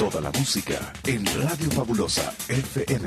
Toda la música en Radio Fabulosa FM.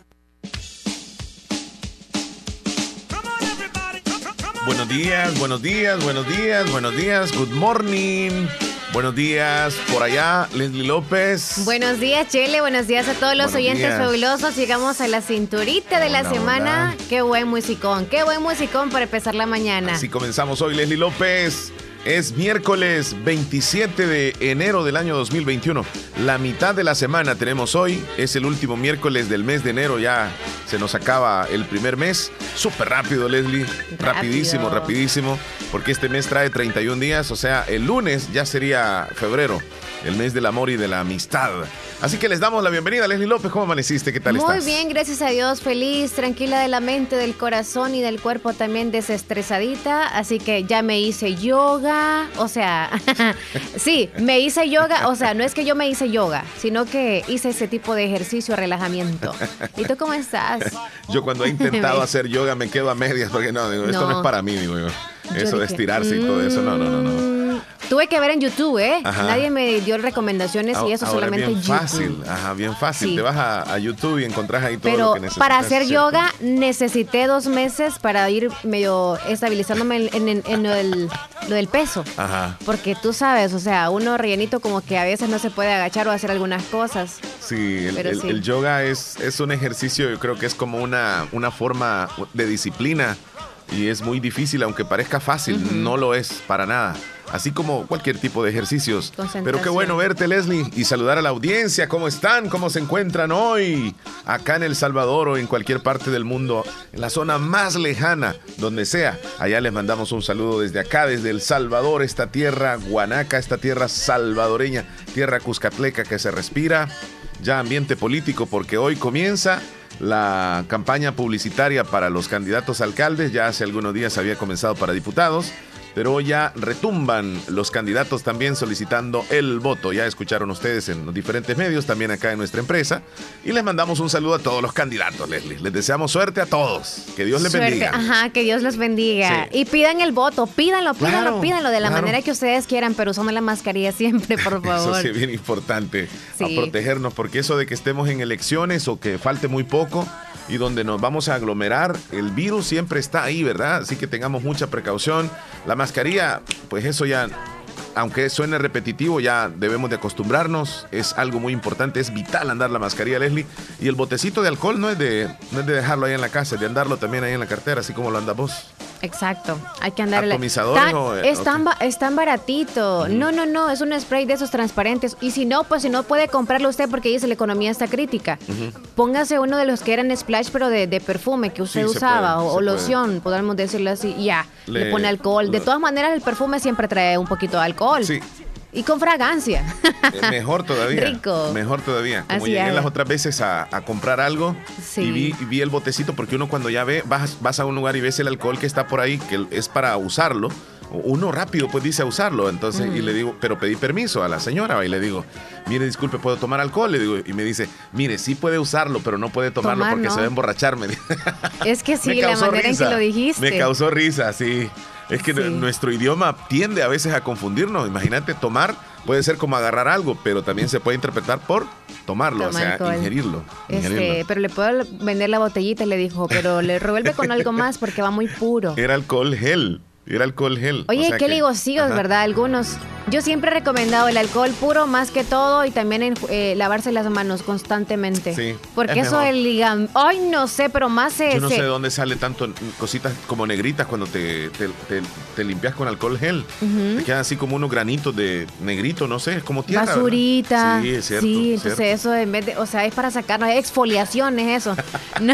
Buenos días, buenos días, buenos días, buenos días, good morning. Buenos días por allá, Leslie López. Buenos días, Chele. Buenos días a todos los Buenos oyentes días. fabulosos. Llegamos a la cinturita de la semana. hola. Qué buen musicón, qué buen musicón para empezar la mañana. Así comenzamos hoy, Leslie López. Es miércoles 27 de enero del año 2021. La mitad de la semana tenemos hoy. Es el último miércoles del mes de enero. Ya se nos acaba el primer mes. Súper rápido, Leslie. Rapidísimo, rapidísimo. Porque este mes trae 31 días. O sea, el lunes ya sería febrero. El mes del amor y de la amistad. Así que les damos la bienvenida, Leslie López. ¿Cómo amaneciste? ¿Qué tal Muy estás? bien, gracias a Dios, feliz, tranquila de la mente, del corazón y del cuerpo también desestresadita, así que ya me hice yoga, o sea, sí, me hice yoga, o sea, no es que yo me hice yoga, sino que hice ese tipo de ejercicio, relajamiento. ¿Y tú cómo estás? Yo cuando he intentado hacer yoga me quedo a medias porque no, digo, esto no es para mí, digo yo. Yo Eso de estirarse y todo eso, no, no, no, no. Tuve que ver en YouTube, ¿eh? Ajá. Nadie me dio recomendaciones y eso Ahora solamente bien YouTube. fácil, ajá, bien fácil. Sí. Te vas a, a YouTube y encontrás ahí todo lo Pero que necesitas. para hacer yoga necesité dos meses para ir medio estabilizándome en, en- en lo, del, lo del peso. Ajá, Porque tú sabes, o sea, uno rellenito como que a veces no se puede agachar o hacer algunas cosas. sí, el, Pero el- sí. el yoga es, es un ejercicio, yo creo que es como una, una forma de disciplina y es muy difícil, aunque parezca fácil, no lo es para nada. Así como cualquier tipo de ejercicios. Pero qué bueno verte, Leslie, y saludar a la audiencia. ¿Cómo están? ¿Cómo se encuentran hoy? Acá en El Salvador o en cualquier parte del mundo, en la zona más lejana, donde sea. Allá les mandamos un saludo desde acá, desde El Salvador, esta tierra guanaca, esta tierra salvadoreña, tierra cuscatleca que se respira. Ya ambiente político, porque hoy comienza la campaña publicitaria para los candidatos a alcaldes. Ya hace algunos días había comenzado para diputados pero hoy ya retumban los candidatos también solicitando el voto. Ya escucharon ustedes en los diferentes medios, también acá en nuestra empresa. Y les mandamos un saludo a todos los candidatos, Leslie. Les deseamos suerte a todos. Que Dios les Suerte. bendiga. Ajá, que Dios los bendiga. Sí. Y pidan el voto, pídanlo, pídanlo, Claro, pídanlo de la claro. manera que ustedes quieran, pero usando la mascarilla siempre, por favor. Eso sí es bien importante, Sí. a protegernos, porque eso de que estemos en elecciones o que falte muy poco y donde nos vamos a aglomerar, el virus siempre está ahí, ¿verdad? Así que tengamos mucha precaución. La mascarilla, pues eso ya, aunque suene repetitivo, ya debemos de acostumbrarnos. Es algo muy importante, es vital andar la mascarilla, Leslie. Y el botecito de alcohol no es de, no es de dejarlo ahí en la casa, es de andarlo también ahí en la cartera, así como lo andas vos. Exacto, hay que andar ¿Atomizadores Tan- o, es, tan, ba- es tan baratito. No, no, no, es un spray de esos transparentes. Y si no, pues si no puede comprarlo usted porque dice la economía está crítica. Póngase uno de los que eran splash, pero de, de perfume que usted Sí, usaba puede, o, loción, podemos decirlo así. Ya, le, Le- pone alcohol. De todas maneras, el perfume siempre trae un poquito de alcohol. Sí. Y con fragancia. Eh, Mejor todavía. Rico. Mejor todavía. Como Así llegué es. las otras veces a, a comprar algo Sí. y, vi, y vi el botecito, porque uno cuando ya ve, vas, vas a un lugar y ves el alcohol que está por ahí, que es para usarlo. Uno rápido pues dice a usarlo, entonces, y le digo, pero pedí permiso a la señora y le digo, mire, disculpe, ¿puedo tomar alcohol? Le digo, y me dice, mire, sí puede usarlo, pero no puede tomarlo Tomar, porque no. se va a emborracharme. es que sí, la manera en risa. que lo dijiste. Me causó risa, sí. Es que Sí. nuestro idioma tiende a veces a confundirnos. Imagínate, tomar puede ser como agarrar algo, pero también se puede interpretar por tomarlo, o sea, alcohol. ingerirlo. Este, ingerirlo. pero le puedo vender la botellita, le dijo, pero le revuelve con algo más porque va muy puro. Era alcohol gel. Era alcohol gel. Oye, o sea qué que-. ¿verdad? Algunos. Yo siempre he recomendado el alcohol puro más que todo y también eh, lavarse las manos constantemente. Sí, Porque es eso del ligam... Ay, no sé, pero más se... Yo no sé de dónde sale tanto cositas como negritas cuando te, te, te- te limpias con alcohol gel. Te quedan así como unos granitos de negrito, no sé, es como tierra. ¿verdad? Basurita. Sí, es cierto. Sí, cierto. entonces eso en vez de, o sea, es para sacarnos exfoliaciones eso. no,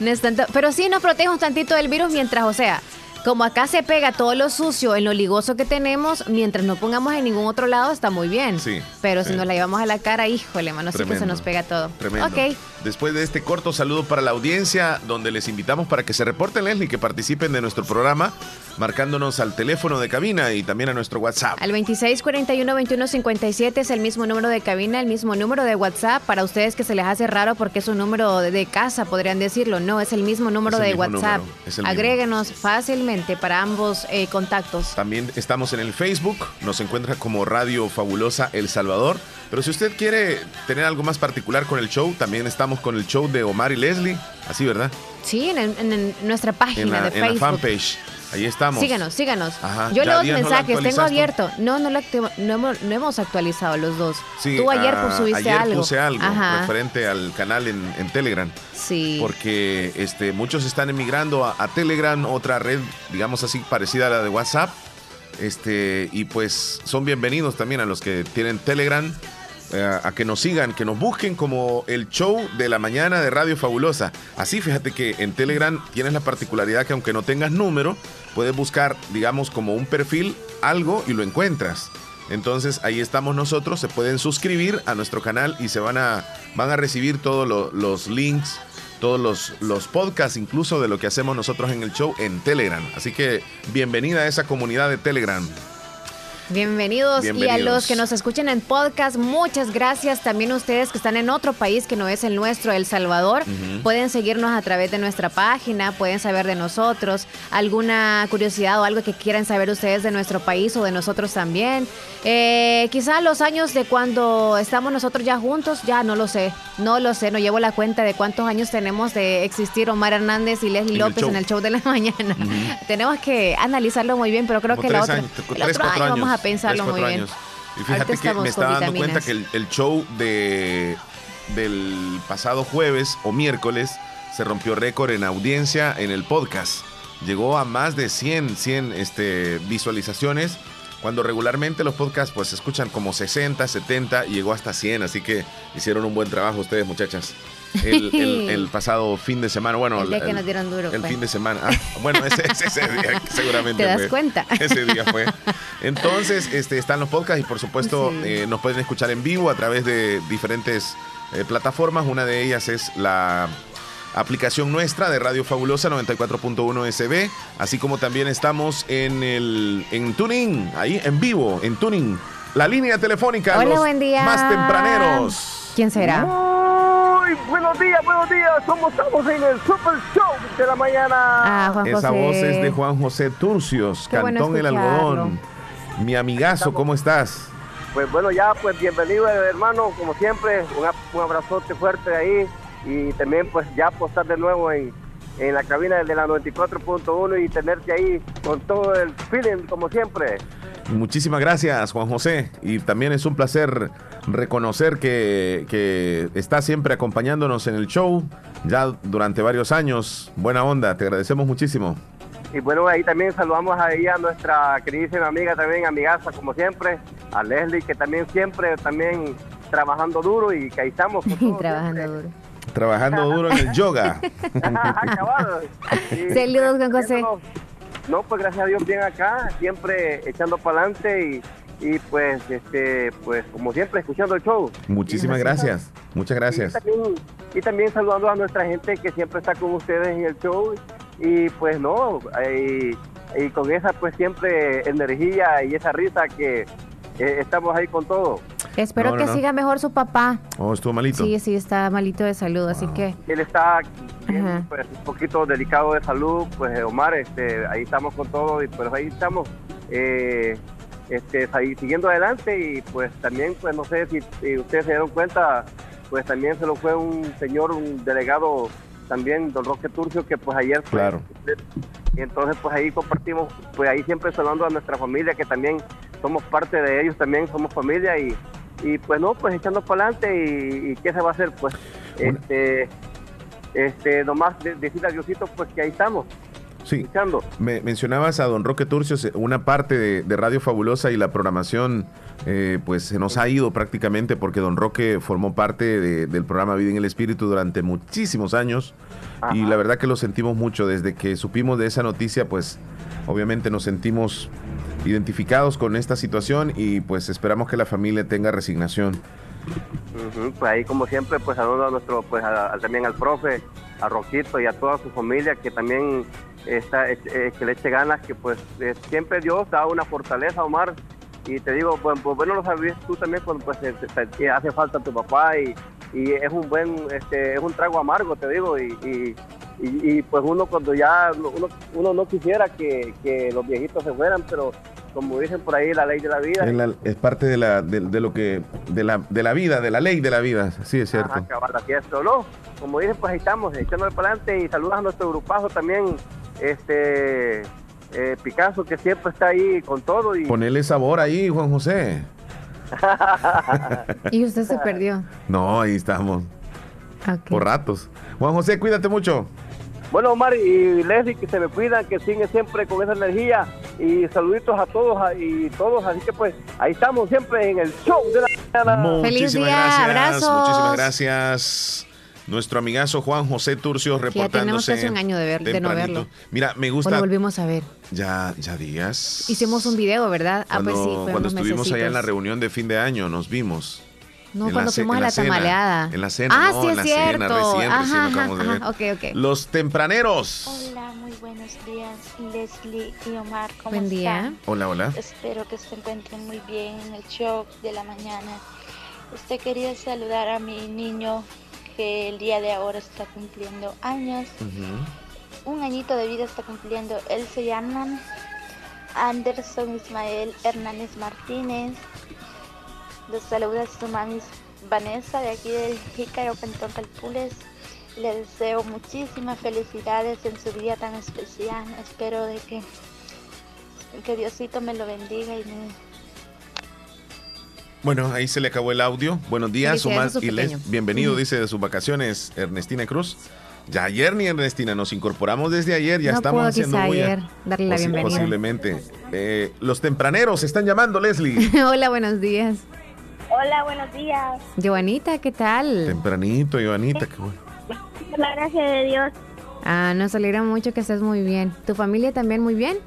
no es tanto, pero sí nos protege un tantito del virus mientras, o sea, como acá se pega todo lo sucio en lo ligoso que tenemos, mientras no pongamos en ningún otro lado, está muy bien. Sí, Pero sí. si nos la llevamos a la cara, híjole, mano, sí que se nos pega todo. Tremendo. Ok. Después de este corto saludo para la audiencia, donde les invitamos para que se reporten, Leslie, que participen de nuestro programa, marcándonos al teléfono de cabina y también a nuestro WhatsApp. Al 2641-2157 es el mismo número de cabina, el mismo número de WhatsApp. Para ustedes que se les hace raro porque es un número de, casa, podrían decirlo. No, es el mismo número el de mismo WhatsApp. número, mismo. Agréguenos fácilmente para ambos eh, contactos. También estamos en el Facebook, nos encuentra como Radio Fabulosa El Salvador. Pero si usted quiere tener algo más particular con el show, también estamos con el show de Omar y Leslie, así, ¿verdad? Sí, en, el- en nuestra página En la, de en la Facebook. fanpage. Ahí estamos. Síganos, síganos. Ajá. Yo ¿Ya leo los no mensajes, tengo abierto. No, no, lo no, hemos, no hemos actualizado los dos. Sí, Tú ayer ah, subiste ayer algo. puse algo Ajá. referente al canal en, en Telegram. Sí. porque este, muchos están emigrando a, a Telegram, otra red, digamos así, parecida a la de WhatsApp. Este, y pues son bienvenidos también a los que tienen Telegram, eh, a que nos sigan, que nos busquen como el show de la mañana de Radio Fabulosa. Así, fíjate que en Telegram tienes la particularidad que aunque no tengas número, puedes buscar, digamos, como un perfil, algo y lo encuentras. Entonces ahí estamos nosotros, se pueden suscribir a nuestro canal y se van a, van a recibir todos lo- los links, todos los, los podcasts, incluso de lo que hacemos nosotros en el show en Telegram. Así que bienvenida a esa comunidad de Telegram. Bienvenidos. Y a los que nos escuchen en podcast, muchas gracias. También ustedes que están en otro país que no es el nuestro, El Salvador, pueden seguirnos a través de nuestra página, pueden saber de nosotros, alguna curiosidad o algo que quieran saber ustedes de nuestro país o de nosotros también. Eh, quizá los años de cuando estamos nosotros ya juntos, ya no lo sé, no lo sé, no llevo la cuenta de cuántos años tenemos de existir Omar Hernández y Leslie En López en el show de la mañana. Tenemos que analizarlo muy bien, pero creo Como que la otra, años, el otro año vamos a pensarlo tres, muy bien. años. Y fíjate que me estaba dando cuenta que el, el show de del pasado jueves o miércoles se rompió récord en audiencia en el podcast. Llegó a más de 100, 100 este, visualizaciones, cuando regularmente los podcasts pues se escuchan como 60, 70 y llegó hasta 100, así que hicieron un buen trabajo ustedes muchachas. El, el- el pasado fin de semana, bueno, El día que nos dieron duro, el pues. fin de semana. Ah, bueno, ese, ese- ese día seguramente ¿Te das fue. cuenta? Ese día fue. Entonces, este, están los podcasts y por supuesto Sí. eh, nos pueden escuchar en vivo a través de diferentes eh, plataformas. Una de ellas es la aplicación nuestra de Radio Fabulosa 94.1 SB, así como también estamos en el en Tuning, ahí en vivo, en Tuning. La línea telefónica, Hola, los buen día. más tempraneros. ¿Quién será? Muy buenos días, buenos días. Somos estamos en el Super Show de la mañana. Ah, Juan Esa José. voz es de Juan José Turcios, Qué bueno Cantón El. Algodón. Mi amigazo, ¿cómo estás? Pues bueno, ya, pues bienvenido, hermano, como siempre. Un abrazote fuerte ahí. Y también, pues ya, estar de nuevo en, en la cabina de la 94.1 y tenerte ahí con todo el feeling, como siempre. Muchísimas gracias, Juan José. Y también es un placer reconocer que, que está siempre acompañándonos en el show ya durante varios años. Buena onda, te agradecemos muchísimo. Y bueno, ahí también saludamos ahí a nuestra queridísima amiga también, amigaza como siempre, a Leslie, que también siempre también trabajando duro y que ahí estamos. con todo Trabajando siempre. duro. Trabajando duro en el yoga. Ajá, cabal. Y- Saludos, Juan José. No, pues gracias a Dios bien acá, siempre echando para adelante y, y pues, este, pues como siempre escuchando el show. Muchísimas gracias. Muchas gracias. Y también, y también saludando a nuestra gente que siempre está con ustedes en el show y pues no, y, y con esa pues siempre energía y esa risa que eh, estamos ahí con todo. Espero No, no, que no. siga mejor su papá. Oh, estuvo malito. Sí, sí, está malito de salud, así que Él está bien, pues, un poquito delicado de salud, pues Omar, este, ahí estamos con todo y pues ahí estamos eh, este, ahí siguiendo adelante y pues también, pues no sé si, si ustedes se dieron cuenta, pues también se lo fue un señor, un delegado también, don Roque Turcio, que pues ayer fue. Claro. Y entonces pues ahí compartimos, pues ahí siempre saludando a nuestra familia, que también somos parte de ellos, también somos familia y, y pues no, pues echando para adelante y, y qué se va a hacer, pues Una- este, este, nomás de- decirle a Diosito pues que ahí estamos, Sí. Me mencionabas a don Roque Turcios, eh, una parte de, de Radio Fabulosa y la programación eh, pues se nos ha ido prácticamente porque don Roque formó parte del programa Vida en el Espíritu durante muchísimos años y la verdad que lo sentimos mucho desde que supimos de esa noticia, pues obviamente nos sentimos identificados con esta situación y pues esperamos que la familia tenga resignación. Pues ahí como siempre pues saludo a nuestro pues también al profe, a Roquito y a toda su familia que también está que le eche ganas que pues siempre Dios da una fortaleza Omar. Y te digo, pues, pues bueno lo sabías tú también cuando pues hace falta tu papá y, es un buen, este, es un trago amargo, te digo, y, pues uno cuando ya, uno, no quisiera que, los viejitos se fueran, pero como dicen por ahí, la ley de la vida. Es, parte de, la, de, lo que, de la, de la vida, de la ley de la vida, sí, es cierto. Ajá, ¿no? Como dicen, pues ahí estamos, echándole para adelante y saludas a nuestro grupazo también, este eh, Picasso que siempre está ahí con todo. y Ponele sabor ahí, Juan José. y usted se perdió. No, ahí estamos. Por ratos. Juan José, cuídate mucho. Bueno, Omar y Leslie, que se me cuidan, que siguen siempre con esa energía. Y saluditos a todos y todos. Así que pues ahí estamos siempre en el show de la mañana. Feliz día, gracias. Abrazos. Muchísimas gracias. Nuestro amigazo Juan José Turcio reportándose. Ya tenemos casi un año de, ver, de no verlo. Mira, me gusta. Lo volvimos a ver. Ya, ya días. Hicimos un video, ¿verdad? Ah, pues sí, cuando estuvimos allá en la reunión de fin de año, nos vimos. No, cuando fuimos a la, tamaleada. En la cena, ah, no, sí, en la cierto. cena recién, ajá, recién ajá, okay, okay. Los tempraneros. Hola, buenos días, Leslie y Omar. ¿Cómo Buen día. Hola, hola. Espero que se encuentren muy bien en el show de la mañana. Usted quería saludar a mi niño que el día de ahora está cumpliendo años. Un añito de vida está cumpliendo. Él se llama Anderson Ismael Hernández Martínez. Los saluda su mami Vanessa de aquí del Jícaro Cantón Calpules. Le deseo muchísimas felicidades en su día tan especial. Espero de que, que Diosito me lo bendiga y me bueno, ahí se le acabó el audio. Buenos días, Omar y Les. Bienvenido, dice de sus vacaciones, Ernestina Cruz. Ya ayer ni Ernestina, nos incorporamos desde ayer, ya estamos haciendo ayer darle la bienvenida. Posiblemente. Eh, los tempraneros están llamando, Leslie. Hola, buenos días. Hola, buenos días. Joanita, ¿qué tal? Tempranito, Joanita, qué bueno. La gracia de Dios. Ah, nos alegra mucho que estés muy bien. ¿Tu familia también muy bien?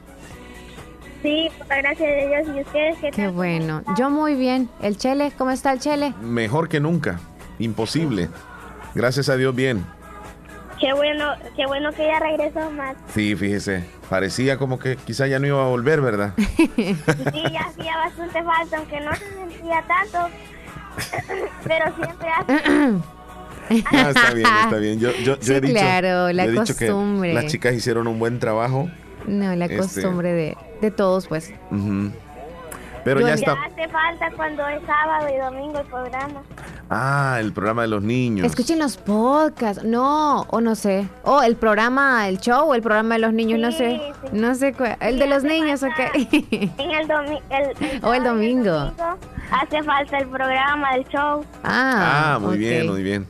Sí, por la gracia de Dios. ¿Y ustedes qué tal? Qué bueno. Yo muy bien. ¿El Chele? ¿Cómo está el Chele? Mejor que nunca. Imposible. Gracias a Dios, bien. Qué bueno, qué bueno que ya regresó más. Sí, fíjese. Parecía como que quizá ya no iba a volver, ¿verdad? sí, ya hacía bastante falta, aunque no se sentía tanto. Pero siempre hace. Ah, está bien, está bien. Yo, yo, yo he dicho, claro, la costumbre. las chicas hicieron un buen trabajo. No, la este, costumbre de, de, todos, pues. Pero ya, está. hace falta cuando es sábado y domingo el programa. Ah, el programa de los niños. Escuchen los podcasts. No, o no sé. O el programa, el show, o el programa de los niños, no sé. No sé cuál. El de los niños, ok. En el, domingo. o el domingo. Hace falta el programa, el show. Ah, ah muy bien, muy bien.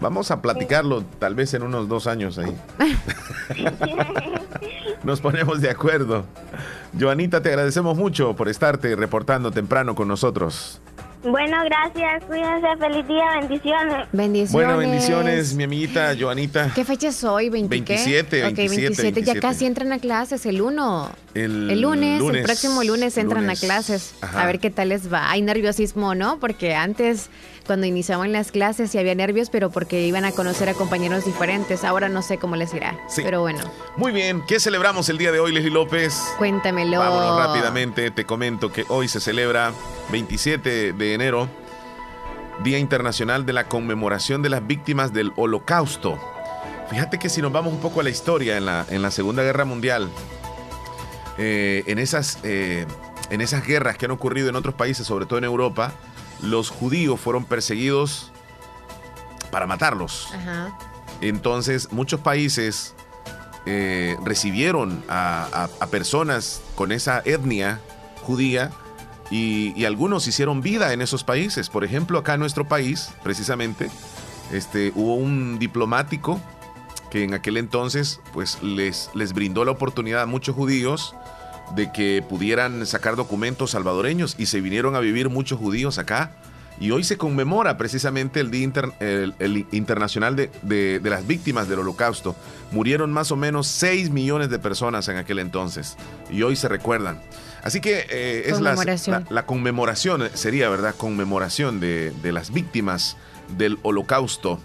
Vamos a platicarlo tal vez en unos dos años ahí. Nos ponemos de acuerdo. Joanita, te agradecemos mucho por estarte reportando temprano con nosotros. Bueno, gracias. Cuídense. Feliz día. Bendiciones. Bendiciones. Bueno, bendiciones, mi amiguita Joanita. ¿Qué fecha es hoy? 27, 27, Ya casi entran a clases el 1. El, lunes, el próximo lunes entran a clases. A ver qué tal les va. Hay nerviosismo, ¿no? Porque antes cuando iniciaban las clases y había nervios, pero porque iban a conocer a compañeros diferentes. Ahora no sé cómo les irá. Pero bueno. Muy bien. ¿Qué celebramos el día de hoy, Leslie López? Cuéntamelo. Vámonos rápidamente. Te comento que hoy se celebra 27 de enero, Día Internacional de la Conmemoración de las Víctimas del Holocausto. Fíjate que si nos vamos un poco a la historia, en la, en la Segunda Guerra Mundial, eh, en, esas, eh, en esas guerras que han ocurrido en otros países, sobre todo en Europa, los judíos fueron perseguidos para matarlos. Entonces, muchos países eh, recibieron a, personas con esa etnia judía y, algunos hicieron vida en esos países. Por ejemplo, acá en nuestro país, precisamente, este, hubo un diplomático que en aquel entonces pues, les, les brindó la oportunidad a muchos judíos de que pudieran sacar documentos salvadoreños y se vinieron a vivir muchos judíos acá. Y hoy se conmemora precisamente el Día inter- el- el Internacional de, de- de las Víctimas del Holocausto. Murieron más o menos 6 millones de personas en aquel entonces y hoy se recuerdan. Así que eh, es la, Conmemoración. la- la conmemoración, eh, sería, ¿verdad? Conmemoración de, de las víctimas del Holocausto.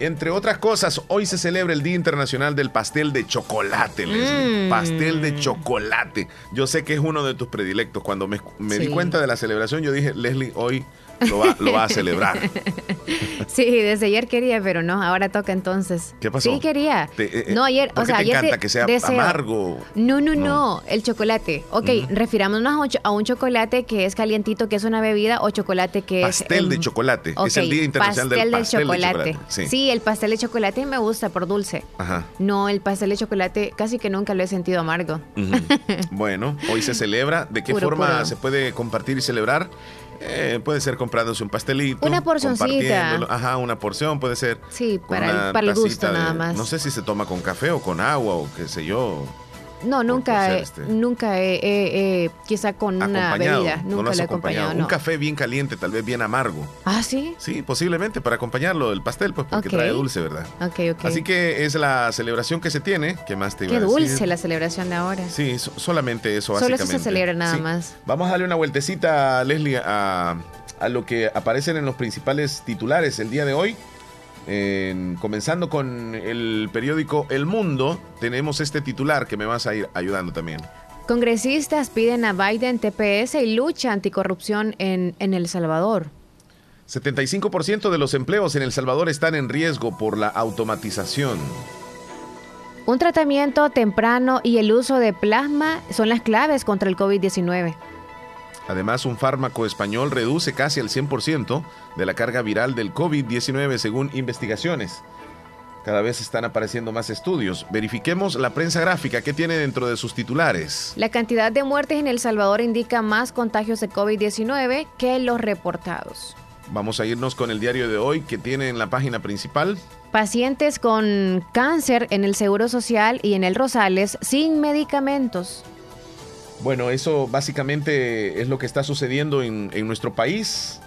Entre otras cosas, hoy se celebra el Día Internacional del Pastel de Chocolate, Leslie. Mm. Pastel de chocolate. Yo sé que es uno de tus predilectos. Cuando me, me di cuenta de la celebración, yo dije, Leslie, hoy lo va, lo va a celebrar. Sí, desde ayer quería, pero no, ahora toca entonces. ¿Qué pasó? Sí quería. Te- eh, no, ayer, ¿por o qué sea, te ayer encanta que sea deseo- amargo? No, no, no, No. el chocolate. Ok, refirámonos a un, cho- a un chocolate que es calientito, que es una bebida, o chocolate que Pastel es... de em, chocolate. es el Día Internacional pastel del Pastel de chocolate. Sí. el pastel de chocolate me gusta por dulce. Ajá. No, el pastel de chocolate casi que nunca lo he sentido amargo. Bueno, hoy se celebra. ¿De qué Puro, forma puro. se puede compartir y celebrar? Eh, puede ser comprándose un pastelito. Una porcioncita. Ajá, una porción puede ser. Sí, para el- para el gusto de- nada más. No sé si se toma con café o con agua o qué sé yo. No, nunca, este- nunca he, he- he- quizá con una bebida, no lo nunca has lo he acompañado. acompañado. Un no. café bien caliente, tal vez bien amargo. Ah, sí. Sí, posiblemente para acompañarlo el pastel, pues porque trae dulce, ¿verdad? Ok, ok. Así que es la celebración que se tiene. ¿Qué más te iba Qué a decir? dulce la celebración de ahora. Sí, so- solamente eso, Solo eso se celebra nada Sí. más. Vamos a darle una vueltecita, Leslie, a, a lo que aparecen en los principales titulares el día de hoy. En- comenzando con el periódico El Mundo, tenemos este titular que me vas a ir ayudando también. Congresistas piden a Biden TPS y lucha anticorrupción en, en El Salvador. 75% de los empleos en El Salvador están en riesgo por la automatización. Un tratamiento temprano y el uso de plasma son las claves contra el COVID-19. Además, un fármaco español reduce casi el 100% de la carga viral del COVID-19 según investigaciones. Cada vez están apareciendo más estudios. Verifiquemos la prensa gráfica que tiene dentro de sus titulares. La cantidad de muertes en El Salvador indica más contagios de COVID-19 que los reportados. Vamos a irnos con el diario de hoy que tiene en la página principal. Pacientes con cáncer en el Seguro Social y en el Rosales sin medicamentos. Bueno, eso básicamente es lo que está sucediendo en, nuestro país.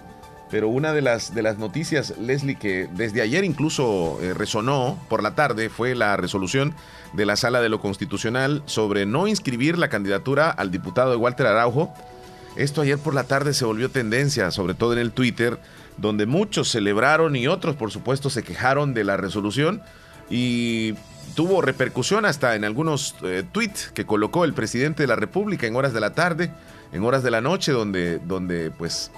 Pero una de las, de las noticias, Leslie, que desde ayer incluso eh, resonó por la tarde, fue la resolución de la Sala de lo Constitucional sobre no inscribir la candidatura al diputado de Walter Araujo. Esto ayer por la tarde se volvió tendencia, sobre todo en el Twitter, donde muchos celebraron y otros, por supuesto, se quejaron de la resolución y tuvo repercusión hasta en algunos eh, tweets que colocó el presidente de la República en horas de la tarde, en horas de la noche, donde, donde pues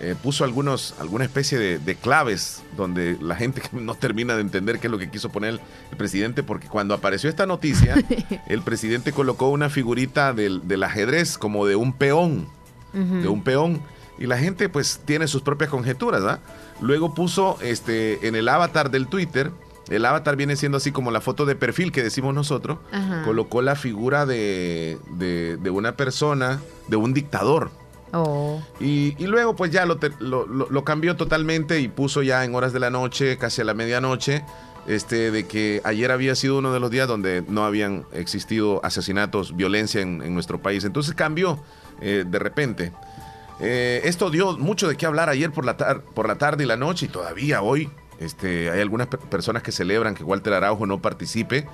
eh, puso algunos, alguna especie de, de claves donde la gente no termina de entender qué es lo que quiso poner el presidente, porque cuando apareció esta noticia, el presidente colocó una figurita del, del ajedrez como de un peón, de un peón, y la gente pues tiene sus propias conjeturas, ¿ah? Luego puso este, en el avatar del Twitter, el avatar viene siendo así como la foto de perfil que decimos nosotros, Ajá. colocó la figura de, de, de una persona, de un dictador. Oh. Y, y luego pues ya lo, te- lo, lo- lo cambió totalmente y puso ya en horas de la noche, casi a la medianoche, este, de que ayer había sido uno de los días donde no habían existido asesinatos, violencia en, en nuestro país. Entonces cambió eh, de repente. Eh, esto dio mucho de qué hablar ayer por la, tar- por la tarde y la noche y todavía hoy. Este, hay algunas per- personas que celebran que Walter Araujo no participe.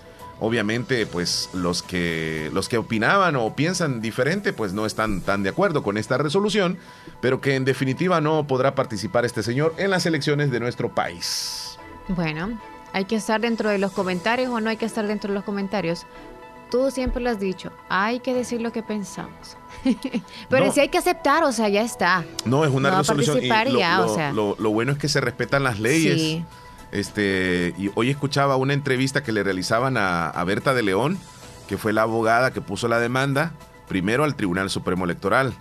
Obviamente, pues los que, los que opinaban o piensan diferente, pues no están tan de acuerdo con esta resolución, pero que en definitiva no podrá participar este señor en las elecciones de nuestro país. Bueno, hay que estar dentro de los comentarios o no hay que estar dentro de los comentarios. Tú siempre lo has dicho, hay que decir lo que pensamos. Pero No. si hay que aceptar, o sea, ya está. No, es una No resolución y lo, ya, lo- o sea. lo- lo bueno es que se respetan las leyes. Sí. Este, y hoy escuchaba una entrevista que le realizaban a, a Berta de León, que fue la abogada que puso la demanda, primero al Tribunal Supremo Electoral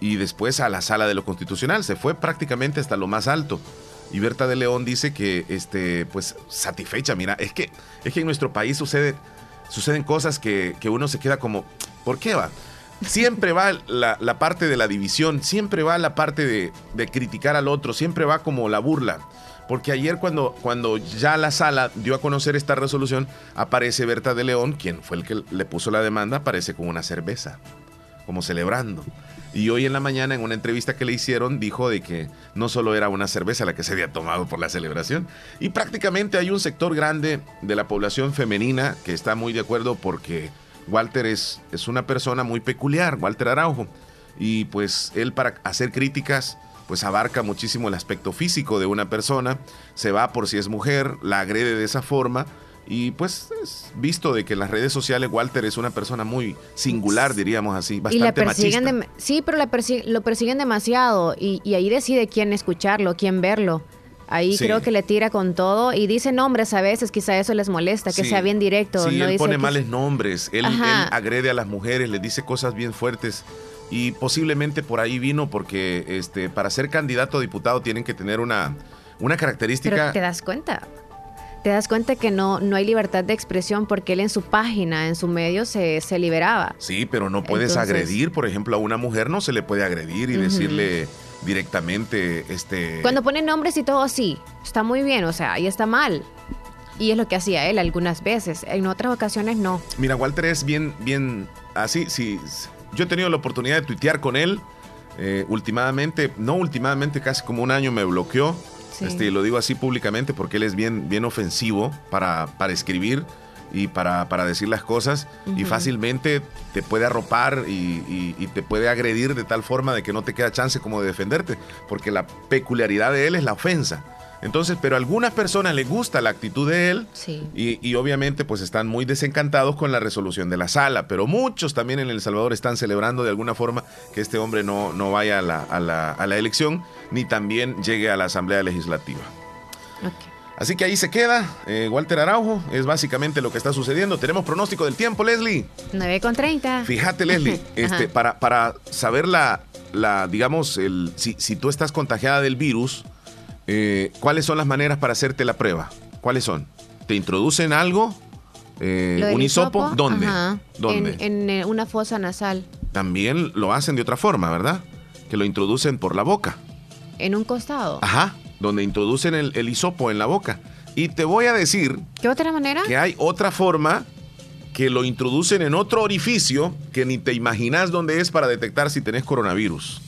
y después a la Sala de lo Constitucional. Se fue prácticamente hasta lo más alto. Y Berta de León dice que, este, pues, satisfecha. Mira, es que, es que en nuestro país sucede, suceden cosas que, que uno se queda como, ¿por qué va? siempre va la, la parte de la división, siempre va la parte de, de criticar al otro, siempre va como la burla. Porque ayer cuando, cuando ya la sala dio a conocer esta resolución, aparece Berta de León, quien fue el que le puso la demanda, aparece con una cerveza, como celebrando. Y hoy en la mañana, en una entrevista que le hicieron, dijo de que no solo era una cerveza la que se había tomado por la celebración. Y prácticamente hay un sector grande de la población femenina que está muy de acuerdo porque Walter es, es una persona muy peculiar, Walter Araujo. Y pues él para hacer críticas pues abarca muchísimo el aspecto físico de una persona, se va por si es mujer, la agrede de esa forma y pues es visto de que en las redes sociales Walter es una persona muy singular, diríamos así, bastante y la persiguen machista. sí, pero la persi- lo persiguen demasiado y, y ahí decide quién escucharlo, quién verlo. Ahí Sí. creo que le tira con todo y dice nombres a veces, quizá eso les molesta, que Sí. sea bien directo. Sí, no él dice pone que- males nombres, él, él agrede a las mujeres, les dice cosas bien fuertes y posiblemente por ahí vino porque este para ser candidato a diputado tienen que tener una, una Pero característica... te das cuenta. Te das cuenta que no, no hay libertad de expresión porque él en su página, en su medio, se, se liberaba. Sí, pero no puedes Entonces- agredir, por ejemplo, a una mujer no se le puede agredir y decirle directamente este Cuando pone nombres y todo, sí, está muy bien, o sea, ahí está mal. Y es lo que hacía él algunas veces, en otras ocasiones no. Mira, Walter es bien, bien así. Sí, yo he tenido la oportunidad de tuitear con él. eh, últimamente, no últimamente, casi como un año me bloqueó. Sí. Este, lo digo así públicamente porque él es bien, bien ofensivo para, para escribir y para, para decir las cosas. Y fácilmente te puede arropar y, y- y te puede agredir de tal forma de que no te queda chance como de defenderte. Porque la peculiaridad de él es la ofensa. Entonces, pero a algunas personas les gusta la actitud de él. Sí. Y, y obviamente pues están muy desencantados con la resolución de la sala, pero muchos también en El Salvador están celebrando de alguna forma que este hombre no, no vaya a la, a la- a la elección ni también llegue a la Asamblea Legislativa. Así que ahí se queda eh, Walter Araujo, es básicamente lo que está sucediendo. Tenemos pronóstico del tiempo, Leslie. 9 con 30. Fíjate, Leslie, este, para, para saber la, la digamos, el, si, si tú estás contagiada del virus, eh, ¿cuáles son las maneras para hacerte la prueba? ¿Cuáles son? ¿Te introducen algo? Eh, ¿Un hisopo? hisopo, ¿Dónde? ¿Dónde? En, en, una fosa nasal, También lo hacen de otra forma, ¿verdad? Que lo introducen por la boca. En un costado. Ajá, donde introducen el, el hisopo en la boca. Y te voy a decir ¿Qué otra manera? que hay otra forma que lo introducen en otro orificio que ni te imaginas dónde es para detectar si tenés coronavirus.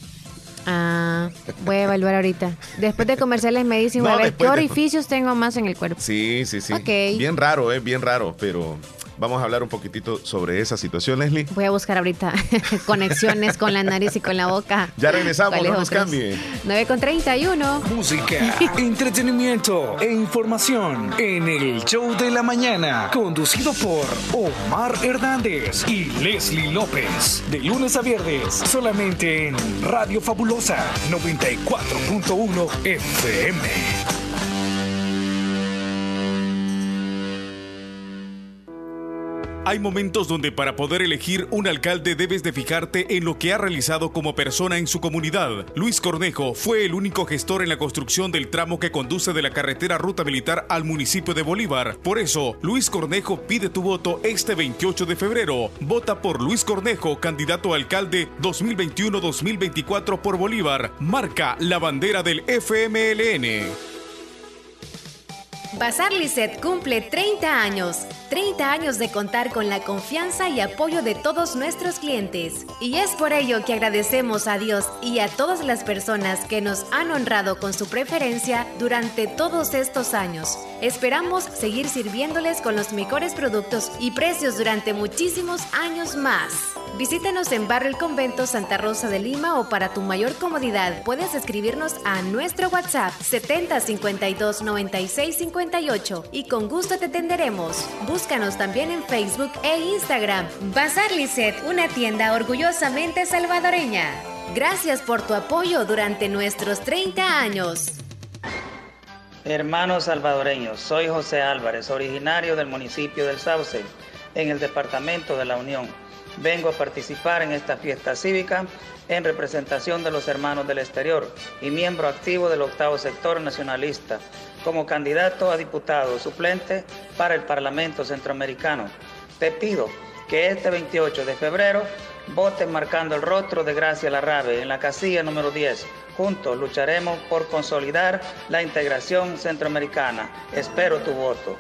Ah, voy a evaluar ahorita. Después de comerciales me dicen, No, a ver, ¿qué de- orificios tengo más en el cuerpo? Sí, sí, sí. Ok. Bien raro, ¿eh? Bien raro, pero vamos a hablar un poquitito sobre esa situación, Leslie. Voy a buscar ahorita conexiones con la nariz y con la boca. Ya regresamos, ¿Cuáles no nos cambie. 9 con 31. Música, Entretenimiento e información en el show de la mañana, conducido por Omar Hernández y Leslie López. De lunes a viernes, solamente en Radio Fabulosa 94.1 FM. Hay momentos donde para poder elegir un alcalde debes de fijarte en lo que ha realizado como persona en su comunidad. Luis Cornejo fue el único gestor en la construcción del tramo que conduce de la carretera Ruta Militar al municipio de Bolívar. Por eso, Luis Cornejo pide tu voto este 28 de febrero. Vota por Luis Cornejo, candidato a alcalde 2021-2024 por Bolívar. Marca la bandera del FMLN. Bazar Lisset cumple 30 años. 30 años de contar con la confianza y apoyo de todos nuestros clientes. Y es por ello que agradecemos a Dios y a todas las personas que nos han honrado con su preferencia durante todos estos años. Esperamos seguir sirviéndoles con los mejores productos y precios durante muchísimos años más. Visítanos en Barrio El Convento Santa Rosa de Lima o para tu mayor comodidad puedes escribirnos a nuestro WhatsApp 70 52 96 58 y con gusto te atenderemos. Búscanos también en Facebook e Instagram. Bazar Lisset, una tienda orgullosamente salvadoreña. Gracias por tu apoyo durante nuestros 30 años. Hermanos salvadoreños, soy José Álvarez, originario del municipio del Sauce, en el departamento de la Unión. Vengo a participar en esta fiesta cívica en representación de los hermanos del exterior y miembro activo del octavo sector nacionalista como candidato a diputado suplente para el Parlamento Centroamericano. Te pido que este 28 de febrero Voten marcando el rostro de Gracia Larrabe en la casilla número 10. Juntos lucharemos por consolidar la integración centroamericana. Espero tu voto.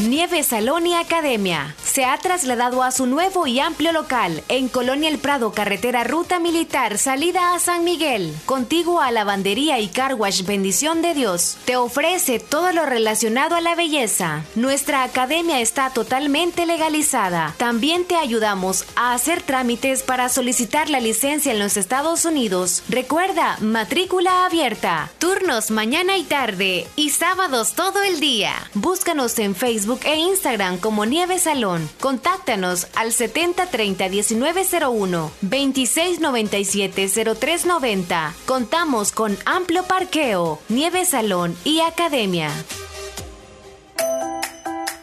Nieve Salón y Academia se ha trasladado a su nuevo y amplio local en Colonia El Prado, carretera Ruta Militar, salida a San Miguel, contiguo a Lavandería y Carwash Bendición de Dios. Te ofrece todo lo relacionado a la belleza. Nuestra academia está totalmente legalizada. También te ayudamos a hacer trámites para solicitar la licencia en los Estados Unidos. Recuerda, matrícula abierta. Turnos mañana y tarde y sábados todo el día. Búscanos en Facebook e Instagram como Nieve Salón. Contáctanos al 7030-1901, 2697-0390. Contamos con amplio parqueo, Nieve Salón y Academia.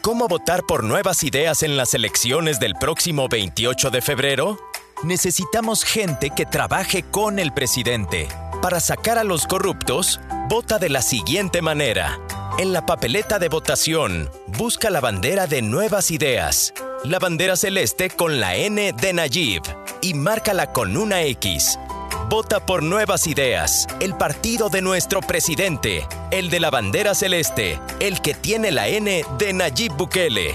¿Cómo votar por nuevas ideas en las elecciones del próximo 28 de febrero? Necesitamos gente que trabaje con el presidente. Para sacar a los corruptos, vota de la siguiente manera. En la papeleta de votación, busca la bandera de Nuevas Ideas, la bandera celeste con la N de Nayib y márcala con una X. Vota por Nuevas Ideas, el partido de nuestro presidente, el de la bandera celeste, el que tiene la N de Nayib Bukele.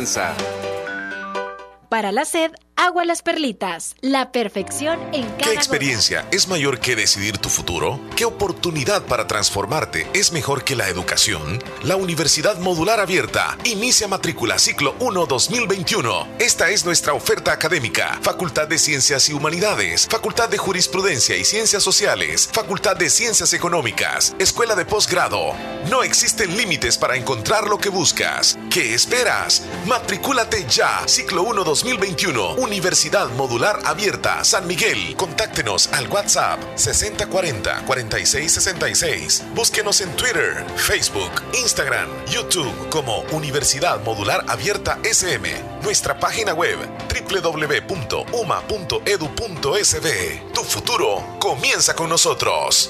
Para la sed, agua las perlitas. La perfección en cada ¿Qué experiencia es mayor que decidir tu futuro? ¿Qué oportunidad para transformarte es mejor que la educación? La Universidad Modular Abierta inicia matrícula ciclo 1 2021. Esta es nuestra oferta académica. Facultad de Ciencias y Humanidades, Facultad de Jurisprudencia y Ciencias Sociales, Facultad de Ciencias Económicas, Escuela de Posgrado. No existen límites para encontrar lo que buscas. ¿Qué esperas? Matricúlate ya. Ciclo 1 2021. Universidad Modular Abierta San Miguel. Contáctenos al WhatsApp 6040-4666. Búsquenos en Twitter, Facebook, Instagram, YouTube como Universidad Modular Abierta SM. Nuestra página web www.uma.edu.sb. Tu futuro comienza con nosotros.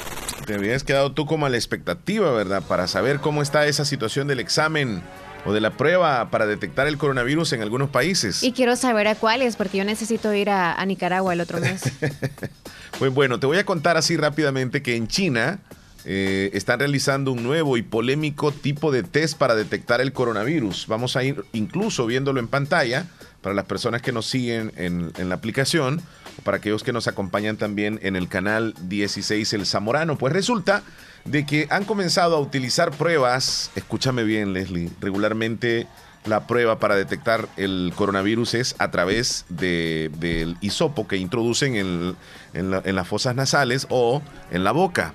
Te habías quedado tú como a la expectativa, ¿verdad? Para saber cómo está esa situación del examen o de la prueba para detectar el coronavirus en algunos países. Y quiero saber a cuáles, porque yo necesito ir a, a Nicaragua el otro mes. pues bueno, te voy a contar así rápidamente que en China eh, están realizando un nuevo y polémico tipo de test para detectar el coronavirus. Vamos a ir incluso viéndolo en pantalla para las personas que nos siguen en, en la aplicación o para aquellos que nos acompañan también en el canal 16 El Zamorano. Pues resulta de que han comenzado a utilizar pruebas, escúchame bien Leslie, regularmente la prueba para detectar el coronavirus es a través de, del hisopo que introducen en, en, la, en, las fosas nasales o en la boca.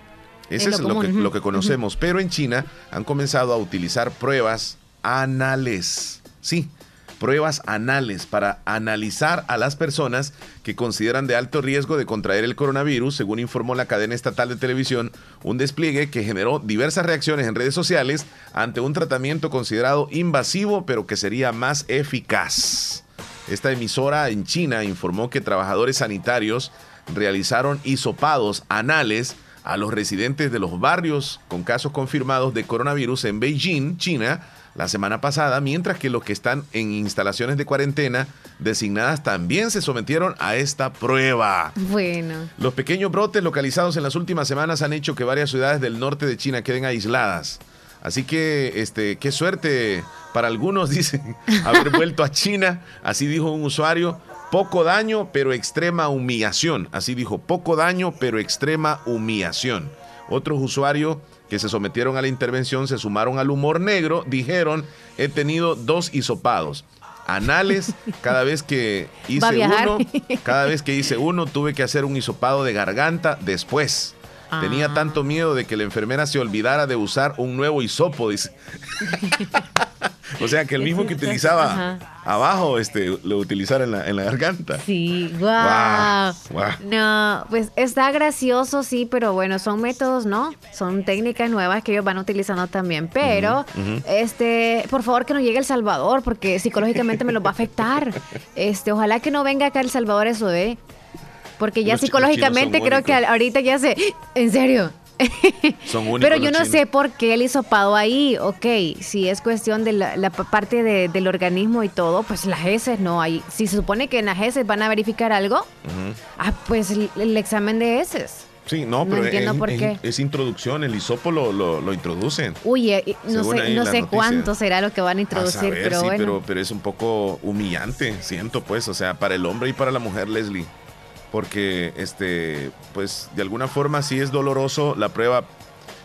Ese es, lo, que, lo, que, conocemos. Pero en China han comenzado a utilizar pruebas anales. Sí, pruebas anales para analizar a las personas que consideran de alto riesgo de contraer el coronavirus, según informó la cadena estatal de televisión, un despliegue que generó diversas reacciones en redes sociales ante un tratamiento considerado invasivo, pero que sería más eficaz. Esta emisora en China informó que trabajadores sanitarios realizaron hisopados anales a los residentes de los barrios con casos confirmados de coronavirus en Beijing, China, la semana pasada, mientras que los que están en instalaciones de cuarentena designadas también se sometieron a esta prueba. Bueno. Los pequeños brotes localizados en las últimas semanas han hecho que varias ciudades del norte de China queden aisladas. Así que, este, qué suerte para algunos, dicen, haber vuelto a China. Así dijo un usuario. Poco daño, pero extrema humillación. Así dijo, poco daño, pero extrema humillación. Otros usuarios que se sometieron a la intervención se sumaron al humor negro, dijeron, he tenido dos hisopados. Anales, cada vez que hice uno, cada vez que hice uno, tuve que hacer un hisopado de garganta después. Tenía Ah. tanto miedo de que la enfermera se olvidara de usar un nuevo hisopo, dice. o sea, que el mismo que utilizaba Ajá. abajo, este, lo utilizara en la, en la garganta. Sí, wow. No, pues está gracioso, sí, pero bueno, son métodos, ¿no? Son técnicas nuevas que ellos van utilizando también. Pero, este, por favor que no llegue El Salvador, porque psicológicamente me los va a afectar. Este, ojalá que no venga acá El Salvador eso, ¿eh? Porque ya Los psicológicamente creo que ahorita ya se. ¿En serio? Son únicos Pero yo no chinos. sé por qué el hisopado ahí, ok, si es cuestión de la, parte de- del organismo y todo, pues las heces no hay. Si se supone que en las heces van a verificar algo, ah, pues el, el examen de heces. Sí, no, No pero entiendo es, por es- qué. es introducción, el hisopo lo, lo, lo introducen. Uy, eh, no sé, no sé cuánto será lo que van a A introducir, saber, pero sí, bueno. pero, pero es un poco humillante, siento pues, o sea, para el hombre y para la mujer, Leslie. Porque, este, pues, de alguna forma sí es doloroso la prueba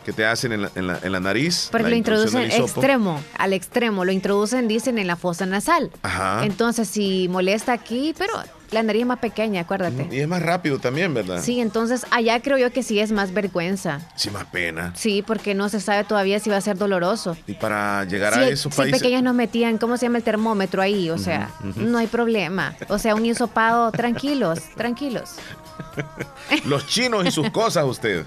que te hacen en la, en la- en la nariz. Porque la lo introducen hisopo. extremo, al extremo, lo introducen, dicen, en la fosa nasal. Ajá. Entonces, si molesta aquí, pero la nariz es más pequeña, acuérdate. Y es más rápido también, ¿verdad? Sí, entonces allá creo yo que sí es más vergüenza. Sí, más pena. Sí, porque no se sabe todavía si va a ser doloroso. Y para llegar Si, a esos si países. pequeños nos metían, ¿cómo se llama el termómetro ahí? O sea, no hay problema. O sea, un hisopado, tranquilos, tranquilos. Los chinos y sus cosas, usted.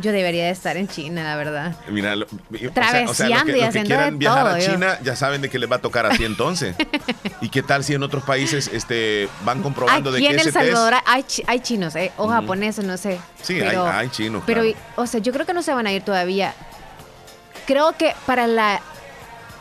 Yo debería de estar en China, la verdad. Mira, lo- o sea- o sea, los que, los que quieran viajar todo, a yo. China ya saben de que les va a tocar así entonces. ¿Y qué tal si en otros países este, van comprobando de Aquí que en El test- Salvador hay, chi- hay chinos, ¿eh? O japoneses, no sé. Sí, Pero- hay, hay chinos. Pero, claro. o sea, yo creo que no se van a ir todavía. Creo que para la.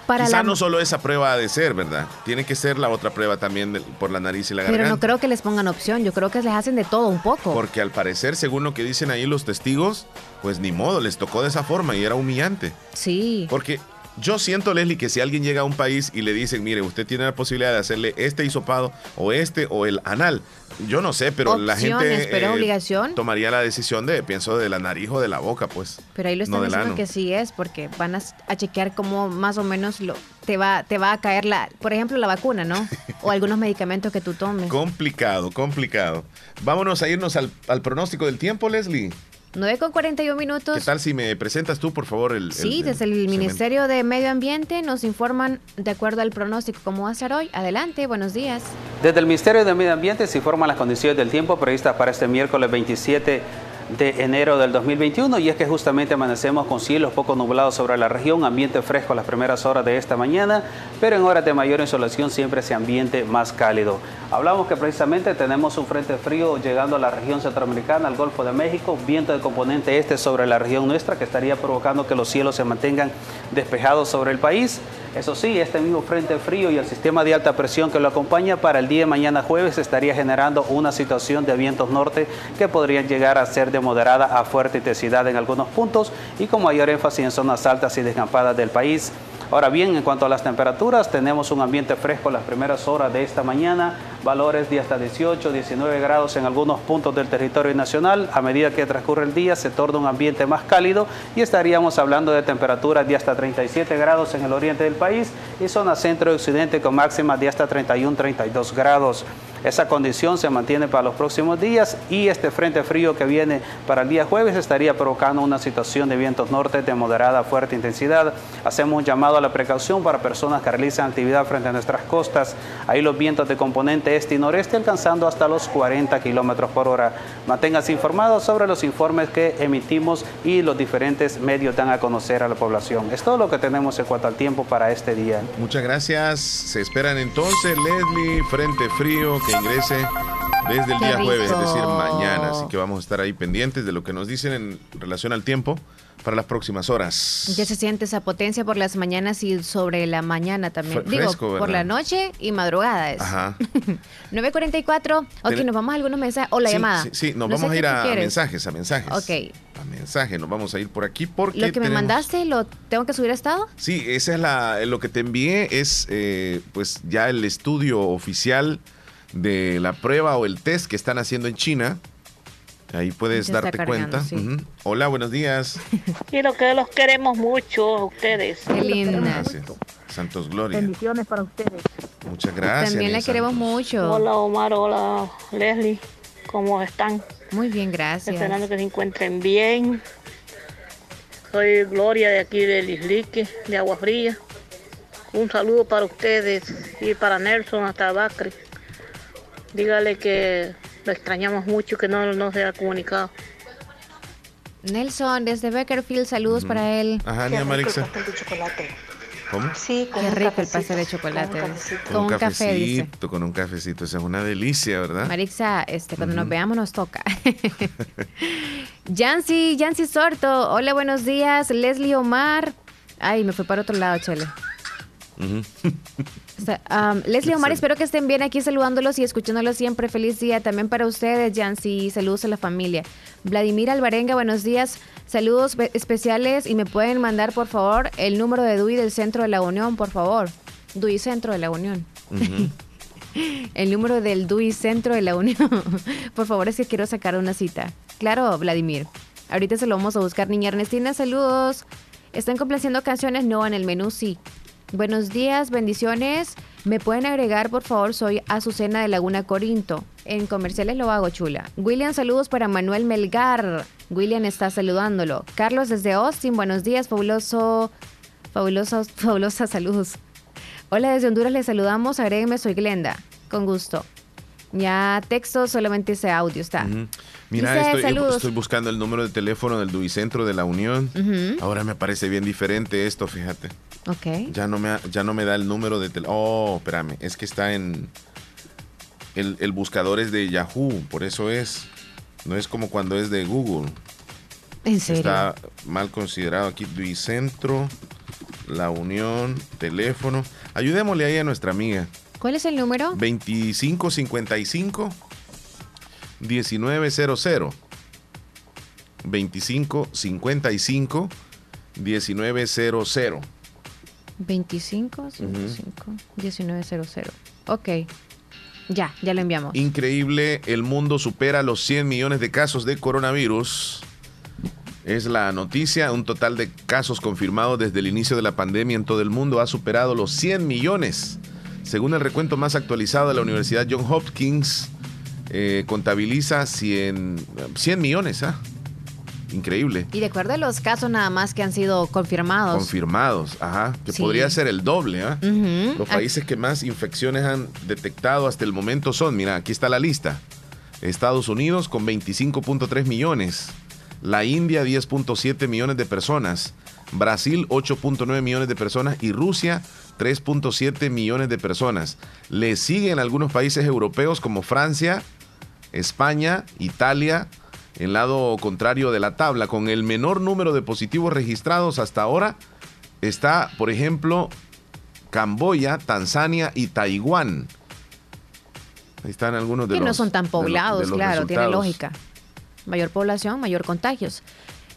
Para Quizá la no solo esa prueba ha de ser, ¿verdad? Tiene que ser la otra prueba también por la nariz y la pero garganta. no creo que les pongan opción. Yo creo que les hacen de todo un poco. Porque al parecer, según lo que dicen ahí los testigos, pues ni modo, les tocó de esa forma y era humillante. Sí. Porque yo siento, Leslie, que si alguien llega a un país y le dicen, mire, usted tiene la posibilidad de hacerle este hisopado o este o el anal, yo no sé, pero la gente pero eh, obligación. tomaría la decisión de, pienso, de la nariz o de la boca, pues. Pero ahí lo están no diciendo que sí es, porque van a, a chequear cómo más o menos lo, te, va, te va a caer la, por ejemplo, la vacuna, ¿no? O algunos medicamentos que tú tomes. Complicado, complicado. Vámonos a irnos al, al pronóstico del tiempo, Leslie. 9 con 41 minutos. ¿Qué tal si me presentas tú, por favor, el... Sí, el- desde el? Ministerio de Medio Ambiente nos informan de acuerdo al pronóstico cómo va a ser hoy. Adelante, buenos días. Desde el Ministerio de Medio Ambiente se informan las condiciones del tiempo previstas para este miércoles 27 de enero del 2021 y es que justamente amanecemos con cielos poco nublados sobre la región, ambiente fresco las primeras horas de esta mañana, pero en horas de mayor insolación siempre ese ambiente más cálido. Hablamos que precisamente tenemos un frente frío llegando a la región centroamericana, al Golfo de México, viento de componente este sobre la región nuestra que estaría provocando que los cielos se mantengan despejados sobre el país. Eso sí, este mismo frente frío y el sistema de alta presión que lo acompaña para el día de mañana jueves estaría generando una situación de vientos norte que podrían llegar a ser de moderada a fuerte intensidad en algunos puntos y con mayor énfasis en zonas altas y descampadas del país. Ahora bien, en cuanto a las temperaturas, tenemos un ambiente fresco las primeras horas de esta mañana, valores de hasta 18, 19 grados en algunos puntos del territorio nacional. A medida que transcurre el día se torna un ambiente más cálido y estaríamos hablando de temperaturas de hasta 37 grados en el oriente del país y zona centro y occidente con máximas de hasta 31, 32 grados. Esa condición se mantiene para los próximos días y este frente frío que viene para el día jueves estaría provocando una situación de vientos norte de moderada a fuerte intensidad. Hacemos un llamado a la precaución para personas que realizan actividad frente a nuestras costas. Ahí los vientos de componente este y noreste alcanzando hasta los 40 kilómetros por hora. Manténgase informado sobre los informes que emitimos y los diferentes medios dan a conocer a la población. Es todo lo que tenemos en cuanto al tiempo para este día. Muchas gracias. Se esperan entonces, Leslie, frente frío que ingrese desde el día jueves, es decir, mañana. Así que vamos a estar ahí pendientes de lo que nos dicen en relación al tiempo para las próximas horas. Ya se siente esa potencia por las mañanas y sobre la mañana también. Digo, por la noche y madrugada es. Ajá. 9.44. Ok, nos vamos a algunos mensajes. O la llamada. Sí, sí, nos vamos a ir a mensajes, a mensajes. Ok. A mensajes, nos vamos a ir por aquí porque. Lo que me mandaste, ¿lo tengo que subir a estado? Sí, esa es la. Lo que te envié es, eh, pues, ya el estudio oficial de la prueba o el test que están haciendo en China. Ahí puedes darte cuenta. Hola, buenos días. Quiero que los queremos mucho a ustedes. Qué linda. Gracias. Santos Gloria. Bendiciones para ustedes. Muchas gracias. También la queremos mucho. Hola Omar, hola Leslie. ¿Cómo están? Muy bien, gracias. Esperando que se encuentren bien. Soy Gloria de aquí del Islique, de Agua Fría. Un saludo para ustedes y para Nelson hasta Bacri. Dígale que lo extrañamos mucho, que no, no se ha comunicado. Nelson, desde Beckerfield, saludos para él. Ajá, Nia Marixa. ¿Cómo? Sí, con Qué rico el pastel de chocolate. Con un, cafecito, con un cafecito. Esa es una delicia, ¿verdad? Marixa, este, cuando nos veamos nos toca. Yancy, Yancy Sorto. Hola, buenos días. Leslie Omar. Ay, me fue para otro lado, Chele. Leslie Omar, espero que estén bien aquí saludándolos y escuchándolos siempre. Feliz día también para ustedes, Jancy. Saludos a la familia. Vladimir Alvarenga, buenos días. Saludos especiales y me pueden mandar, por favor, el número de DUI del Centro de la Unión, por favor. DUI Centro de la Unión. el número del DUI Centro de la Unión. por favor, es que quiero sacar una cita. Claro, Vladimir. Ahorita se lo vamos a buscar, niña Ernestina. Saludos. ¿Están complaciendo canciones? No, en el menú sí. Buenos días, bendiciones. ¿Me pueden agregar, por favor? Soy Azucena de Laguna Corinto. En comerciales lo hago, chula. William, saludos para Manuel Melgar. William está saludándolo. Carlos desde Austin, buenos días, fabuloso, fabuloso, fabulosa saludos. Hola, desde Honduras les saludamos. Agrégueme, soy Glenda. Con gusto. Ya texto, solamente ese audio está. Mira, estoy, buscando el número de teléfono del Duicentro de la Unión. Ahora me parece bien diferente esto, fíjate. Ok. Ya no me, ya no me da el número de teléfono. Oh, espérame, es que está en... El, buscador es de Yahoo, por eso es. No es como cuando es de Google. ¿En serio? Está mal considerado aquí. Duicentro, La Unión, teléfono. Ayudémosle ahí a nuestra amiga. ¿Cuál es el número? 2555 1900. 2555 1900. 25 1900. Ok. Ya, ya lo enviamos. Increíble, el mundo supera los 100 millones de casos de coronavirus. Es la noticia, un total de casos confirmados desde el inicio de la pandemia en todo el mundo ha superado los 100 millones. Según el recuento más actualizado de la Universidad John Hopkins, eh, contabiliza 100, 100 millones. ¿ah? Increíble. Y de acuerdo a los casos nada más que han sido confirmados. Confirmados, ajá. Que podría ser el doble. ¿ah? Los países que más infecciones han detectado hasta el momento son, mira, aquí está la lista. Estados Unidos con 25.3 millones. La India 10.7 millones de personas. Brasil 8.9 millones de personas y Rusia 3.7 millones de personas. Le siguen algunos países europeos como Francia, España, Italia, en lado contrario de la tabla, con el menor número de positivos registrados hasta ahora, está, por ejemplo, Camboya, Tanzania y Taiwán. Ahí están algunos de que los. no son tan poblados, claro, tiene lógica. Mayor población, mayor contagios.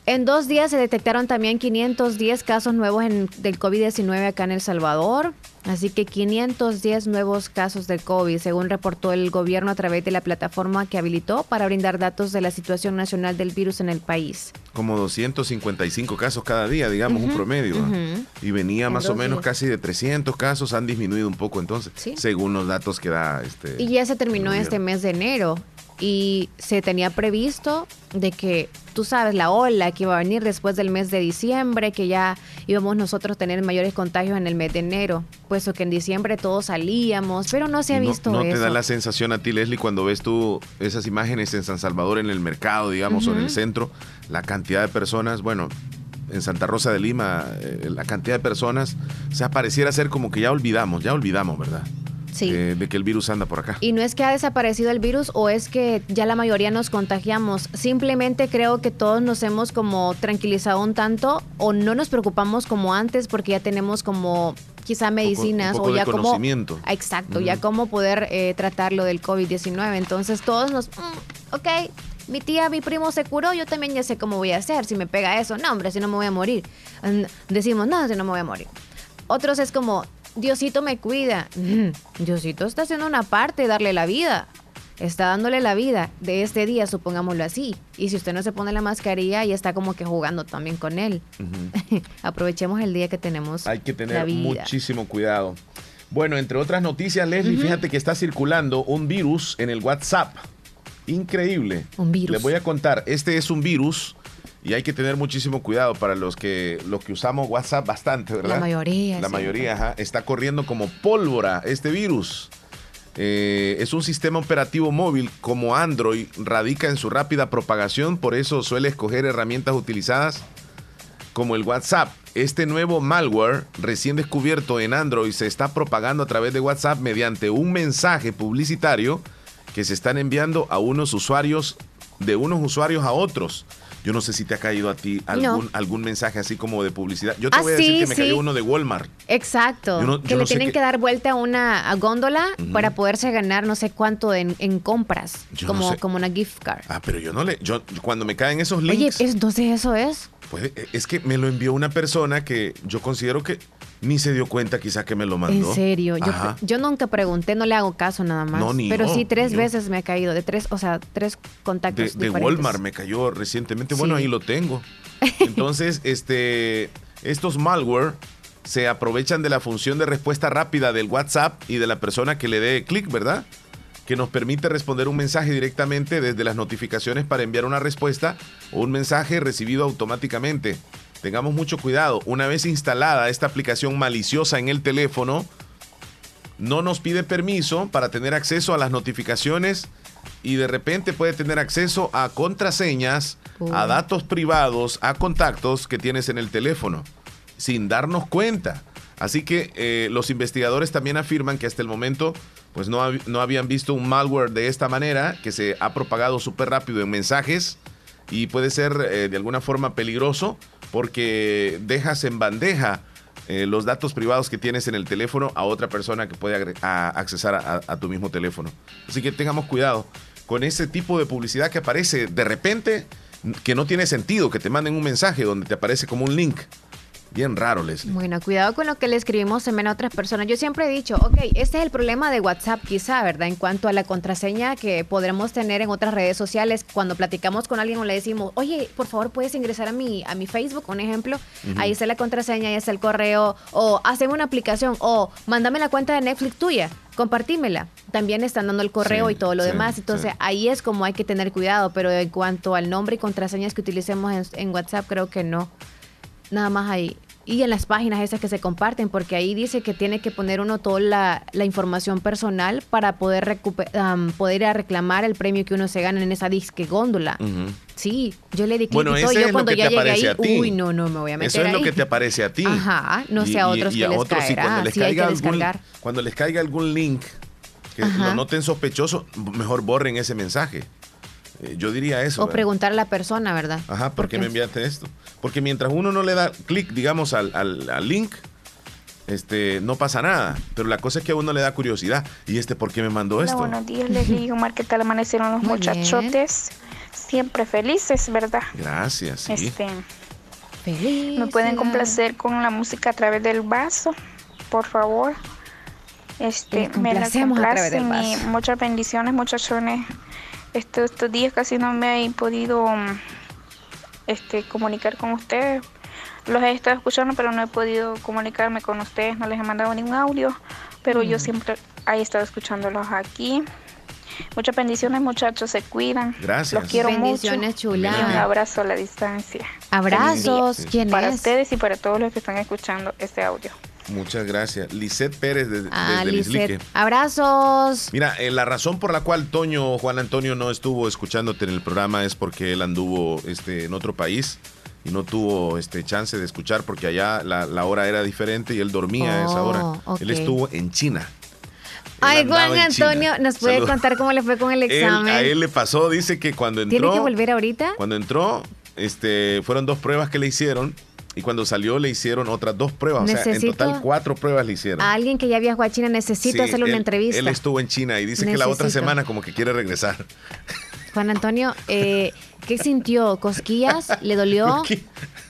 En dos días se detectaron también 510 casos nuevos en, del COVID-19 acá en El Salvador. Así que 510 nuevos casos del COVID, según reportó el gobierno a través de la plataforma que habilitó para brindar datos de la situación nacional del virus en el país. Como 255 casos cada día, digamos, un promedio. Y venía más o menos casi de 300 casos, han disminuido un poco entonces, según los datos que da este. Y ya se terminó este mes de enero y se tenía previsto de que, tú sabes, la ola que iba a venir después del mes de diciembre, que ya íbamos nosotros a tener mayores contagios en el mes de enero, puesto que en diciembre todos salíamos, pero no se ha visto no, eso. ¿No te da la sensación a ti, Leslie, cuando ves tú esas imágenes en San Salvador, en el mercado, digamos, o en el centro, la cantidad de personas, bueno, en Santa Rosa de Lima, eh, la cantidad de personas, o sea, pareciera ser como que ya olvidamos, ya olvidamos, ¿verdad? Eh, de que el virus anda por acá. Y no es que ha desaparecido el virus o es que ya la mayoría nos contagiamos. Simplemente creo que todos nos hemos como tranquilizado un tanto o no nos preocupamos como antes porque ya tenemos como quizá medicinas o ya como exacto ya cómo poder eh, tratarlo del COVID-19 entonces todos nos mm, ok mi tía, mi primo se curó, yo también ya sé cómo voy a hacer si me pega eso. No, hombre, si no me voy a morir. Decimos, no, si no me voy a morir. Otros es como, Diosito me cuida. Diosito está haciendo una parte, darle la vida. Está dándole la vida de este día, supongámoslo así. Y si usted no se pone la mascarilla, y está como que jugando también con él. Aprovechemos el día que tenemos. Hay que tener muchísimo cuidado. Bueno, entre otras noticias, Leslie, fíjate que está circulando un virus en el WhatsApp. Increíble. Un virus. Les voy a contar, este es un virus y hay que tener muchísimo cuidado para los que, los que usamos WhatsApp bastante, ¿verdad? La mayoría. La mayoría, ajá, está corriendo como pólvora este virus. Eh, es un sistema operativo móvil como Android, radica en su rápida propagación, por eso suele escoger herramientas utilizadas como el WhatsApp. Este nuevo malware recién descubierto en Android se está propagando a través de WhatsApp mediante un mensaje publicitario que se están enviando a unos usuarios, de unos usuarios a otros. Yo no sé si te ha caído a ti algún, algún mensaje así como de publicidad. Yo te Ah, voy a decir sí, que me sí. cayó uno de Walmart. Exacto. No- que le no tienen que dar vuelta a una a góndola para poderse ganar no sé cuánto en, en compras, Yo como, sé. como una gift card. Ah, pero yo no le. Yo, cuando me caen esos Oye, links. entonces eso es. pues, es que me lo envió una persona que yo considero que ni se dio cuenta, quizá que me lo mandó. En serio, yo, nunca pregunté, no le hago caso nada más. No, ni Pero sí, tres yo. veces me ha caído, de tres, o sea, tres contactos de. Walmart me cayó recientemente. Bueno, Sí. ahí lo tengo. Entonces, este, estos malware se aprovechan de la función de respuesta rápida del WhatsApp y de la persona que le dé clic, ¿verdad? Que nos permite responder un mensaje directamente desde las notificaciones para enviar una respuesta o un mensaje recibido automáticamente. Tengamos mucho cuidado. Una vez instalada esta aplicación maliciosa en el teléfono, no nos pide permiso para tener acceso a las notificaciones y de repente puede tener acceso a contraseñas, a datos privados, a contactos que tienes en el teléfono, sin darnos cuenta. Así que eh, los investigadores también afirman que hasta el momento pues no, hab- no habían visto un malware de esta manera, que se ha propagado súper rápido en mensajes y puede ser eh, de alguna forma peligroso porque dejas en bandeja eh, los datos privados que tienes en el teléfono a otra persona que puede a- accesar a, a tu mismo teléfono. Así que tengamos cuidado con ese tipo de publicidad que aparece de repente, que no tiene sentido, que te manden un mensaje donde te aparece como un link. Bien raro, Leslie. Bueno, cuidado con lo que le escribimos también a otras personas. Yo siempre he dicho, ok, este es el problema de WhatsApp quizá, ¿verdad? En cuanto a la contraseña que podremos tener en otras redes sociales, cuando platicamos con alguien o le decimos, oye, por favor, puedes ingresar a mi, a mi Facebook, un ejemplo, ahí está la contraseña, ahí está el correo, o haceme una aplicación, o mándame la cuenta de Netflix tuya, compartímela. También están dando el correo Sí, y todo lo sí, demás. Entonces sí. ahí es como hay que tener cuidado, pero en cuanto al nombre y contraseñas que utilicemos en, en WhatsApp, creo que no. Nada más ahí. Y en las páginas esas que se comparten, porque ahí dice que tiene que poner uno toda la, la información personal para poder, am, poder ir a reclamar el premio que uno se gana en esa disque góndola. Sí, yo le di clic Bueno, y todo. ese Yo es cuando que ya llegué ahí, a uy, no, no me voy a meter Eso es lo que te aparece a ti. Ajá, no sé a otros que les sí, caerá, cuando les sí caiga algún, cuando les caiga algún link que Ajá. lo noten sospechoso, mejor borren ese mensaje. Eh, yo diría eso. O ¿verdad? preguntar a la persona, ¿verdad? Ajá, ¿por qué me enviaste esto? Porque mientras uno no le da clic, digamos, al, al- al link, este, no pasa nada. Pero la cosa es que a uno le da curiosidad. ¿Y este por qué me mandó Hola, esto? buenos días, Leslie y Omar. ¿Qué tal amanecieron los Muy bien. muchachotes? siempre felices, ¿verdad? Gracias, sí. Este, Feliz. me pueden complacer con la música a través del vaso, por favor. Este, Les me la complacemos a través del complacen y muchas bendiciones, muchachones. Este, estos días casi no me he podido mm, este, comunicar con ustedes. Los he estado escuchando, pero no he podido comunicarme con ustedes. No les he mandado ningún audio, pero yo Mm. siempre he estado escuchándolos aquí. Muchas bendiciones, muchachos. Se cuidan. Gracias. Los quiero Bendiciones, mucho. chula. Y un abrazo a la distancia. Abrazos. Feliz día. ¿Quién para es? ustedes y para todos los que están escuchando este audio. Muchas gracias. Lisette Pérez de- Ah, desde. Lislique. Abrazos. Mira, eh, la razón por la cual Toño, Juan Antonio no estuvo escuchándote en el programa es porque él anduvo este, en otro país y no tuvo este chance de escuchar porque allá la, la hora era diferente y él dormía a esa hora. Oh. Él estuvo en China. Ay, Juan Antonio. ¿nos puede Saludos. contar cómo le fue con el Él- examen? a él le pasó, dice que cuando entró. ¿Tiene que volver ahorita? Cuando entró, este, fueron dos pruebas que le hicieron y cuando salió le hicieron otras dos pruebas. O sea, en total cuatro pruebas le hicieron. A alguien que ya viajó a China necesito Sí, hacerle una él- entrevista. Él estuvo en China y dice que la otra semana como que quiere regresar. Juan Antonio, eh, ¿qué sintió? ¿Cosquillas? ¿Le dolió?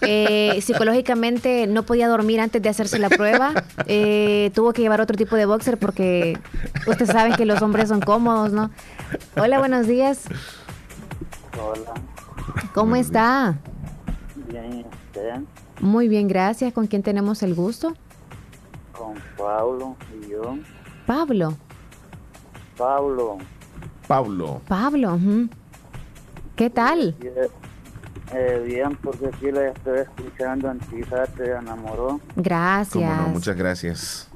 Eh, psicológicamente no podía dormir antes de hacerse la prueba. Eh, tuvo que llevar otro tipo de boxer porque ustedes saben que los hombres son cómodos, ¿no? Hola, buenos días. Hola, ¿Cómo está? bien, ¿y usted? Muy bien, gracias. ¿Con quién tenemos el gusto? Con Pablo y yo. Pablo. Pablo, Pablo. Pablo. ¿Qué tal? bien, eh, bien, porque aquí la estoy escuchando en Tizate, te enamoró. Gracias. Cómo no, muchas gracias.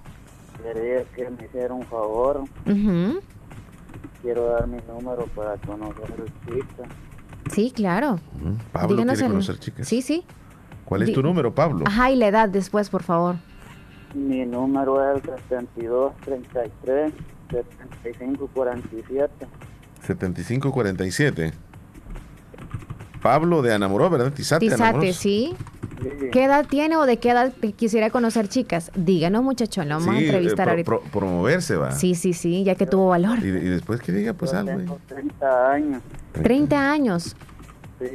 Quería que me hiciera un favor. Ujú. Quiero dar mi número para conocer a chica. Sí, claro. Pablo Díganos quiere el- conocer chicas. Sí, sí. ¿Cuál es tu número, Pablo? Ajá, y la edad después, por favor. Mi número es el 72 33 75 47. 7547. Pablo de Anamoró, ¿verdad? Tizate, Tizate, Anamoros. ¿sí? Sí. ¿Qué edad tiene o de qué edad quisiera conocer chicas? Díganos, muchachón, lo vamos a Sí, entrevistar eh, pro- ahorita. pro- promoverse va. Sí, sí, sí, ya que tuvo valor. Y, y después que diga, pues algo. eh. 30 años. 30 años. Sí.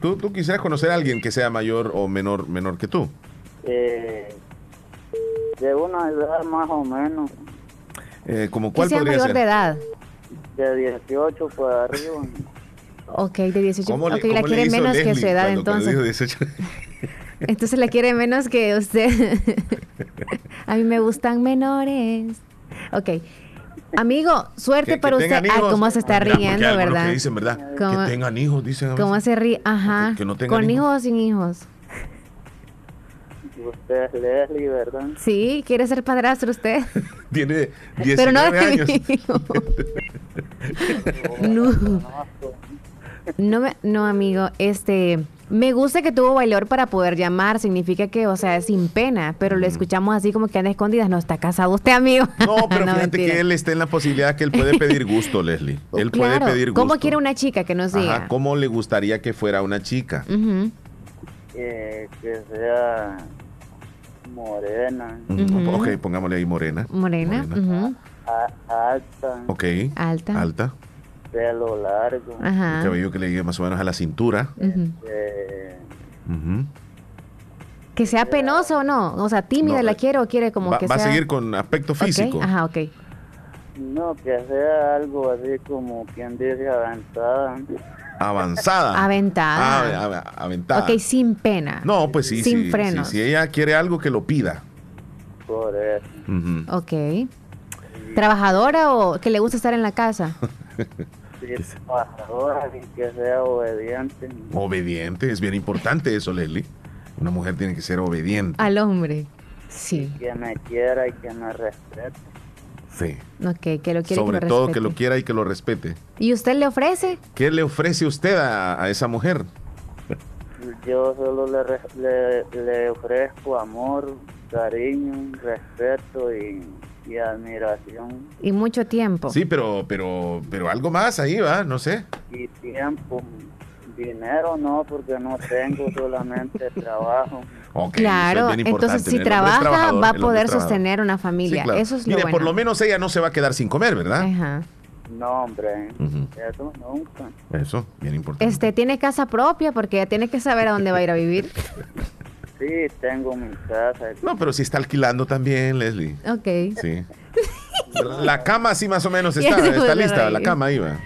¿Tú, tú quisieras conocer a alguien que sea mayor o menor, menor que tú. Eh, de una edad más o menos. Eh, ¿Como Que cuál sea podría mayor ser? de edad. De 18 para arriba. Ok, de 18. ¿Cómo le- Ok, la cómo le quiere menos que Leslie su edad cuando- cuando entonces. dijo 18? Entonces la quiere menos que usted. a mí me gustan menores. Ok. Amigo, suerte Que- que para usted. Ay, cómo se está riendo, ¿verdad? Que dicen, ¿verdad? ¿Cómo- Que tengan hijos, dicen. a ¿Cómo se ríe? Ajá. Que no tengan ¿Con hijos. hijos o sin hijos? Usted es Leslie, ¿verdad? Sí, quiere ser padrastro usted. Tiene Pero no 19 de años. mi hijo. No. No, me- no, amigo, este, me gusta que tuvo valor para poder llamar, significa que, o sea, es sin pena, pero lo escuchamos así como que anda escondidas, no está casado usted, amigo. No, pero fíjate mentira. que él está en la posibilidad que él puede pedir gusto, Leslie. Él Claro, puede pedir gusto. ¿Cómo quiere una chica que nos diga? Ajá, ¿cómo le gustaría que fuera una chica? Ujú. Que, que sea morena, Ujú. Ok, pongámosle ahí morena. Morena, ujú. a- alta, Ok. Alta. Alta. Pelo largo. Ajá. Un cabello que le llegue más o menos a la cintura. Ujú. eh, Ujú. Que sea penosa o no, o sea, tímida No, la eh, quiere o quiere como Va, que va a sea... seguir con aspecto físico. Ajá, ok. no, que sea algo así como quien dice avanzada. Avanzada. Aventada. Ah, a- a- aventada. Ok, sin pena. No, pues sí, Sin sí, frenos. sí, Si ella quiere algo, que lo pida. Por eso. Ujú. Ok. ¿Trabajadora o que le gusta estar en la casa? Trabajadora y que sea obediente. Obediente, es bien importante eso, Leslie. Una mujer tiene que ser obediente. Al hombre. Sí. Que me quiera y que me respete. Sí. Ok, que lo quiere Sobre que lo todo respete. que lo quiera y que lo respete. ¿Y usted le ofrece? ¿Qué le ofrece usted a, a esa mujer? Yo solo le, re- le, le ofrezco amor, cariño, respeto y, y admiración Y mucho tiempo. Sí, pero, pero, pero algo más ahí va, no sé. y tiempo. Dinero no, porque no tengo solamente trabajo. Ok, Claro, es entonces si trabaja va a poder sostener una Sí, familia. claro. Eso es lo Mire, bueno. por lo menos ella no se va a quedar sin comer, ¿verdad? Ajá. No, hombre. Ujú. Eso nunca. Eso, bien importante. Este, ¿tiene casa propia? Porque ya tiene que saber a dónde va a ir a vivir. Sí, tengo mi casa. No, pero si está alquilando también, Leslie. Ok. Sí. La cama sí más o menos está, está lista, reír. la cama iba.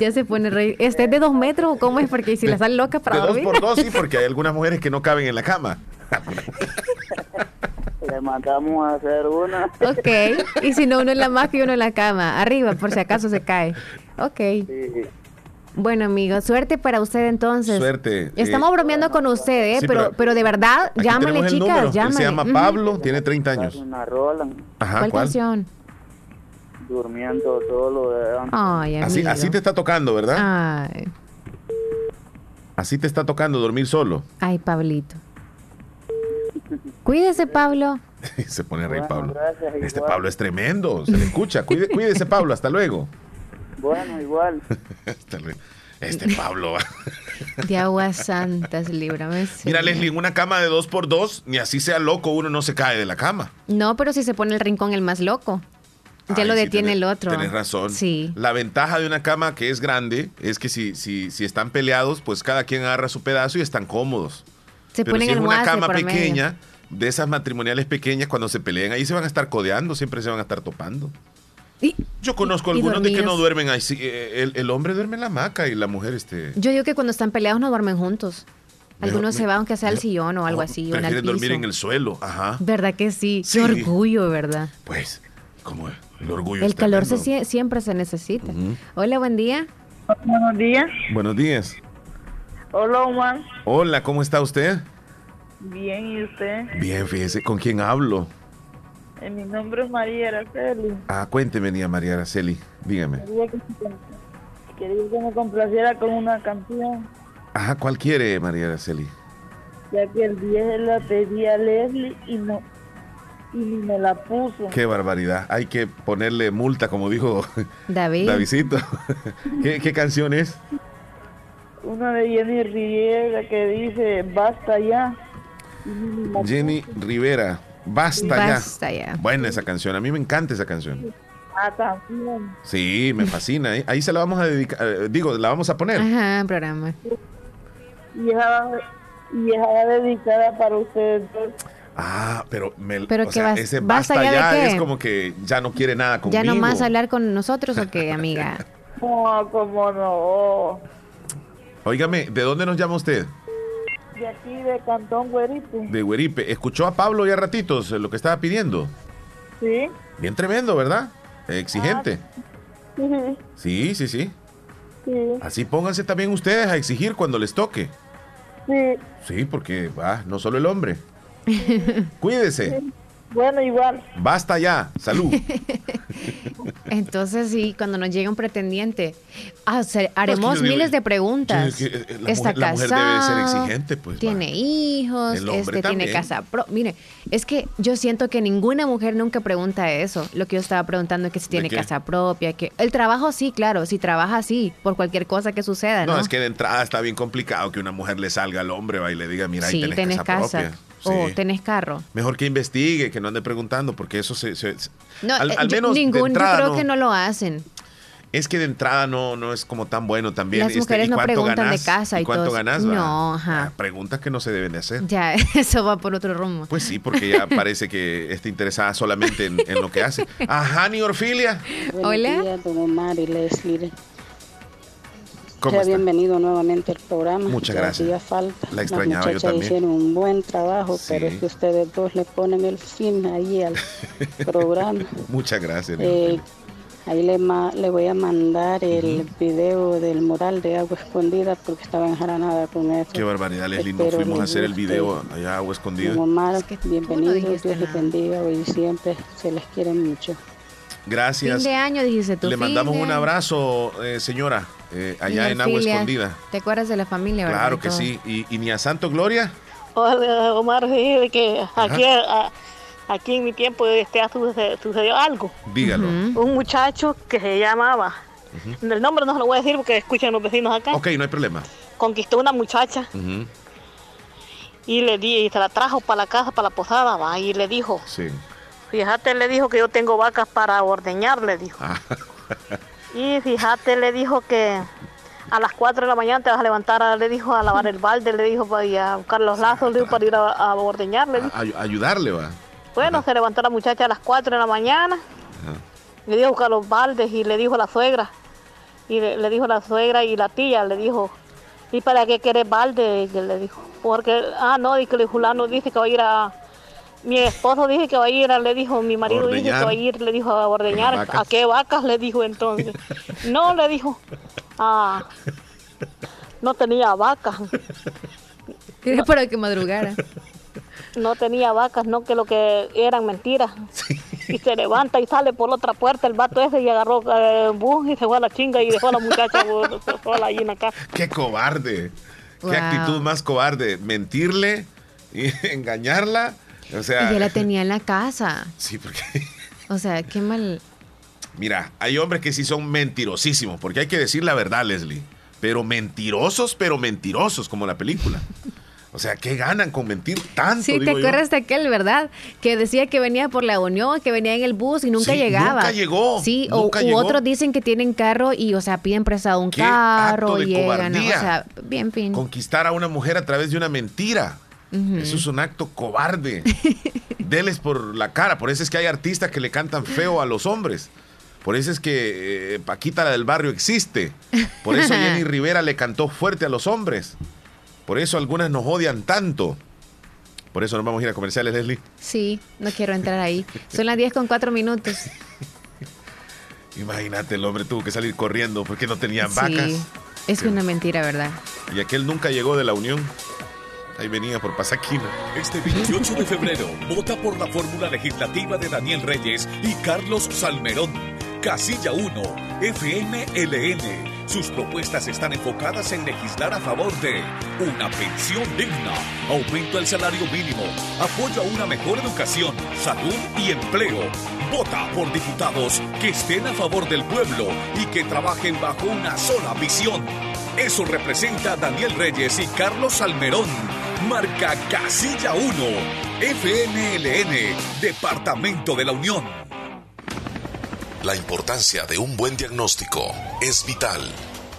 Ya se pone rey. ¿Este es de dos metros o cómo es? Porque si la sale loca para De dos por dos, sí, porque hay algunas mujeres que no caben en la cama. Le mandamos a hacer una. Ok. Y si no, uno en la más y uno en la cama. Arriba, por si acaso se cae. Ok. Bueno, amigo, suerte para usted entonces. Suerte. Estamos Eh, bromeando con usted, ¿eh? sí, pero, pero- pero de verdad, llámale, chicas, llámale. se llama. Pablo, tiene 30 años. Ajá, ¿Cuál ¿cuál? canción? Durmiendo solo. De... Ay, amigo. Así, así te está tocando, ¿verdad? Ay, Así te está tocando dormir solo. ay, Pablito. Cuídese, Pablo. Se pone rey Pablo. gracias, Este. Pablo es tremendo, se le escucha. Cuide- cuídese, Pablo, hasta luego. Bueno, igual. Luego. Este Pablo. De aguas santas, líbrame. Mira. Leslie, en una cama de dos por dos, ni así sea loco, uno no se cae de la cama. No, pero si se pone el rincón el más loco. Ya Ay, lo sí, detiene tenés- el otro. Tenés razón. Sí. La ventaja de una cama que es grande es que si, si, si están peleados, pues cada quien agarra su pedazo y están cómodos. Se Pero ponen si es una cama medio. pequeña, de esas matrimoniales pequeñas, cuando se pelean, ahí se van a estar codeando, siempre se van a estar topando. Yo conozco y algunos de que no duermen ahí. sí, eh, el, el hombre duerme en la hamaca y la mujer, este. Yo digo que cuando están peleados no duermen juntos. Algunos Mejor- se van aunque sea al sillón o algo así, o en el Prefieren piso. dormir en el suelo. Ajá. ¿Verdad que sí? Sí. Qué orgullo, ¿verdad? Pues, como el orgullo. El calor se, siempre se necesita. Hola, buen día. Buenos días. Buenos días. Hola, Omar. Hola, ¿cómo está usted? Bien, ¿y usted? Bien, fíjese, ¿con quién hablo? Eh, mi nombre es María Araceli. Ah, cuénteme, María Araceli. Dígame. Quería que, quería que me complaciera con una canción, Ajá, ¿cuál quiere, María Araceli? ya que el 10 la pedí a Leslie y no y ni me la puso. Qué barbaridad. Hay que ponerle multa, como dijo David. Davidito. ¿Qué, qué canción es? Una de Jenny Riera que dice, basta ya. Jenny Rivera. Basta, Basta ya. ya. Buena esa canción. A mí me encanta esa canción. Ah, también. Sí, me fascina. ¿eh? Ahí se la vamos a dedicar. eh, digo, la vamos a poner. Ajá, programa. Y esa, y esa dedicada para ustedes. Ah, pero, me, Pero o que sea, ese basta basta ya ya es como que ya no quiere nada conmigo. ¿Ya no más hablar con nosotros o qué, amiga? No, como no. Óigame, ¿de dónde nos llama usted? De aquí de Cantón Güerito. De Hueripe. ¿Escuchó a Pablo ya ratitos eh, lo que estaba pidiendo? Sí. Bien tremendo, ¿verdad? Exigente. Sí. Sí, sí, sí. Sí. Así pónganse también ustedes a exigir cuando les toque. Sí. Sí, porque va, no solo el hombre. Cuídese. Bueno, igual. Basta ya. Salud. Entonces, sí, cuando nos llegue un pretendiente, haremos digo- miles de preguntas. que, eh, la Está mujer- la mujer debe de ser exigente, pues, Tiene hijos, este, tiene casa pro. Mire, es que yo siento que ninguna mujer nunca pregunta eso. Lo que yo estaba preguntando es que si tiene casa propia, que el trabajo sí, claro, si trabaja sí, por cualquier cosa que suceda, ¿no? No, es que de entrada está bien complicado que una mujer le salga al hombre va, y le diga, mira, ahí sí, tenés, tenés casa, casa, propia. O tenés carro. Mejor que investigue, que no ande preguntando, porque eso se... se- se- No, al, eh, al menos de ningún, yo entrada creo no. que no lo hacen. Es que de entrada no, no es como tan bueno también. Las este, mujeres ¿y no cuánto preguntan ganás? de casa y, cuánto ganás? va? No, ajá. Ah, Preguntas que no se deben de hacer. Ya, eso va por otro rumbo. Pues sí, porque ya parece que está interesada solamente en, en lo que hace. Ajá, ni Orfilia. Don Omar y Leslie. ¿Cómo Sea está? bienvenido nuevamente al programa. Muchas Ya gracias. hacía falta. La extrañaba yo Las muchachas también. hicieron un buen trabajo, Sí. pero es que ustedes dos le ponen el fin ahí al programa. Muchas gracias. Eh, ahí le, ma- le voy a mandar el video del mural de agua escondida porque estaba enjaranada con eso. Qué barbaridad, Leslie. No Espero fuimos a hacer el video allá a agua escondida. Omar, bienvenido, Dios les bendiga hoy y siempre se les quiere mucho. Gracias. Fin de año, dijiste tú. Le mandamos un abrazo, eh, señora, eh, allá en agua escondida. ¿Te acuerdas de la familia, verdad? Claro que sí. ¿Y, y ni a Santo Gloria? Hola, Omar, fíjate que aquí, a- aquí en mi tiempo este, sucedió, sucedió algo. Dígalo. Un muchacho que se llamaba, el nombre no se lo voy a decir porque escuchan los vecinos acá, Ok, no hay problema. conquistó una muchacha y le di, y se la trajo para la casa, para la posada, va, y le dijo, Sí. Fíjate, le dijo que yo tengo vacas para ordeñar, le dijo. Ah, Y fíjate, le dijo que a las 4 de la mañana te vas a levantar, le dijo a lavar el balde, le dijo para ir a buscar los lazos, le dijo para ir a, a ordeñar, le dijo. Ay- ayudarle, va. Bueno, se levantó la muchacha a las 4 de la mañana, le dijo a buscar los baldes y le dijo a la suegra, y le, le dijo a la suegra y la tía, le dijo, ¿y para qué querés balde? Y le dijo, porque, ah, no, y que el fulano dice que va a ir a, mi esposo dice que va a ir, a- le dijo, mi marido dice que Ordeñar. va a ir, le dijo a ordeñar. ¿a qué vacas? Le dijo entonces. No, le dijo, ah, no tenía vacas. Era para que madrugara. No tenía vacas, no que lo que eran mentiras. Y se levanta y sale por la otra puerta el vato ese y agarró eh, bus y se fue a la chinga y dejó a la muchacha sola allí en la casa. Qué cobarde. Wow. Qué actitud más cobarde. Mentirle y engañarla. O sea, Y ya la tenía en la casa. sí, porque O sea, qué mal. mira, hay hombres que sí son mentirosísimos, porque hay que decir la verdad, Leslie. Pero mentirosos, pero mentirosos, como la película. O sea, ¿qué ganan con mentir tanto? Sí, te digo acuerdas de aquel, ¿verdad? Que decía que venía por la Unión, que venía en el bus y nunca Sí, llegaba. nunca llegó, Sí, o u otros dicen que tienen carro y, o sea, piden prestado un Qué carro, acto de llegan, ¿no? o cobardía. sea, bien fin. Conquistar a una mujer a través de una mentira. Eso es un acto cobarde. Deles por la cara. Por eso es que hay artistas que le cantan feo a los hombres. Por eso es que eh, Paquita la del barrio existe. Por eso Jenny Rivera le cantó fuerte a los hombres. Por eso algunas nos odian tanto. Por eso nos vamos a ir a comerciales, Leslie. Sí, no quiero entrar ahí. Son las 10 con 4 minutos. Imagínate, el hombre tuvo que salir corriendo porque no tenían Sí, vacas. es una mentira, ¿verdad? Y aquel nunca llegó de la Unión. Ahí venía por Pasaquina. Este 28 de febrero, vota por la fórmula legislativa de Daniel Reyes y Carlos Salmerón. Casilla 1, FMLN. Sus propuestas están enfocadas en legislar a favor de una pensión digna, aumento del salario mínimo, apoyo a una mejor educación, salud y empleo. Vota por diputados que estén a favor del pueblo y que trabajen bajo una sola visión. Eso representa a Daniel Reyes y Carlos Salmerón. Marca Casilla 1, FNLN, Departamento de la Unión. La importancia de un buen diagnóstico es vital.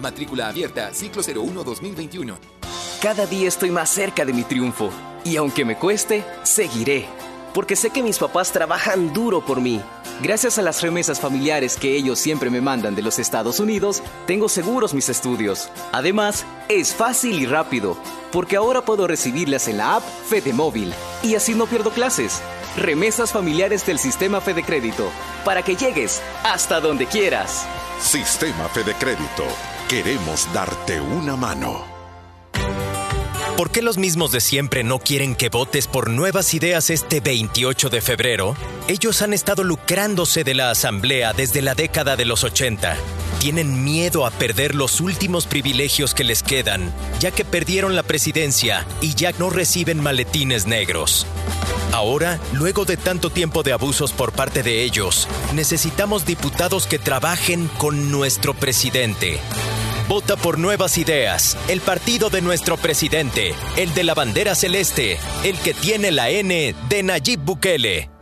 Matrícula abierta, ciclo 01-2021. Cada día estoy más cerca de mi triunfo. Y aunque me cueste, seguiré. Porque sé que mis papás trabajan duro por mí. Gracias a las remesas familiares que ellos siempre me mandan de los Estados Unidos, tengo seguros mis estudios. Además, es fácil y rápido, porque ahora puedo recibirlas en la app Fede Móvil. Y así no pierdo clases. Remesas familiares del sistema Fede Crédito, para que llegues hasta donde quieras. Sistema Fede Crédito. Queremos darte una mano. ¿Por qué los mismos de siempre no quieren que votes por nuevas ideas este 28 de febrero? Ellos han estado lucrándose de la Asamblea desde la década de los 80. Tienen miedo a perder los últimos privilegios que les quedan, ya que perdieron la presidencia y ya no reciben maletines negros. Ahora, luego de tanto tiempo de abusos por parte de ellos, necesitamos diputados que trabajen con nuestro presidente. Vota por nuevas ideas, el partido de nuestro presidente, el de la bandera celeste, el que tiene la N de Nayib Bukele.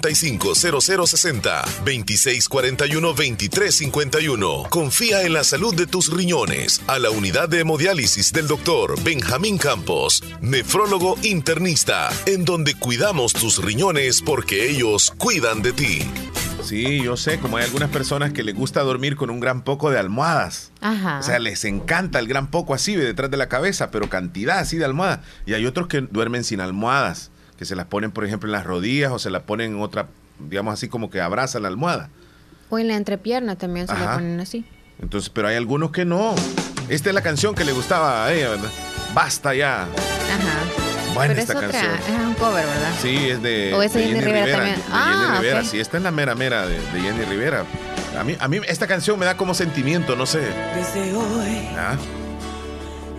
450060 2641 2351. Confía en la salud de tus riñones a la unidad de hemodiálisis del doctor Benjamín Campos, nefrólogo internista, en donde cuidamos tus riñones porque ellos cuidan de ti. Sí, yo sé, como hay algunas personas que les gusta dormir con un gran poco de almohadas. Ajá. O sea, les encanta el gran poco así detrás de la cabeza, pero cantidad así de almohadas. Y hay otros que duermen sin almohadas, que se las ponen, por ejemplo, en las rodillas o se las ponen en otra, digamos así como que abrazan la almohada. O en la entrepierna también se Ajá. le ponen así. Entonces, pero hay algunos que no. Esta es la canción que le gustaba a ella, ¿verdad? Basta ya. Ajá. Buena Pero esta es otra, canción. es un cover, ¿verdad? Sí, es de, O es de de Jenny Rivera también. de Ah, Jenny Rivera, ok. sí, esta es la mera mera de, de Jenny Rivera. A mí, a mí esta canción me da como sentimiento, no sé. Desde hoy Ah,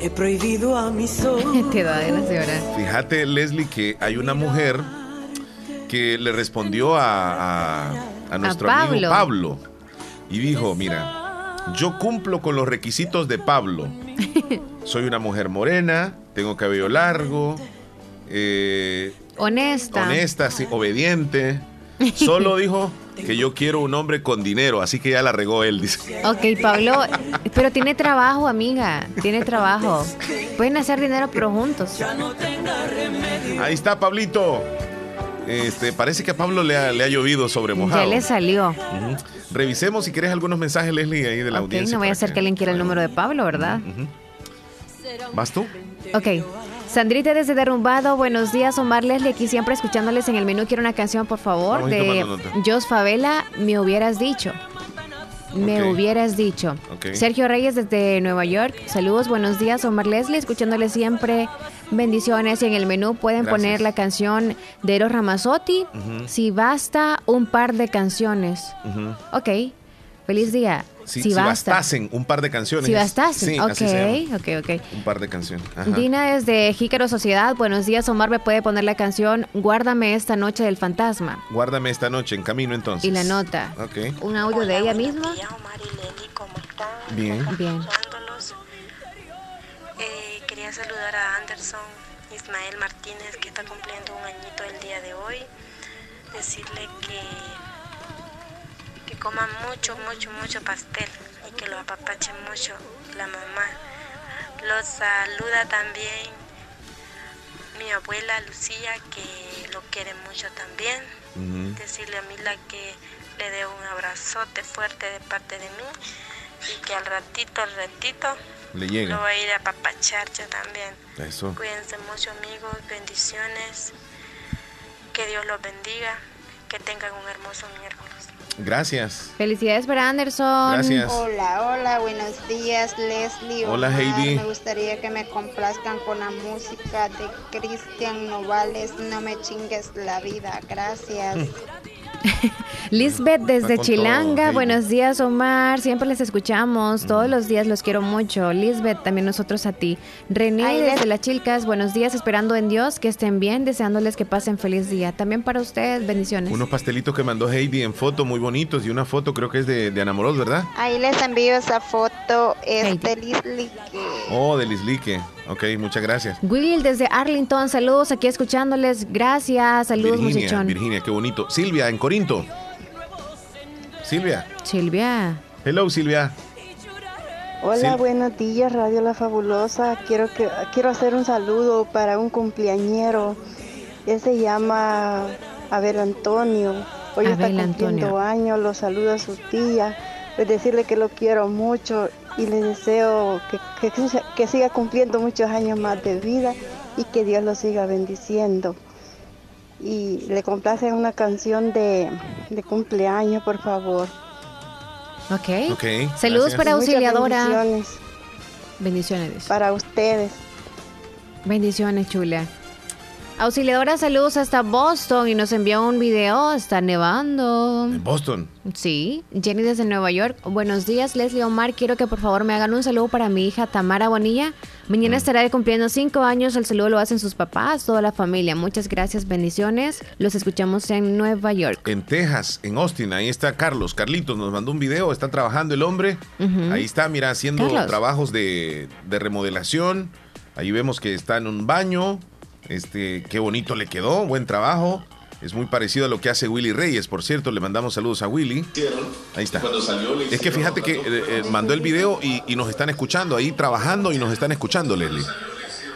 he prohibido a mis ojos. Te da de llorar. Fíjate, Leslie, que hay una mujer que le respondió a, a- a nuestro amigo Pablo. Pablo y dijo, mira, yo cumplo con los requisitos de Pablo. Soy una mujer morena, tengo cabello largo, eh, Honesta. honesta, sí, obediente. Solo dijo que yo quiero un hombre con dinero, así que ya la regó él, dice. Ok, Pablo, pero tiene trabajo, amiga. Tiene trabajo. Pueden hacer dinero, pero juntos. Ahí está, Pablito. Este, parece que a Pablo le ha, le ha llovido sobre mojado. Ya le salió. Revisemos si querés algunos mensajes, Leslie, ahí de la Ok, audiencia. no voy a hacer que alguien quiera el número de Pablo, ¿verdad? ¿Vas tú? Ok. Sandrita desde Derrumbado, buenos días, Omar Leslie, aquí siempre escuchándoles en el menú. Quiero una canción, por favor, Vamos de. Jos Favela, Me hubieras dicho. Me hubieras dicho. Sergio Reyes desde Nueva York, saludos, buenos días, Omar Leslie, escuchándoles siempre. Bendiciones y en el menú pueden Gracias. poner la canción de Eros Ramazzotti. Si basta, un par de canciones. Ok, feliz día. Si, si si basta. bastasen un par de canciones. Si bastasen, Sí, ok, ok, ok. Un par de canciones. Ajá. Dina desde Jícaro Sociedad, buenos días Omar, me puede poner la canción Guárdame esta noche del fantasma Guárdame esta noche en camino entonces. y la nota. Ok. Un audio de ella misma. Bien. Bien. Eh, quería saludar a Anderson Ismael Martínez que está cumpliendo un añito el día de hoy. Decirle que coma mucho, mucho, mucho pastel y que lo apapache mucho la mamá. Lo saluda también mi abuela Lucía que lo quiere mucho también. Decirle a Mila que le dé un abrazote fuerte de parte de mí y que al ratito, al ratito Le llega. lo voy a ir a papachar yo también. Eso. Cuídense mucho amigos, bendiciones, que Dios los bendiga, que tengan un hermoso miércoles. Gracias. Felicidades para Anderson. Gracias. Hola, hola, buenos días, Leslie. Hola, Omar. Heidi. Me gustaría que me complazcan con la música de Cristian Novales. No me chingues la vida. Gracias. Lisbeth desde Chilanga, todo, Heidi. buenos días Omar, siempre les escuchamos, todos los días los quiero mucho. Lisbeth, también nosotros a ti. René Ay, desde. Las Chilcas, buenos días, esperando en Dios que estén bien, deseándoles que pasen feliz día. También para ustedes, bendiciones. Unos pastelitos que mandó Heidi en foto muy bonitos y una foto creo que es de, de Ana Moros, ¿verdad? Ahí les envío esa foto. Es de Leslie que Oh, de Lislique. Ok, muchas gracias. Will desde Arlington, saludos aquí escuchándoles. Gracias, saludos Virginia, muchachón. Virginia, qué bonito. Silvia, en Corinto. Silvia. Silvia. Hello, Silvia. Hola, Sí. buenos días, Radio La Fabulosa. Quiero que quiero hacer un saludo para un cumpleañero. Él se llama Abel Antonio. Hoy está cumpliendo Antonio. años. Lo saluda a su tía. Pues decirle que lo quiero mucho y le deseo que, que, que siga cumpliendo muchos años más de vida y que Dios lo siga bendiciendo. Y le complace una canción de, de cumpleaños, por favor. Ok. Ok, Saludos gracias. para Muchas auxiliadora. bendiciones Bendiciones. para ustedes. Bendiciones, chula. Auxiliadora, saludos hasta Boston y nos envió un video. Está nevando. En Boston. Sí, Jenny desde Nueva York. Buenos días, Leslie Omar. Quiero que por favor me hagan un saludo para mi hija Tamara Bonilla. Mañana estará cumpliendo cinco años. El saludo lo hacen sus papás, toda la familia. Muchas gracias, bendiciones. Los escuchamos en Nueva York. En Texas, en Austin, ahí está Carlos. Carlitos nos mandó un video, está trabajando el hombre. Ahí está, mira, haciendo Carlos. trabajos de, de remodelación. Ahí vemos que está en un baño. Este, qué bonito le quedó, buen trabajo. Es muy parecido a lo que hace Willy Reyes, por cierto. Le mandamos saludos a Willy. Ahí está. Es que fíjate que eh, eh, mandó el video y, y nos están escuchando ahí trabajando y nos están escuchando, Leslie.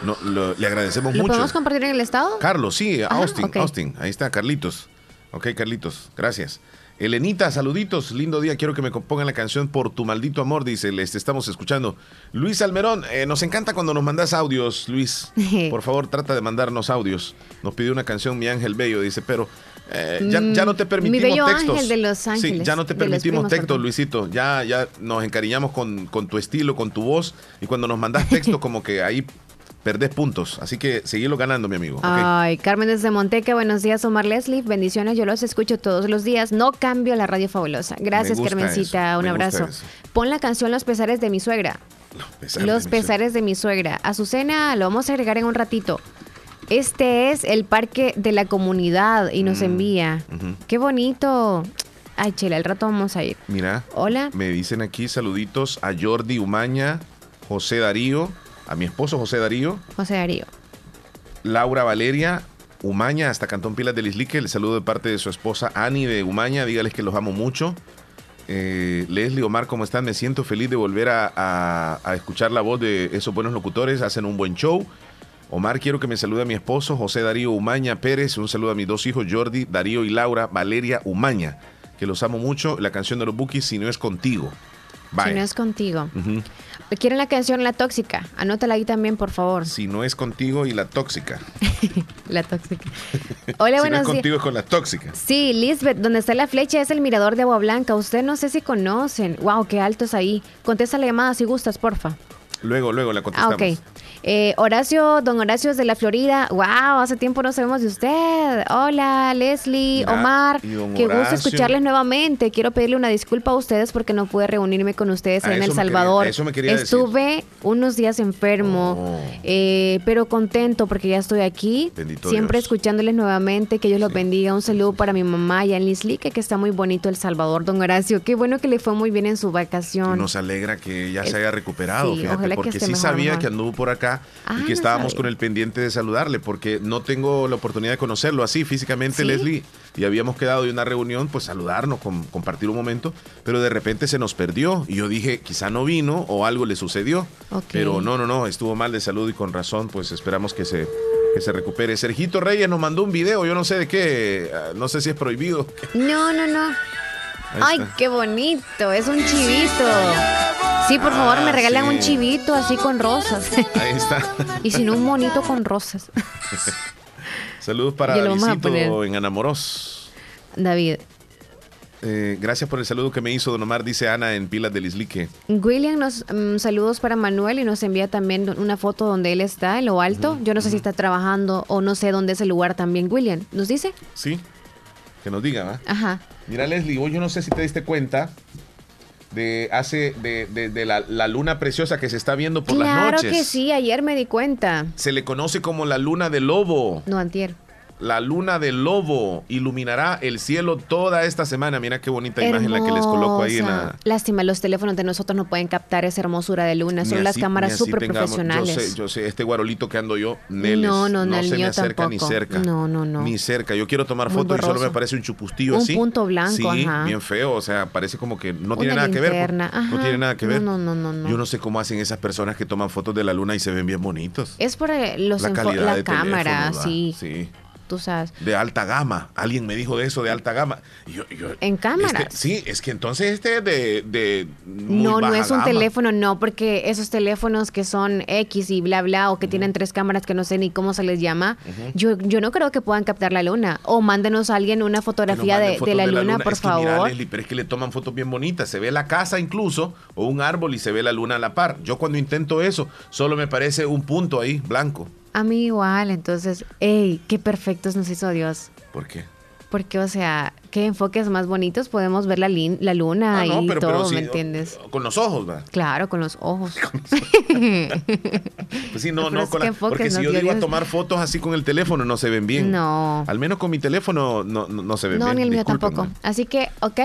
No, lo- le agradecemos ¿Lo mucho. podemos compartir en el estado? Carlos, sí, Ajá, Austin. Austin. Ahí está, Carlitos. Ok, Carlitos, gracias. Elenita, saluditos, lindo día. Quiero que me pongan la canción Por tu maldito amor, dice, les estamos escuchando. Luis Almerón, eh, nos encanta cuando nos mandas audios, Luis. Por favor, trata de mandarnos audios. Nos pidió una canción Mi Ángel Bello, dice, pero eh, ya, Mm, ya no te Mi permitimos bello textos. ángel de Los Sí, Ángeles, ya no te permitimos primos, textos, perdón. Luisito. Ya, ya nos encariñamos con, con tu estilo, con tu voz. Y cuando nos mandas texto, como que ahí perdés puntos. Así que seguilo ganando, mi amigo. Ay, Carmen desde Monteca, buenos días, Omar Leslie, bendiciones, yo los escucho todos los días, no cambio la radio fabulosa. Gracias, Carmencita, eso, un abrazo. Pon la canción Los pesares de mi suegra. Pesar los de mi pesares de mi suegra. Azucena, lo vamos a agregar en un ratito. Este es el parque de la comunidad y Mm. nos envía. Ujú. Qué bonito. Ay, chela, al rato vamos a ir. Mira. Hola. Me dicen aquí saluditos a Jordi Umaña, José Darío, a mi esposo José Darío, José Darío. Laura Valeria Umaña, hasta Cantón Pilas del Islique. El saludo de parte de su esposa Ani de Umaña. Dígales que los amo mucho. Eh, Leslie, Omar, ¿cómo están? Me siento feliz de volver a, a- a escuchar la voz de esos buenos locutores. Hacen un buen show. Omar, quiero que me salude a mi esposo, José Darío Umaña Pérez. Un saludo a mis dos hijos, Jordi, Darío y Laura Valeria Umaña, que los amo mucho. La canción de los Bookies, Si no es contigo. Bye. Si no es contigo. ¿Quieren la canción La Tóxica? Anótala ahí también, por favor. Si no es contigo y la tóxica. La Tóxica. Hola, si no es buenos días. contigo es con la tóxica. Sí, Lisbeth, donde está la flecha es el mirador de Agua Blanca. Usted no sé si conocen. Wow, qué alto es ahí. Contesta la llamada si gustas, porfa. Luego, luego la Ah, contestamos. ok. Eh, Horacio, don Horacio es de la Florida. Wow, hace tiempo no sabemos de usted. Hola, Leslie, Omar. Qué gusto escucharles nuevamente. Quiero pedirle una disculpa a ustedes porque no pude reunirme con ustedes Ah, en El quería- Salvador. eso me quería decir. Estuve unos días enfermo, Oh. eh, pero contento porque ya estoy aquí. Bendito Siempre Dios. escuchándoles nuevamente. Que Dios los bendiga. Un saludo para mi mamá y a Lislique, que está muy bonito El Salvador. Don Horacio, qué bueno que le fue muy bien en su vacación. nos alegra que ya Es- se haya recuperado, sí, fíjate, ojalá porque sí mejor, sabía mejor. que anduvo por acá Ah, y que estábamos sabía. con el pendiente de saludarle, porque no tengo la oportunidad de conocerlo así físicamente, ¿Sí? Leslie, y habíamos quedado de una reunión, pues saludarnos, com- compartir un momento, pero de repente se nos perdió y yo dije, quizá no vino o algo le sucedió, pero no, no, no, estuvo mal de salud y con razón, pues esperamos que se, que se recupere. Sergito Reyes nos mandó un video, yo no sé de qué, ah, no sé si es prohibido. No, no, no. Ahí Ay, está. qué bonito. Es un chivito. Sí, por favor, Ah, me regalan sí. un chivito así con rosas. Ahí está. y si no, un monito con rosas. Saludos para poner. en Anamoros. David. Eh, gracias por el saludo que me hizo Don Omar, dice Ana en Pilas del Islique. William nos mm, saludos para Manuel y nos envía también una foto donde él está en lo alto. Yo no sé si está trabajando o no sé dónde es el lugar también. William, ¿nos dice? Sí, que nos diga, ¿va? Ajá. Mira, Leslie, hoy yo no sé si te diste cuenta de hace de, de- de la, la luna preciosa que se está viendo por las claro noches. que sí, ayer me di cuenta. Se le conoce como la luna de lobo. No, antier. La luna del lobo iluminará el cielo toda esta semana. Mira qué bonita imagen la que les coloco ahí en la... Lástima, los teléfonos de nosotros no pueden captar esa hermosura de luna. Son las cámaras súper profesionales. Yo sé, yo sé, este guarolito que ando yo, Neles, no, no, no, se me acerca tampoco. ni cerca. No, no, no. Ni cerca. Yo quiero tomar fotos y solo me parece un chupustillo un así. Un punto blanco, sí, ajá. bien feo. O sea, parece como que no tiene Una nada que ver. pues. No tiene nada que ver. No, no, no, no. Yo no sé cómo hacen esas personas que toman fotos de la luna y se ven bien bonitos. Es por eh, los La calidad la de cámara, teléfono, sí. Sí. Tú sabes. De alta gama. Alguien me dijo de eso, de alta gama. Y yo- yo- En este- sí, es que entonces este es de, de muy No, no es un gama. teléfono, no, porque esos teléfonos que son X y bla, bla, o que tienen tres cámaras que no sé ni cómo se les llama, yo, yo no creo que puedan captar la luna. O mándenos a alguien una fotografía de, la luna, por es que mira, favor. Leslie, pero es que le toman fotos bien bonitas. Se ve la casa incluso, o un árbol y se ve la luna a la par. Yo cuando intento eso, solo me parece un punto ahí, blanco. A mí igual, entonces, ey, qué perfectos nos hizo Dios. ¿Por qué? Porque, o sea, qué enfoques más bonitos podemos ver la, lin- la luna Ah, no, y pero- todo, pero sí, ¿me entiendes? Con los ojos, va. Claro, con los ojos. Pues sí, no, Pero no, con la- porque si yo digo a tomar fotos así con el teléfono, no se ven bien. No. Al menos con mi teléfono no, no, no se ven No, bien. ni el mío tampoco. Así que, ok,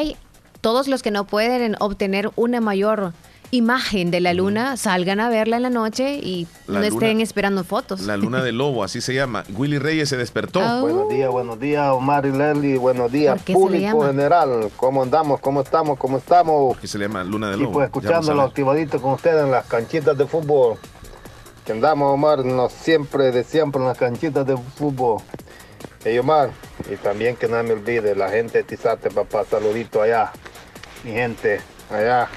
todos los que no pueden obtener una mayor imagen de la luna, salgan a verla en la noche y La no luna- estén esperando fotos. La luna del lobo, así se llama. Willy Reyes se despertó. Ah. Buenos días, buenos días, Omar y Leslie. Buenos días, ¿Por qué se le público general. ¿Cómo andamos? ¿Cómo estamos? ¿Cómo estamos? Que se le llama luna del Y lobo. pues vamos a escuchándolo activadito con ustedes en las canchitas de fútbol. Que andamos, Omar, no siempre, de siempre en las canchitas de fútbol. Hey, Omar, y también que no me olvide, la gente de Tizate, papá, saludito allá. Mi gente allá,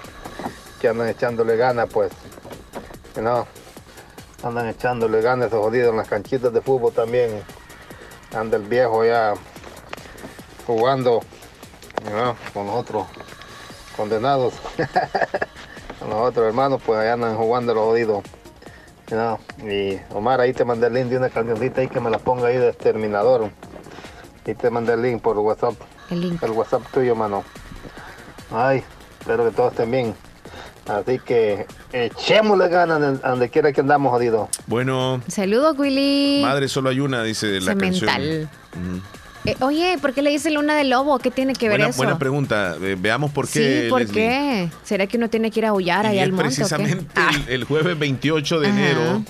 que andan echándole ganas, pues. No, andan echándole ganas esos jodidos en las canchitas de fútbol también. Anda el viejo ya jugando ¿no? con los otros condenados. con los otros hermanos, pues allá andan jugando los jodidos. ¿no? Y Omar, ahí te mandé el link de una camioneta ahí que me la ponga ahí de exterminador. Y te mandé el link por WhatsApp. El WhatsApp tuyo, mano. Ay, espero que todos estén bien. Así que echémosle ganas donde quiera que andamos jodidos. Bueno, Saludos, Willy. madre solo hay una, dice la Cemental. canción. Ujú. Eh, oye, ¿por qué le dice luna de lobo? ¿Qué tiene que ver Buena, eso? buena pregunta. Eh, veamos por qué. sí, ¿por Leslie. qué? ¿Será que uno tiene que ir a aullar allá al monte o qué? precisamente Ah, el, el jueves 28 de Ajá. enero.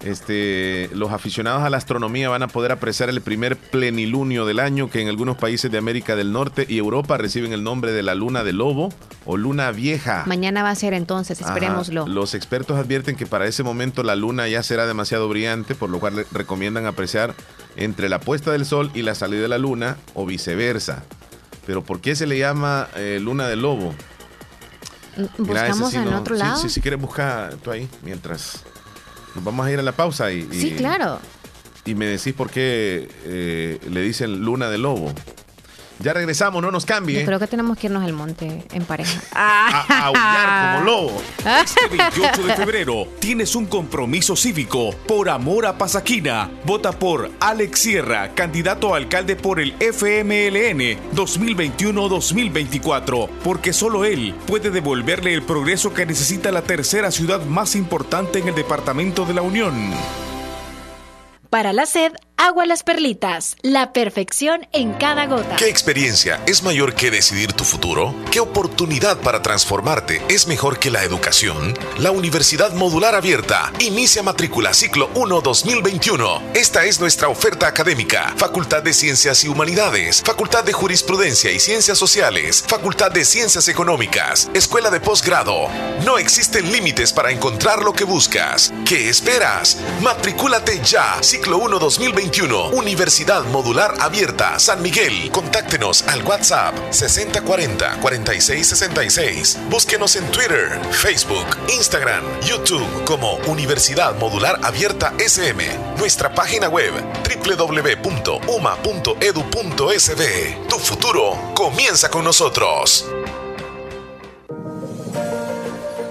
Este, los aficionados a la astronomía van a poder apreciar el primer plenilunio del año que en algunos países de América del Norte y Europa reciben el nombre de la luna de lobo o luna vieja. mañana va a ser entonces, Ajá. esperémoslo. Los expertos advierten que para ese momento la luna ya será demasiado brillante, por lo cual recomiendan apreciar entre la puesta del sol y la salida de la luna o viceversa. Pero ¿por qué se le llama eh, luna de lobo? Mira, ese Buscamos sí en no- otro sí, lado. Sí, si quieres buscar tú ahí mientras nos vamos a ir a la pausa y, y- Sí, claro. y me decís por qué eh, le dicen luna de lobo. Ya regresamos, no nos cambie. Yo creo que tenemos que irnos al monte en pareja. A aullar como lobo. Este 28 de febrero tienes un compromiso cívico por amor a Pasaquina. Vota por Alex Sierra, candidato a alcalde por el FMLN 2021-2024, porque solo él puede devolverle el progreso que necesita la tercera ciudad más importante en el departamento de la Unión. Para la sed, agua las perlitas. La perfección en cada gota. ¿Qué experiencia es mayor que decidir tu futuro? ¿Qué oportunidad para transformarte es mejor que la educación? La Universidad Modular Abierta inicia matrícula ciclo 1 2021. Esta es nuestra oferta académica. Facultad de Ciencias y Humanidades, Facultad de Jurisprudencia y Ciencias Sociales, Facultad de Ciencias Económicas, Escuela de Posgrado. No existen límites para encontrar lo que buscas. ¿Qué esperas? Matricúlate ya. Ciclo 1 2021. Universidad Modular Abierta San Miguel. Contáctenos al WhatsApp 6040 4666. Búsquenos en Twitter, Facebook, Instagram, YouTube como Universidad Modular Abierta SM. Nuestra página web www.uma.edu.sb. Tu futuro comienza con nosotros.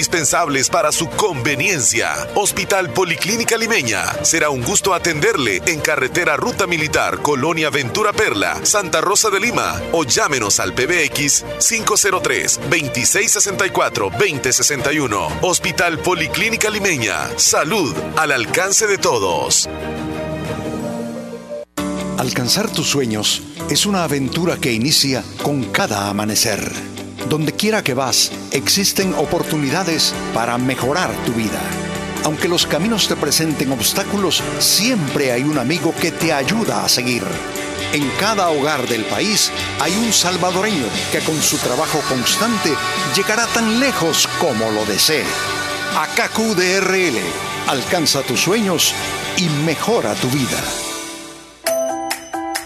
indispensables para su conveniencia. Hospital Policlínica Limeña. Será un gusto atenderle en carretera Ruta Militar, Colonia Ventura Perla, Santa Rosa de Lima o llámenos al PBX 503-2664-2061. Hospital Policlínica Limeña. Salud al alcance de todos. Alcanzar tus sueños es una aventura que inicia con cada amanecer. Donde quiera que vas, existen oportunidades para mejorar tu vida. Aunque los caminos te presenten obstáculos, siempre hay un amigo que te ayuda a seguir. En cada hogar del país hay un salvadoreño que con su trabajo constante llegará tan lejos como lo desee. AKQDRL, alcanza tus sueños y mejora tu vida.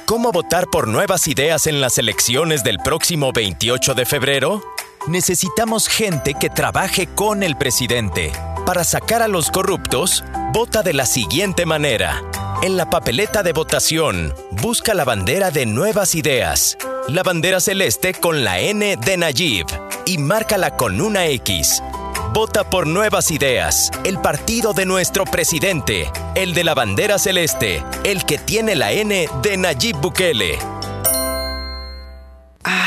¿Cómo votar por nuevas ideas en las elecciones del próximo 28 de febrero? Necesitamos gente que trabaje con el presidente. Para sacar a los corruptos, vota de la siguiente manera. En la papeleta de votación, busca la bandera de nuevas ideas, la bandera celeste con la N de Nayib y márcala con una X. Vota por Nuevas Ideas, el partido de nuestro presidente, el de la bandera celeste, el que tiene la N de Nayib Bukele.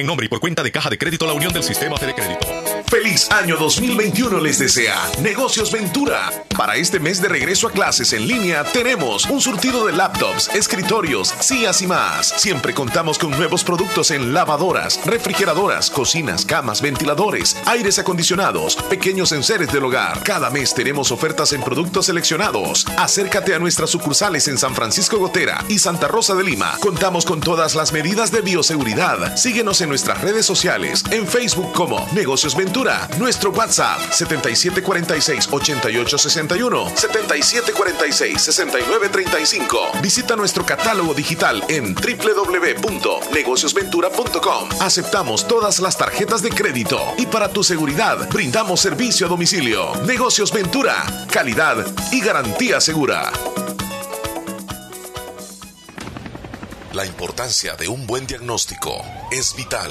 en nombre y por cuenta de Caja de Crédito La Unión del Sistema Fede Crédito. Feliz año 2021 les desea Negocios Ventura. Para este mes de regreso a clases en línea tenemos un surtido de laptops, escritorios, sillas y más. Siempre contamos con nuevos productos en lavadoras, refrigeradoras, cocinas, camas, ventiladores, aires acondicionados, pequeños enseres del hogar. Cada mes tenemos ofertas en productos seleccionados. Acércate a nuestras sucursales en San Francisco Gotera y Santa Rosa de Lima. Contamos con todas las medidas de bioseguridad. Síguenos en nuestras redes sociales, en Facebook como Negocios Ventura, nuestro WhatsApp 7746-8861, 7746-6935. Visita nuestro catálogo digital en www.negociosventura.com. Aceptamos todas las tarjetas de crédito y para tu seguridad brindamos servicio a domicilio. Negocios Ventura, calidad y garantía segura. La importancia de un buen diagnóstico es vital.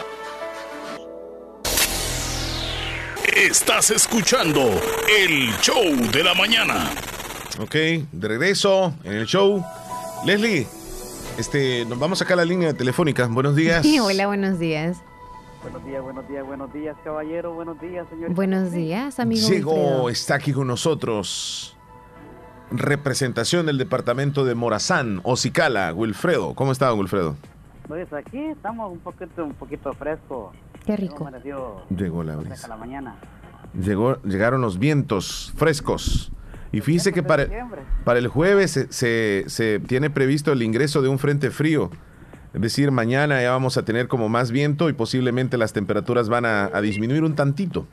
Estás escuchando el show de la mañana. Ok, de regreso en el show. Leslie, este, nos vamos acá a la línea telefónica. Buenos días. Hola, buenos días. Buenos días, buenos días, buenos días, caballero. Buenos días, señor. Buenos días, amigo. Llegó, Wilfredo. está aquí con nosotros. Representación del departamento de Morazán, Ocicala, Wilfredo. ¿Cómo está, Wilfredo? Pues aquí estamos un poquito, un poquito fresco. Qué rico. Llegó la brisa. la mañana. Llegó, llegaron los vientos frescos. Y fíjese que para, para el jueves se, se- se tiene previsto el ingreso de un frente frío. Es decir, mañana ya vamos a tener como más viento y posiblemente las temperaturas van a, a disminuir un tantito.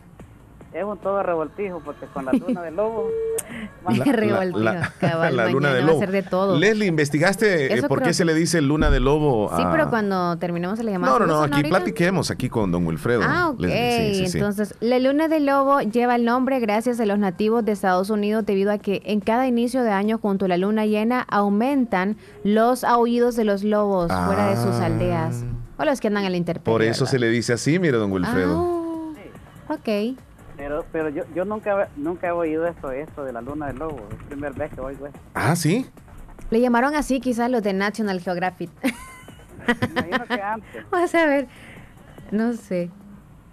Es un todo revoltijo porque con la luna del lobo La, la- cabal, la luna de va a lobo. ser de todo. Leslie, ¿investigaste eh, Eso por qué creo se que- le dice luna de lobo? Sí, a- pero cuando terminemos la llamada. No, no, no, ¿solucionan aquí ahorita? platiquemos aquí con don Wilfredo. Ah, ok. Leslie, sí, sí, sí. Entonces, la luna de lobo lleva el nombre gracias a los nativos de Estados Unidos debido a que en cada inicio de año junto a la luna llena aumentan los aullidos de los lobos fuera de sus Ah. aldeas o los que andan a la intemperie. Por eso se le dice así, mire, don Wilfredo. Ah, ok. Pero, pero yo, yo nunca, nunca he oído esto, esto de la luna del lobo. Es la primera vez que oigo esto. Ah, sí. Le llamaron así quizás los de National Geographic. Imagino que antes. Vas a ver. No sé.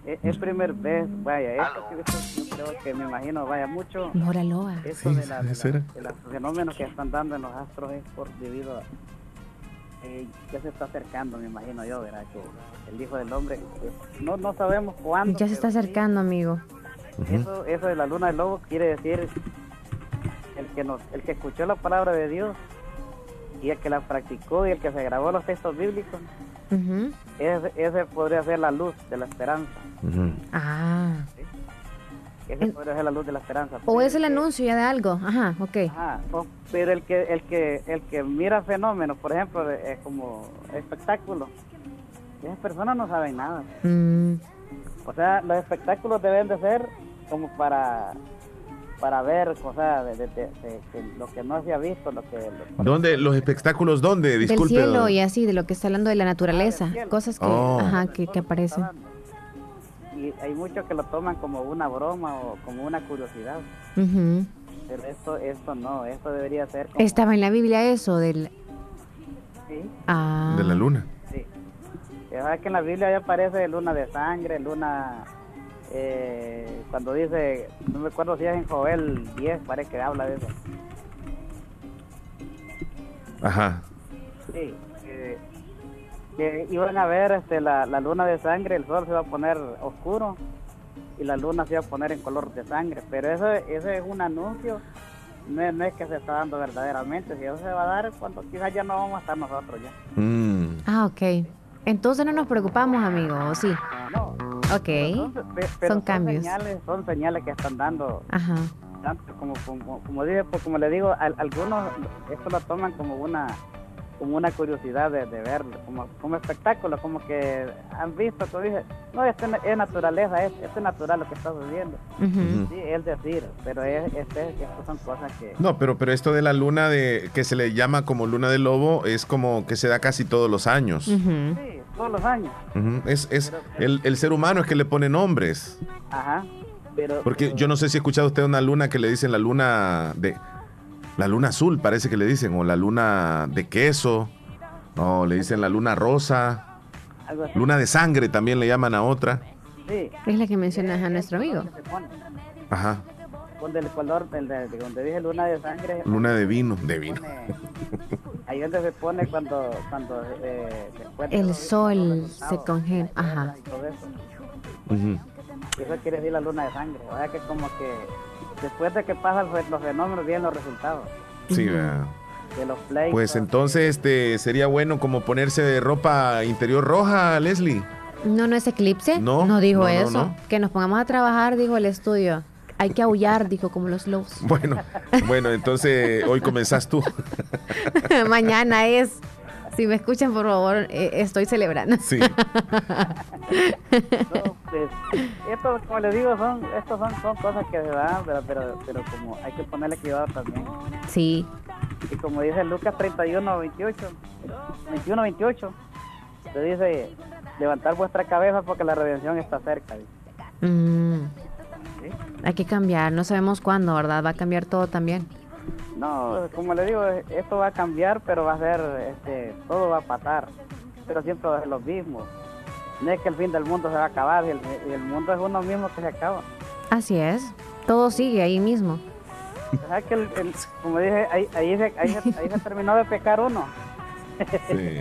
Es, es primer vez, vaya, esto que esto yo creo que me imagino, vaya, mucho. Mora Loa. Esto Sí, de, la, de, la- de los fenómenos que están dando en los astros es por debido a. eh, ya se está acercando, me imagino yo, ¿verdad? Que el Hijo del Hombre, eh, no, no sabemos cuándo. Ya se está pero sí, Eso, eso de la luna del lobo quiere decir el que nos, el que escuchó la palabra de Dios y el que la practicó y el que se grabó los textos bíblicos, Ujú. ese, ese podría ser la luz de la esperanza. Ah. Ese podría ser la luz de la esperanza. O es el anuncio ya de algo. Ajá, ok. Ajá, o- pero el que el que el que mira fenómenos, por ejemplo, eh, como espectáculo, esas personas no saben nada. Mm, O sea, los espectáculos deben de ser como para para ver cosas de, de- de- de- de lo que no se ha visto, lo que lo- ¿Dónde? ¿Los espectáculos dónde? Disculpe. del cielo don- y así, de lo que está hablando de la naturaleza. Cosas que, Oh. ajá, que, que aparecen. y hay muchos que lo toman como una broma o como una curiosidad, Ujú. pero esto esto no, esto debería ser como Estaba en la Biblia eso del... sí, Ah. De la luna. Sí. Sabes que en la Biblia ya aparece luna de sangre, luna. Eh, cuando dice, no me acuerdo si es en Joel 10, parece que habla de eso. Ajá. Sí. eh, que iban a ver este, la, la luna de sangre, el sol se va a poner oscuro y la luna se va a poner en color de sangre. Pero eso, eso es un anuncio, no es, no es que se está dando verdaderamente. Si eso se va a dar, cuando quizás ya no vamos a estar nosotros ya. Mm. Ah, ok. Entonces no nos preocupamos, amigo, ¿o sí? Ok. Pero Son cambios. Señales, son señales que están dando Ajá. tanto como como, como dije pues, como le digo al- algunos esto lo toman como una como una curiosidad de, de verlo como como espectáculo como que han visto tú dices no esto es- es naturaleza es, es natural lo que está sucediendo Ujú. sí es decir pero es, es, es- estas son cosas que No, pero, pero esto de la luna de que se le llama como luna de lobo es como que se da casi todos los años. sí todos los años. Es, es el, el ser humano es que le pone nombres. ajá pero Porque yo no sé si ha escuchado usted una luna que le dicen la luna de la luna azul, parece que le dicen, o la luna de queso, o le dicen la luna rosa, luna de sangre también le llaman a otra. sí Es la que mencionas a nuestro amigo. Ajá, donde el color del- de, de donde dije luna de sangre luna de vino, de vino. ahí donde se pone cuando cuando eh, de El sol se congela. Ajá. todo eso Ujú. Eso quiere decir la luna de sangre. O sea que como que después de que pasan los fenómenos vienen los resultados Sí, vea. de los pleitos. Pues entonces este sería bueno como ponerse de ropa interior roja, Leslie. No, no es eclipse. No, No dijo no, no, eso. no. Que nos pongamos a trabajar, dijo el estudio. Hay que aullar, dijo, como los lobos. Bueno, bueno, entonces hoy comenzás tú. Mañana es. Si me escuchan, por favor, eh, estoy celebrando. Sí. No, pues, esto, como les digo, son, estos son, son cosas que se dan, pero, pero, pero como hay que ponerle cuidado también. Sí. Y como dice Lucas 31, 28, 21, 28, se dice, levantar vuestra cabeza porque la redención está cerca. Mm, ¿Sí? hay que cambiar. No sabemos cuándo, ¿verdad? Va a cambiar todo también. No, como le digo, esto va a cambiar, pero va a ser, este, todo va a pasar, pero siempre va a ser lo mismo. No es que el fin del mundo se va a acabar, y el, el mundo es uno mismo que se acaba. Así es. Todo sigue ahí mismo. O sea que, el- el- como dije, ahí, ahí, se, ahí, se, ahí se terminó de pecar uno. Sí.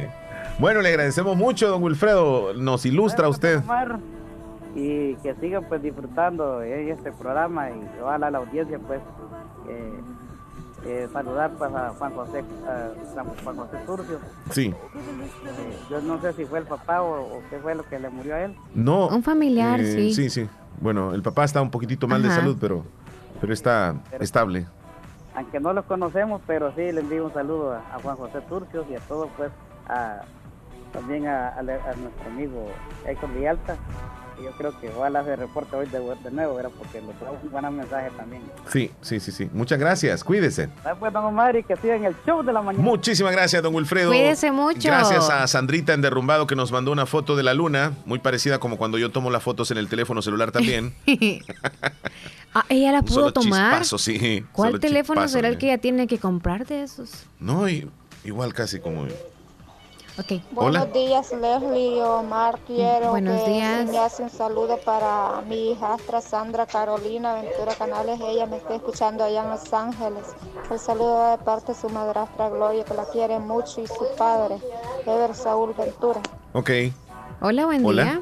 Bueno, le agradecemos mucho, don Wilfredo. Nos ilustra usted. Omar, y que sigan pues disfrutando en este programa y ojalá la audiencia pues eh, eh, saludar pues a Juan José a Juan José Turcio Sí. Eh, yo no sé si fue el papá o, o qué fue lo que le murió a él No. Un familiar, eh, sí. Sí, sí. Bueno, el papá está un poquitito mal de salud, pero, pero está estable. aunque no los conocemos, pero sí le envío un saludo a, a Juan José Turcios y a todos, pues, a, también a, a, a nuestro amigo Héctor Villalta. Yo creo que ojalá se reporte hoy de, de nuevo, ¿verdad? porque le trajo un buen mensaje también. Sí, sí, sí, sí. Muchas gracias. Cuídese. Pues, don Omar, y que sigan el show de la mañana. Muchísimas gracias, don Wilfredo. Cuídese mucho. Gracias a Sandrita en Derrumbado que nos mandó una foto de la luna, muy parecida como cuando yo tomo las fotos en el teléfono celular también. ah, ella la pudo solo tomar. chispazo, sí. ¿Cuál Solo teléfono chispazo, será el ¿eh? que ella tiene que comprar de esos? No, y- igual casi como... Ok. Buenos días, Leslie Omar. Quiero Buenos que días. me hace un saludo para mi hijastra Sandra Carolina Ventura Canales. Ella me está escuchando allá en Los Ángeles. El saludo va de parte de su madrastra Gloria, que la quiere mucho, y su padre, Ever Saúl Ventura. Ok. Hola, buen Hola. día.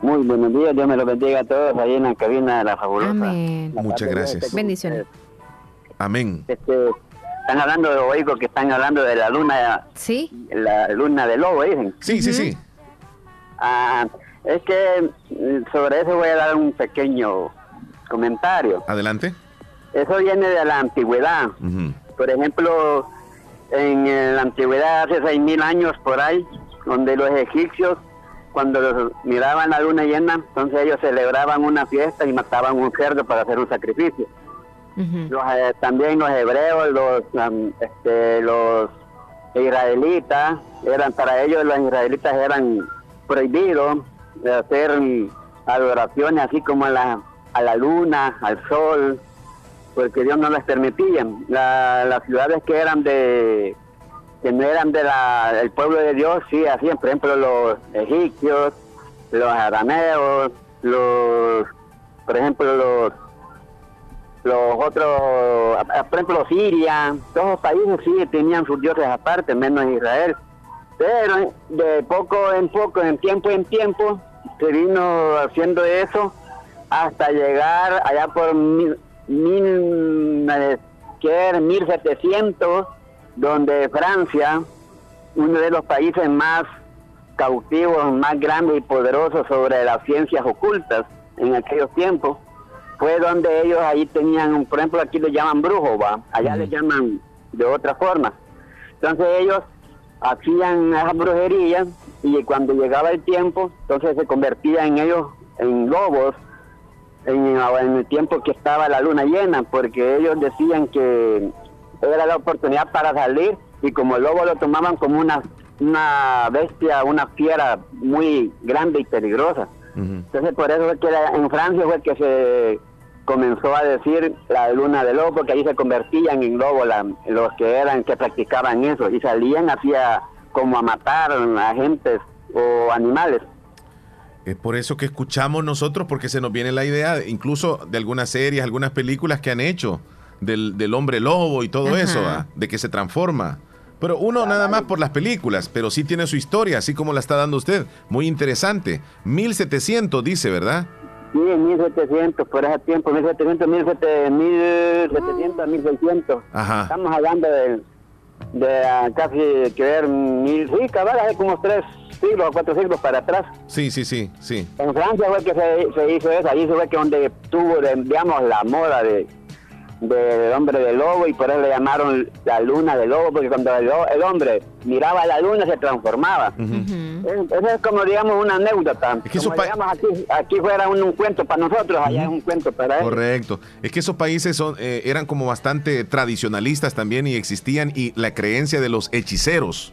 Muy buenos días, Dios me los bendiga a todos ahí en la cabina de la fabulosa. Amén. Muchas gracias. Bendiciones. Amén. Este, están hablando, oigo que están hablando de la luna, Sí. la luna del lobo, dicen. Sí, sí, sí. Ah, es que mm, sobre eso voy a dar un pequeño comentario. Adelante. Eso viene de la antigüedad. Por ejemplo, en eh, la antigüedad, hace seis mil años por ahí, donde los egipcios, cuando los miraban la luna llena, entonces ellos celebraban una fiesta y mataban un cerdo para hacer un sacrificio. Los, eh, también los hebreos, los, este, los israelitas, eran para ellos los israelitas eran prohibidos de hacer adoraciones así como a la, a la luna, al sol, porque Dios no les permitía. La- las ciudades que eran de que no eran del pueblo de Dios, sí hacían, por ejemplo, los egipcios, los arameos, los, por ejemplo, los los otros, por ejemplo, Siria, todos los países sí tenían sus dioses aparte, menos Israel. Pero de poco en poco, en tiempo en tiempo, se vino haciendo eso hasta llegar allá por mil, mil, eh, ¿qué era? 1700, donde Francia, uno de los países más cautivos, más grandes y poderosos sobre las ciencias ocultas en aquellos tiempos, fue donde ellos ahí tenían, por ejemplo, aquí le llaman brujos, ¿va? allá le llaman de otra forma. Entonces ellos hacían esas brujerías y cuando llegaba el tiempo, entonces se convertían en ellos en lobos en, en el tiempo que estaba la luna llena, porque ellos decían que era la oportunidad para salir y como el lobo lo tomaban como una, una bestia, una fiera muy grande y peligrosa. Entonces por eso es que la- en Francia fue que se comenzó a decir la luna de lobo, porque ahí se convertían en lobo la- los que eran, que practicaban eso, y salían hacia como a matar a gentes o animales. Es por eso que escuchamos nosotros, porque se nos viene la idea, incluso de algunas series, algunas películas que han hecho del, del hombre lobo y todo Ajá. eso, ¿ah? de que se transforma. Pero uno nada más por las películas, pero sí tiene su historia, así como la está dando usted. Muy interesante. 1700 dice, ¿verdad? Sí, en 1700, por ese tiempo, 1700, 1700, 1700, 1600. Ajá. Estamos hablando de, de ah, casi que ver mil, sí, cabal, hace como tres siglos o cuatro siglos para atrás. Sí, sí, sí, sí. En Francia fue que se, se hizo eso, allí fue que donde tuvo, digamos, la moda de del hombre de lobo y por eso le llamaron la luna de lobo, porque cuando el, hombre miraba la luna se transformaba. Es- Eso es como, digamos, una anécdota. que como, digamos, aquí, aquí fuera un, un cuento para nosotros, allá es un cuento para ellos. Correcto. Es que esos países son, eh, eran como bastante tradicionalistas también y existían y la creencia de los hechiceros.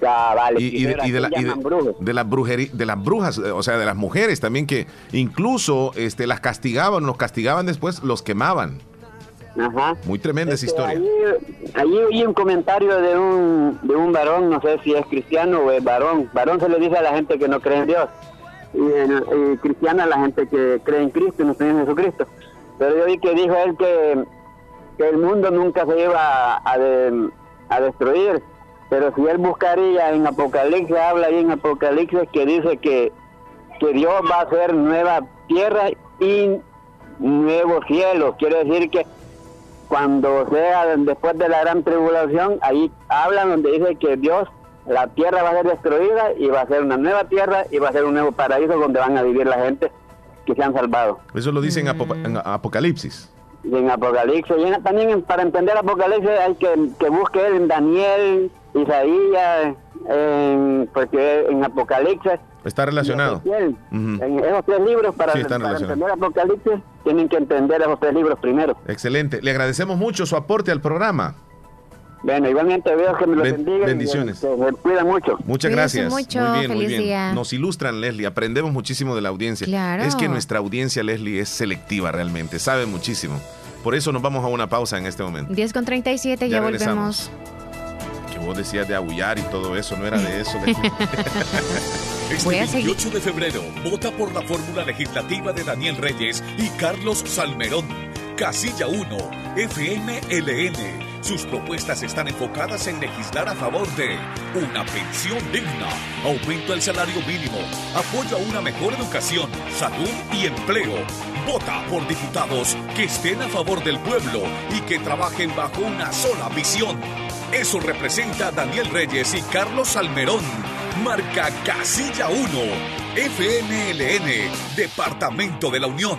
Ya, vale, Y, y de, y de la- aquí y de- llaman brujos. de las brujeri- de las brujas, eh, o sea, de las mujeres también que incluso este, las castigaban, los castigaban después, los quemaban. Ajá. Muy tremenda esa Este, historia. Allí, allí oí un comentario de un, de un varón, no sé si es cristiano o es varón. Varón se le dice a la gente que no cree en Dios. Y, cristiana a la gente que cree en Cristo y no cree en Jesucristo. Pero yo vi que dijo él que, que el mundo nunca se iba a, a de- a destruir. Pero si él buscaría en Apocalipsis, habla ahí en Apocalipsis que dice que, que Dios va a hacer nueva tierra y nuevo cielo. Quiere decir que cuando sea después de la gran tribulación, ahí hablan donde dice que Dios, la tierra va a ser destruida y va a ser una nueva tierra y va a ser un nuevo paraíso donde van a vivir la gente que se han salvado. Eso lo dice en, Apo- en Apocalipsis. y en Apocalipsis. Y en- también en- para entender Apocalipsis hay que, que busque en Daniel, Isaías, en, porque en Apocalipsis. Está relacionado. Ezequiel, Ujú. En esos tres libros, para, Sí, para entender Apocalipsis, tienen que entender esos tres libros primero. Excelente. Le agradecemos mucho su aporte al programa. Bueno, igualmente veo que me lo Ben- bendiga. y, bendiciones. eh, Se cuida mucho. Muchas gracias. mucho, muy bien, muy bien. día. Nos ilustran, Leslie. Aprendemos muchísimo de la audiencia. Claro. Es que nuestra audiencia, Leslie, es selectiva realmente. Sabe muchísimo. Por eso nos vamos a una pausa en este momento. 10 con 37, ya, Ya volvemos. Que vos decías de aullar y todo eso, no era de eso. Este Voy a seguir. 28 de febrero, vota por la fórmula legislativa de Daniel Reyes y Carlos Salmerón. Casilla 1, FMLN. Sus propuestas están enfocadas en legislar a favor de una pensión digna, aumento al salario mínimo, apoyo a una mejor educación, salud y empleo. Vota por diputados que estén a favor del pueblo y que trabajen bajo una sola visión. Eso representa Daniel Reyes y Carlos Salmerón. Marca Casilla 1, FMLN, Departamento de la Unión.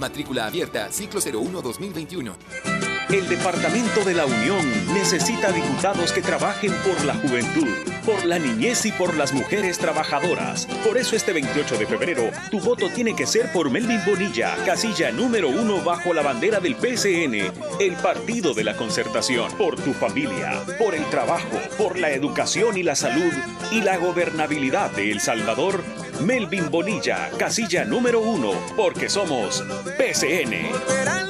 Matrícula abierta, ciclo 01-2021. El Departamento de la Unión necesita diputados que trabajen por la juventud, por la niñez y por las mujeres trabajadoras. Por eso este 28 de febrero, tu voto tiene que ser por Melvin Bonilla, casilla número uno bajo la bandera del PCN, el Partido de la Concertación. Por tu familia, por el trabajo, por la educación y la salud y la gobernabilidad de El Salvador. Melvin Bonilla, casilla número uno, porque somos PCN.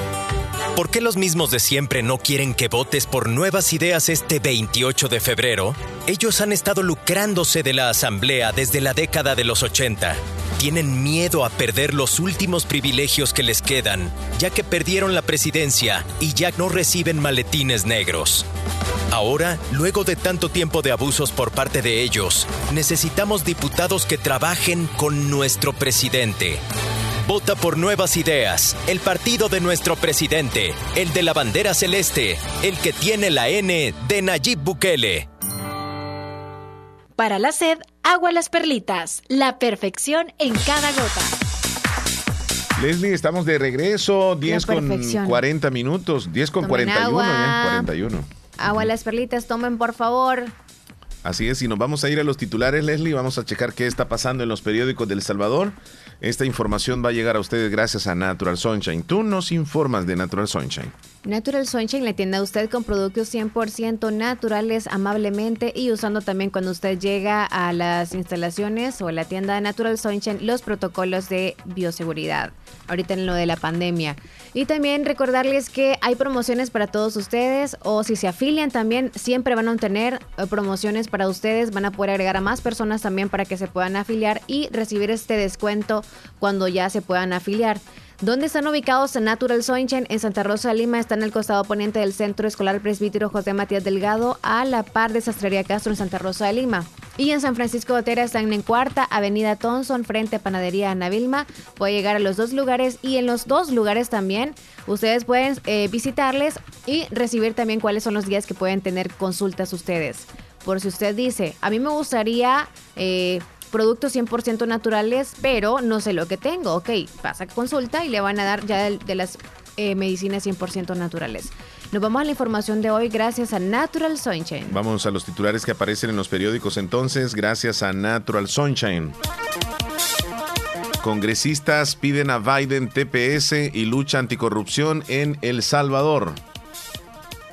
¿Por qué los mismos de siempre no quieren que votes por nuevas ideas este 28 de febrero? Ellos han estado lucrándose de la Asamblea desde la década de los 80. Tienen miedo a perder los últimos privilegios que les quedan, ya que perdieron la presidencia y ya no reciben maletines negros. Ahora, luego de tanto tiempo de abusos por parte de ellos, necesitamos diputados que trabajen con nuestro presidente. Vota por Nuevas Ideas, el partido de nuestro presidente, el de la bandera celeste, el que tiene la N de Nayib Bukele. Para la sed, agua las perlitas, la perfección en cada gota. Leslie, estamos de regreso, 10 con perfección. 40 minutos, 10 con Tomen 41 agua. ya, 41. Agua las perlitas, tomen por favor. Así es, y nos vamos a ir a los titulares, Leslie, vamos a checar qué está pasando en los periódicos del Salvador. Esta información va a llegar a ustedes gracias a Natural Sunshine. Tú nos informas de Natural Sunshine. Natural Sunshine le atiende a usted con productos 100% naturales, amablemente y usando también cuando usted llega a las instalaciones o a la tienda de Natural Sunshine los protocolos de bioseguridad. Ahorita en lo de la pandemia. Y también recordarles que hay promociones para todos ustedes o si se afilian también siempre van a tener eh, promociones para ustedes, van a poder agregar a más personas también para que se puedan afiliar y recibir este descuento cuando ya se puedan afiliar. ¿Dónde están ubicados Natural Sunshine? En Santa Rosa de Lima, está en el costado poniente del Centro Escolar Presbítero José Matías Delgado, a la par de Sastrería Castro en Santa Rosa de Lima. Y en San Francisco de Otera están en Cuarta, Avenida Thompson, frente a Panadería Ana Vilma. Puede llegar a los dos lugares y en los dos lugares también ustedes pueden eh, visitarles y recibir también cuáles son los días que pueden tener consultas ustedes. Por si usted dice, a mí me gustaría... Eh, productos 100% naturales, pero no sé lo que tengo. Ok, pasa consulta y le van a dar ya de, las eh, medicinas 100% naturales. Nos vamos a la información de hoy gracias a Natural Sunshine. Vamos a los titulares que aparecen en los periódicos entonces, gracias a Natural Sunshine. Congresistas piden a Biden TPS y lucha anticorrupción en El Salvador.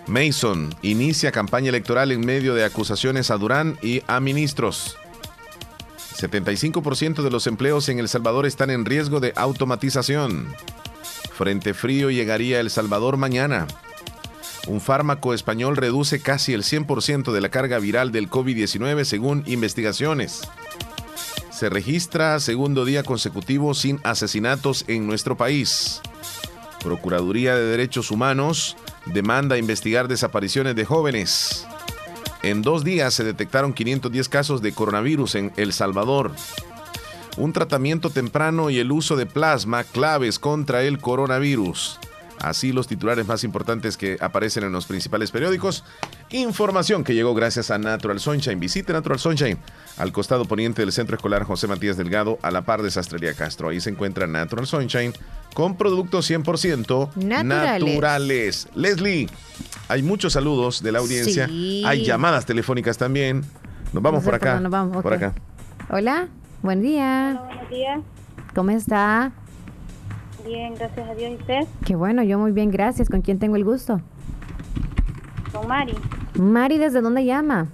Mason inicia campaña electoral en medio de acusaciones a Durán y a ministros. 75% de los empleos en El Salvador están en riesgo de automatización. Frente frío llegaría a El Salvador mañana. Un fármaco español reduce casi el 100% de la carga viral del COVID-19 según investigaciones. Se registra segundo día consecutivo sin asesinatos en nuestro país. Procuraduría de Derechos Humanos demanda investigar desapariciones de jóvenes. En dos días se detectaron 510 casos de coronavirus en El Salvador. Un tratamiento temprano y el uso de plasma claves contra el coronavirus. Así los titulares más importantes que aparecen en los principales periódicos. Información que llegó gracias a Natural Sunshine. Visite Natural Sunshine al costado poniente del Centro Escolar José Matías Delgado, a la par de Sastrería Castro. Ahí se encuentra Natural Sunshine con productos 100% naturales. Leslie, hay muchos saludos de la audiencia. Hay llamadas telefónicas también. Nos vamos por acá. Por acá. Hola, buen día. Hola, buenos días. ¿Cómo está? Bien, gracias a Dios. ¿Y usted? Qué bueno, yo muy bien, gracias. ¿Con quién tengo el gusto? Con Mari. Mari, ¿desde dónde llama?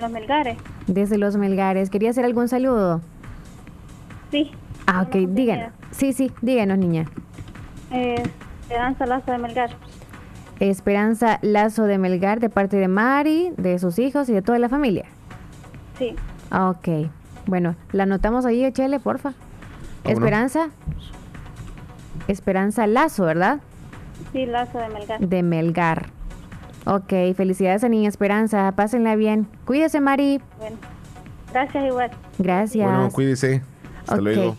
Los Melgares. Desde Los Melgares. ¿Quería hacer algún saludo? Sí. Ah, ok, díganos. Sí, sí, díganos, niña. Eh, Esperanza Lazo de Melgar. Esperanza Lazo de Melgar, de parte de Mari, de sus hijos y de toda la familia. Sí. Ok. Bueno, la anotamos ahí, Chele, porfa. Esperanza. Esperanza Lazo, ¿verdad? Sí, Lazo de Melgar. De Melgar. Ok, felicidades a Niña Esperanza. Pásenla bien. Cuídese, Mari. Bueno, gracias igual. Gracias. Bueno, cuídese. Hasta luego.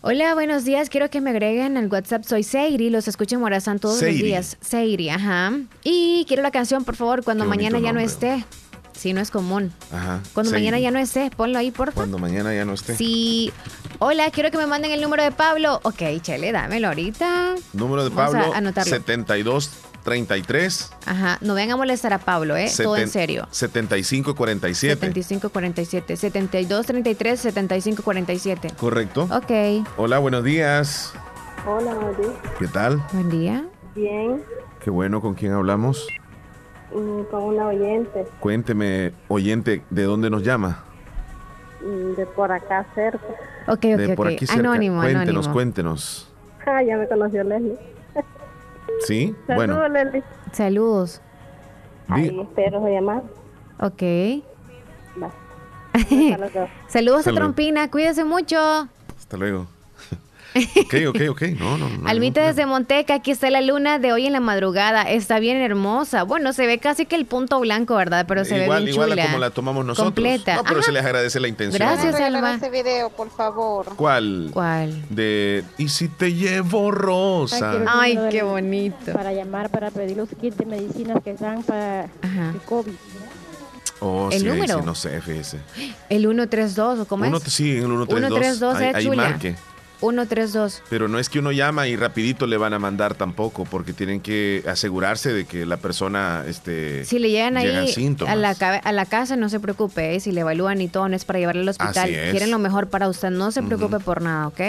Hola, buenos días. Quiero que me agreguen al WhatsApp. Soy Seiri, los escucho en Morazán todos los días. Seiri, ajá. Y quiero la canción, por favor, cuando mañana ya no esté. Sí, no es común. Ajá. Cuando mañana ya no esté, ponlo ahí, por favor. Cuando mañana ya no esté. Sí. Hola, quiero que me manden el número de Pablo. Ok, Chele, dámelo ahorita. Número de Vamos Pablo, a anotarlo. 72 33. Ajá, no vengan a molestar a Pablo, ¿eh? Todo en serio. 75 47. 75 47. Correcto. Ok. Hola, buenos días. Hola, buenos ¿Qué tal? Buen día. Bien. Qué bueno, ¿con quién hablamos? Mm, con una oyente. Cuénteme, oyente, ¿de dónde nos llama? Mm, de por acá cerca. Ok, ok, de por. Aquí cerca. Anónimo, cuéntenos. Cuéntenos, cuéntenos. Ah, ya me conoció Leslie. ¿Sí? Saludos, Bueno, Leslie. Saludos. Ahí espero su llamada. Ok. Va. Saludos a. Trompina, cuídese mucho. hasta luego. Ok, ok, ok. No, no, no. Almita desde Monteca, aquí está la luna de hoy en la madrugada. Está bien hermosa. Bueno, se ve casi que el punto blanco, ¿verdad? Pero se igual, ve bien igual a chula. como la tomamos nosotros. Completa. No, pero Ajá. se les agradece la intención. Gracias. Alma. ese video, por favor. ¿Cuál? ¿Cuál? De ¿Y si te llevo rosa? Ay, qué bonito. Para llamar, para pedir los kits de medicinas que dan para el COVID. Oh, ¿El sí, número? sí, no sé, fíjese. El 132, ¿o cómo Uno, es? sí, en el 132. 132, ahí, eh, ahí chula. marque. 132. Pero no es que uno llama y rapidito le van a mandar tampoco, porque tienen que asegurarse de que la persona este, Si le llegan ahí síntomas. a la, a la casa, no se preocupe. ¿eh? Si le evalúan y todo, no es para llevarle al hospital. Quieren lo mejor para usted. No se preocupe por nada, ¿ok?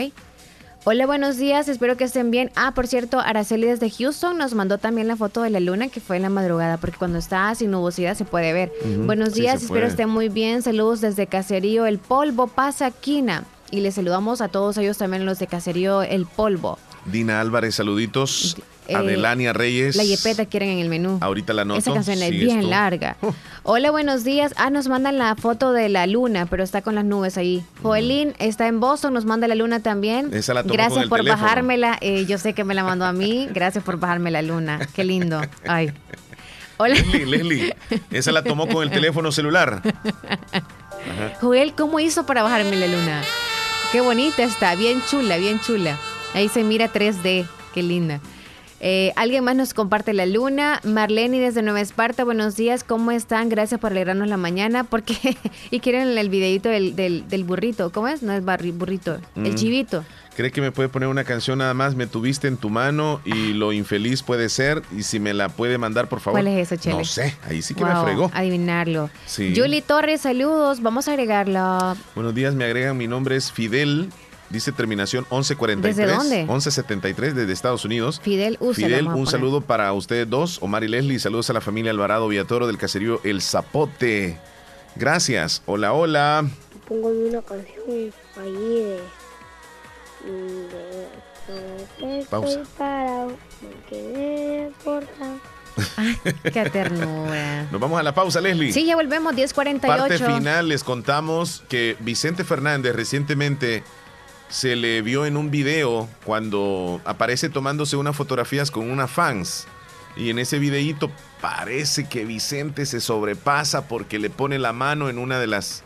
Hola, buenos días. Espero que estén bien. Ah, por cierto, Araceli desde Houston nos mandó también la foto de la luna que fue en la madrugada, porque cuando está sin nubosidad se puede ver. Buenos días, espero estén muy bien. Saludos desde Caserío El Polvo, Pasaquina. Y les saludamos a todos ellos también, los de Caserío El Polvo. Dina Álvarez, saluditos. Eh, Adelania Reyes. La yepeta quieren en el menú. Ahorita la noto. Esa canción es bien larga. Hola, buenos días. Ah, nos mandan la foto de la luna, pero está con las nubes ahí. Joelín está en Boston, nos manda la luna también. Esa la Gracias por teléfono. bajármela. Eh, yo sé que me la mandó a mí. Gracias por bajarme la luna. Qué lindo. Ay. Hola. Leslie, Leslie, esa la tomó con el teléfono celular. Ajá. Joel, ¿cómo hizo para bajarme la luna? Qué bonita está, bien chula, bien chula. Ahí se mira 3D, qué linda. Eh, Alguien más nos comparte la luna. Marlene desde Nueva Esparta, buenos días, ¿cómo están? Gracias por alegrarnos la mañana. Porque y quieren el videito del, del, del burrito. ¿Cómo es? No es barri- burrito, el Mm. chivito. ¿Cree que me puede poner una canción nada más? Me tuviste en tu mano y lo infeliz puede ser. Y si me la puede mandar, por favor. ¿Cuál es eso, Chele? No sé, ahí sí que Wow, me fregó. Adivinarlo. Sí. Julie Torres, saludos. Vamos a agregarla. Buenos días, me agregan, mi nombre es Fidel. Dice terminación 1143. ¿Desde dónde? 1173 desde Estados Unidos. Fidel, úsala, Fidel, un saludo para ustedes dos, Omar y Leslie. Saludos a la familia Alvarado Villatoro del caserío El Zapote. Gracias. Hola, hola. Pongo una canción ahí de. Pausa. Estoy parado, me quedé portado. Qué ternura. Nos vamos a la pausa, Leslie. Sí, ya volvemos, 10.48. Parte final, les contamos que Vicente Fernández recientemente se le vio en un video cuando aparece tomándose unas fotografías con unas fans. Y en ese videíto parece que Vicente se sobrepasa porque le pone la mano en una de las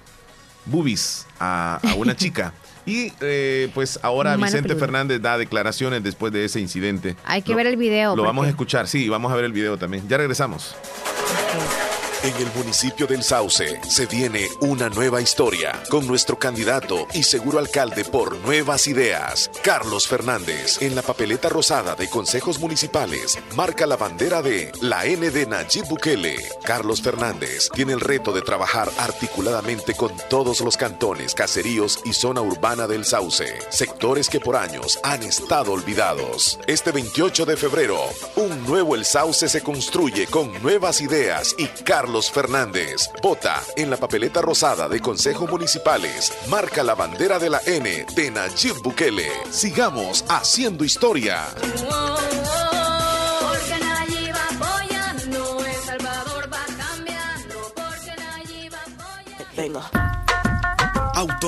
boobies a, a una chica. Y eh, pues ahora Vicente. Fernández da declaraciones después de ese incidente. Hay que Lo- ver el video. Lo vamos a escuchar, sí, vamos a ver el video también. Ya regresamos. En el municipio del Sauce se viene una nueva historia con nuestro candidato y seguro alcalde por Nuevas Ideas, Carlos Fernández. En la papeleta rosada de consejos municipales marca la bandera de la N de Nayib Bukele. Carlos Fernández tiene el reto de trabajar articuladamente con todos los cantones, caseríos y zona urbana del Sauce, sectores que por años han estado olvidados. Este 28 de febrero, un nuevo El Sauce se construye con nuevas ideas y Carlos Fernández. Vota en la papeleta rosada de Consejo Municipales. Marca la bandera de la N de Nayib Bukele. Sigamos haciendo historia. Porque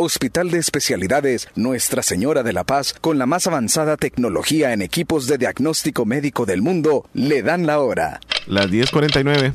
Hospital de Especialidades Nuestra Señora de la Paz, con la más avanzada tecnología en equipos de diagnóstico médico del mundo, le dan la hora. Las 10:49.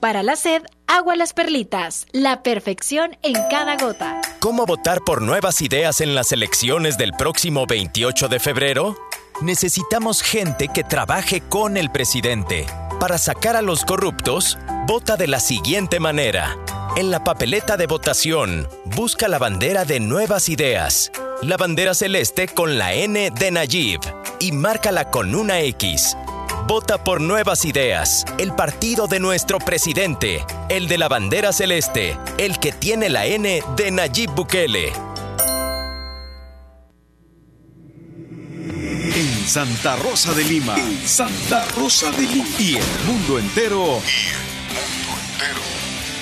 Para la sed, agua las perlitas. La perfección en cada gota. ¿Cómo votar por nuevas ideas en las elecciones del próximo 28 de febrero? Necesitamos gente que trabaje con el presidente. Para sacar a los corruptos, vota de la siguiente manera. En la papeleta de votación, busca la bandera de nuevas ideas. La bandera celeste con la N de Nayib. y márcala con una X. Vota por Nuevas Ideas, el partido de nuestro presidente, el de la bandera celeste, el que tiene la N de Nayib Bukele. En Santa Rosa de Lima. En Santa Rosa de Lima. Y el mundo entero.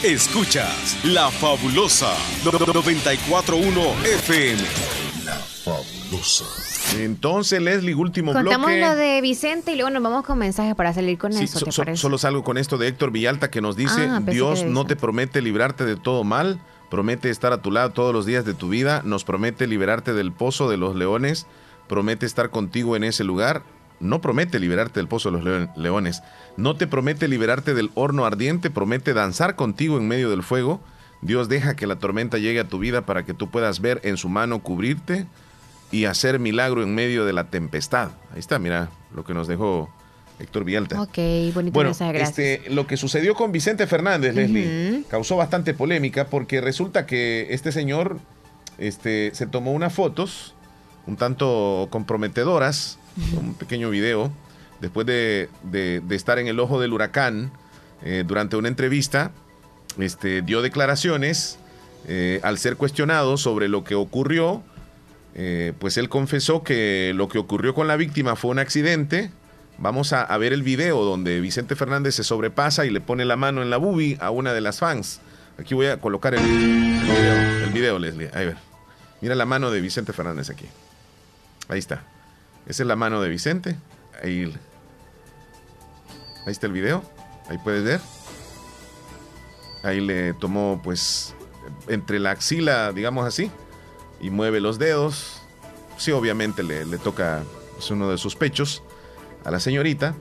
Escuchas La Fabulosa 941 FM. La Fabulosa. Entonces, Leslie, último Contamos bloque. lo de Vicente y luego nos vamos con mensajes para salir con Sí, eso, so- ¿te so- parece? solo salgo con esto de Héctor Villalta que nos dice, Ah, Dios no te promete librarte de todo mal, promete estar a tu lado todos los días de tu vida, nos promete liberarte del pozo de los leones, promete estar contigo en ese lugar, no promete liberarte del pozo de los leon- leones, no te promete liberarte del horno ardiente, promete danzar contigo en medio del fuego, Dios deja que la tormenta llegue a tu vida para que tú puedas ver en su mano cubrirte y hacer milagro en medio de la tempestad. Ahí está, mira lo que nos dejó Héctor Villalta. Ok, bonito Bueno, mensaje, gracias. este, lo que sucedió con Vicente Fernández, Leslie, causó bastante polémica porque resulta que este señor este, se tomó unas fotos un tanto comprometedoras, un pequeño video, después de, de- de estar en el ojo del huracán eh, durante una entrevista, este, dio declaraciones eh, al ser cuestionado sobre lo que ocurrió. Eh, pues él confesó que lo que ocurrió con la víctima fue un accidente. Vamos a, ver el video donde Vicente Fernández se sobrepasa y le pone la mano en la boobie a una de las fans. Aquí voy a colocar el, el video, el video, Leslie. Ahí ver. Mira la mano de Vicente Fernández aquí. Ahí está. Esa es la mano de Vicente. Ahí, ahí está el video. Ahí puedes ver. Ahí le tomó, pues, entre la axila, digamos así, y mueve los dedos. Sí, obviamente le, toca pues, uno de sus pechos a la señorita.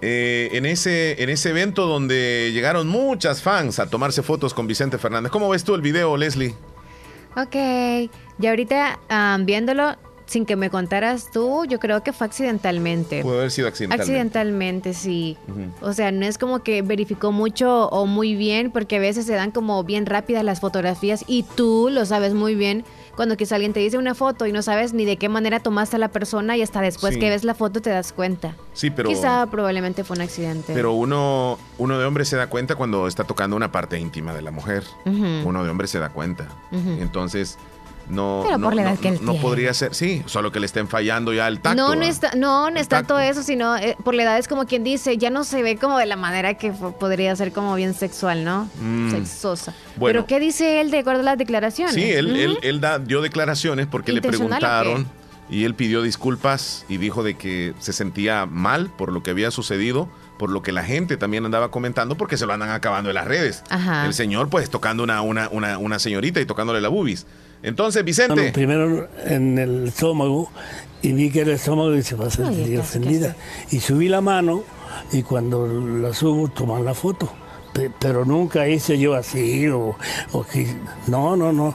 Eh, en, ese, en ese evento donde llegaron muchas fans a tomarse fotos con Vicente Fernández. ¿Cómo ves tú el video, Leslie? Ok, y ahorita am, viéndolo, sin que me contaras tú, yo creo que fue accidentalmente. Pudo haber sido accidental. Accidentalmente, sí. O sea, no es como que verificó mucho o muy bien, porque a veces se dan como bien rápidas las fotografías y tú lo sabes muy bien cuando quizá alguien te dice una foto y no sabes ni de qué manera tomaste a la persona y hasta después Sí. que ves la foto te das cuenta. Sí, pero, Quizá probablemente fue un accidente. pero uno, uno de hombre se da cuenta cuando está tocando una parte íntima de la mujer. Uno de hombre se da cuenta. Entonces, no, Pero no, por la edad no- que él no tiene. podría ser. Sí, solo que le estén fallando ya el tacto. no, no está, no, no es tanto eso, sino eh, por la edad es como quien dice, ya no se ve como de la manera que podría ser como bien sexual, ¿no? Mm. Sexosa. Bueno. Pero ¿qué dice él de acuerdo a las declaraciones? Sí, él, él, él da- dio declaraciones porque le ¿Intencional o preguntaron y él pidió disculpas y dijo de que se sentía mal por lo que había sucedido, por lo que la gente también andaba comentando porque se lo andan acabando en las redes. Ajá. El señor pues tocando una, una, una, una señorita y tocándole la bubis. Entonces, Vicente. Bueno, primero en el estómago y vi que era el estómago y se va a sentir ofendida. Y subí la mano y cuando la subo toman la foto. Pe- Pero nunca hice yo así o, o que- no, no, no.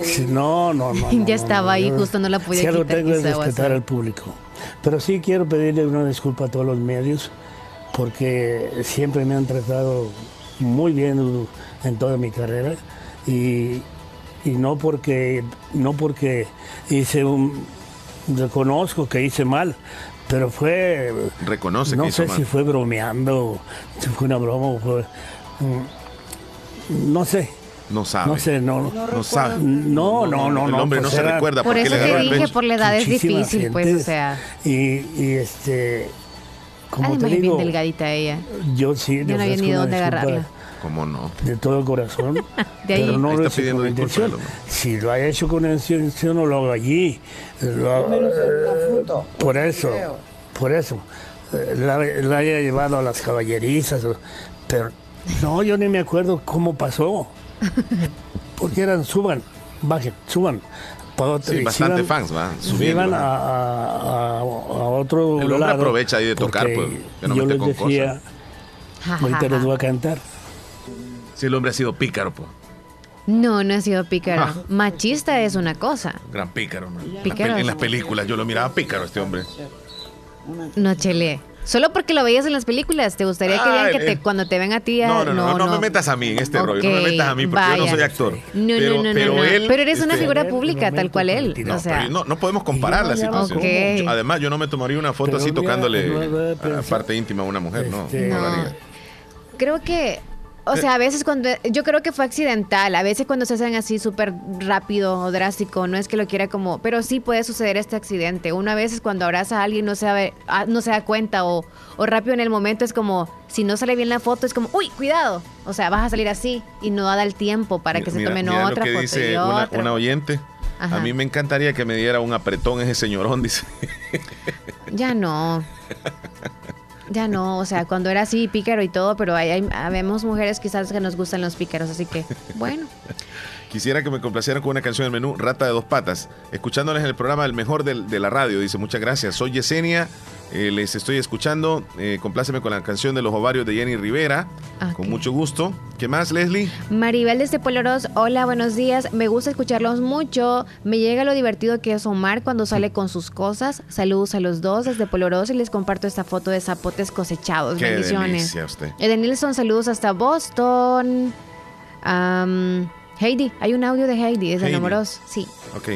Sí, No, no, no. Ya no, no, estaba ahí, yo- justo no la podía Si algo quitar, tengo es respetar al público. Pero sí quiero pedirle una disculpa a todos los medios porque siempre me han tratado muy bien en toda mi carrera y, y no porque no porque hice un reconozco que hice mal pero fue Reconoce no que hizo sé mal. si fue bromeando si fue una broma o fue no sé No sabe. no sé no No sabe. no no no El no hombre no pues se era- recuerda Por eso le dije, por la edad es difícil, pues, o gente. sea. y, y este como Además te es bien digo delgadita ella. yo sí Yo no había ni dónde disculpa agarrarla. ¿Cómo no? De todo corazón. De ahí. Pero no Ahí lo está hice pidiendo con disculpas. Si lo ha hecho con intención, no lo hago allí. Lo- por eso, por eso. eh, La, la haya llevado a las caballerizas. Pero no, yo ni me acuerdo cómo pasó. Porque eran, suban, bajen, suban. Sí, bastante iban- fans, va, subiendo, iban a, a- a- a otro El hombre lado, aprovecha ahí de tocar, pues, que no yo mete les con decía, ahorita les voy a cantar. Si el hombre ha sido pícaro, pues. No, no ha sido pícaro. Ah. Machista es una cosa. Gran pícaro, las Pícaro. En las películas yo lo miraba pícaro este hombre. No chele. Solo porque lo veías en las películas, ¿te gustaría que vean Ay, que te, eh. cuando te ven a ti? No, ah, no, no, no, me metas a mí en este rollo, no me metas a mí porque yo no soy actor. No, pero, no, no, pero no, no. él, Pero eres una este, figura pública, tal cual él. No, o sea, pero no, no podemos comparar la situación. Yo- además, yo no me tomaría una foto Pero así tocándole no a a pensar- parte íntima a una mujer, no. Este- no No. creo que, o sea, a veces cuando, yo creo que fue accidental, a veces cuando se hacen así súper rápido o drástico, no es que lo quiera como, pero sí puede suceder este accidente. Uno a veces cuando abraza a alguien no se da, ah, no se da cuenta o, o rápido en el momento es como, si no sale bien la foto es como, uy, cuidado, o sea, vas a salir así y no da el tiempo para que se tomen mira otra lo que foto dice y una, otra. una oyente. Ajá. A mí me encantaría que me diera un apretón ese señorón, dice. Ya no. Ya no, o sea, cuando era así pícaro y todo, pero hay, hay habemos mujeres quizás que nos gustan los pícaros, así que bueno. Quisiera que me complacieran con una canción del menú Rata de dos patas. Escuchándoles en el programa El Mejor del- de la Radio. Dice, muchas gracias. Soy Yesenia. eh, les estoy escuchando. Eh, compláceme con la canción de los ovarios de Jenny Rivera. Con mucho gusto. ¿Qué más, Leslie? Maribel desde Poloros, hola, buenos días. Me gusta escucharlos mucho. Me llega lo divertido que es Omar cuando sale con sus cosas. Saludos a los dos desde Poloros y les comparto esta foto de zapotes cosechados. Qué Bendiciones. usted. Edenilson, saludos hasta Boston. Am, Heidi, hay un audio de Heidi desde Heidi. Enamoros. Sí. Ok.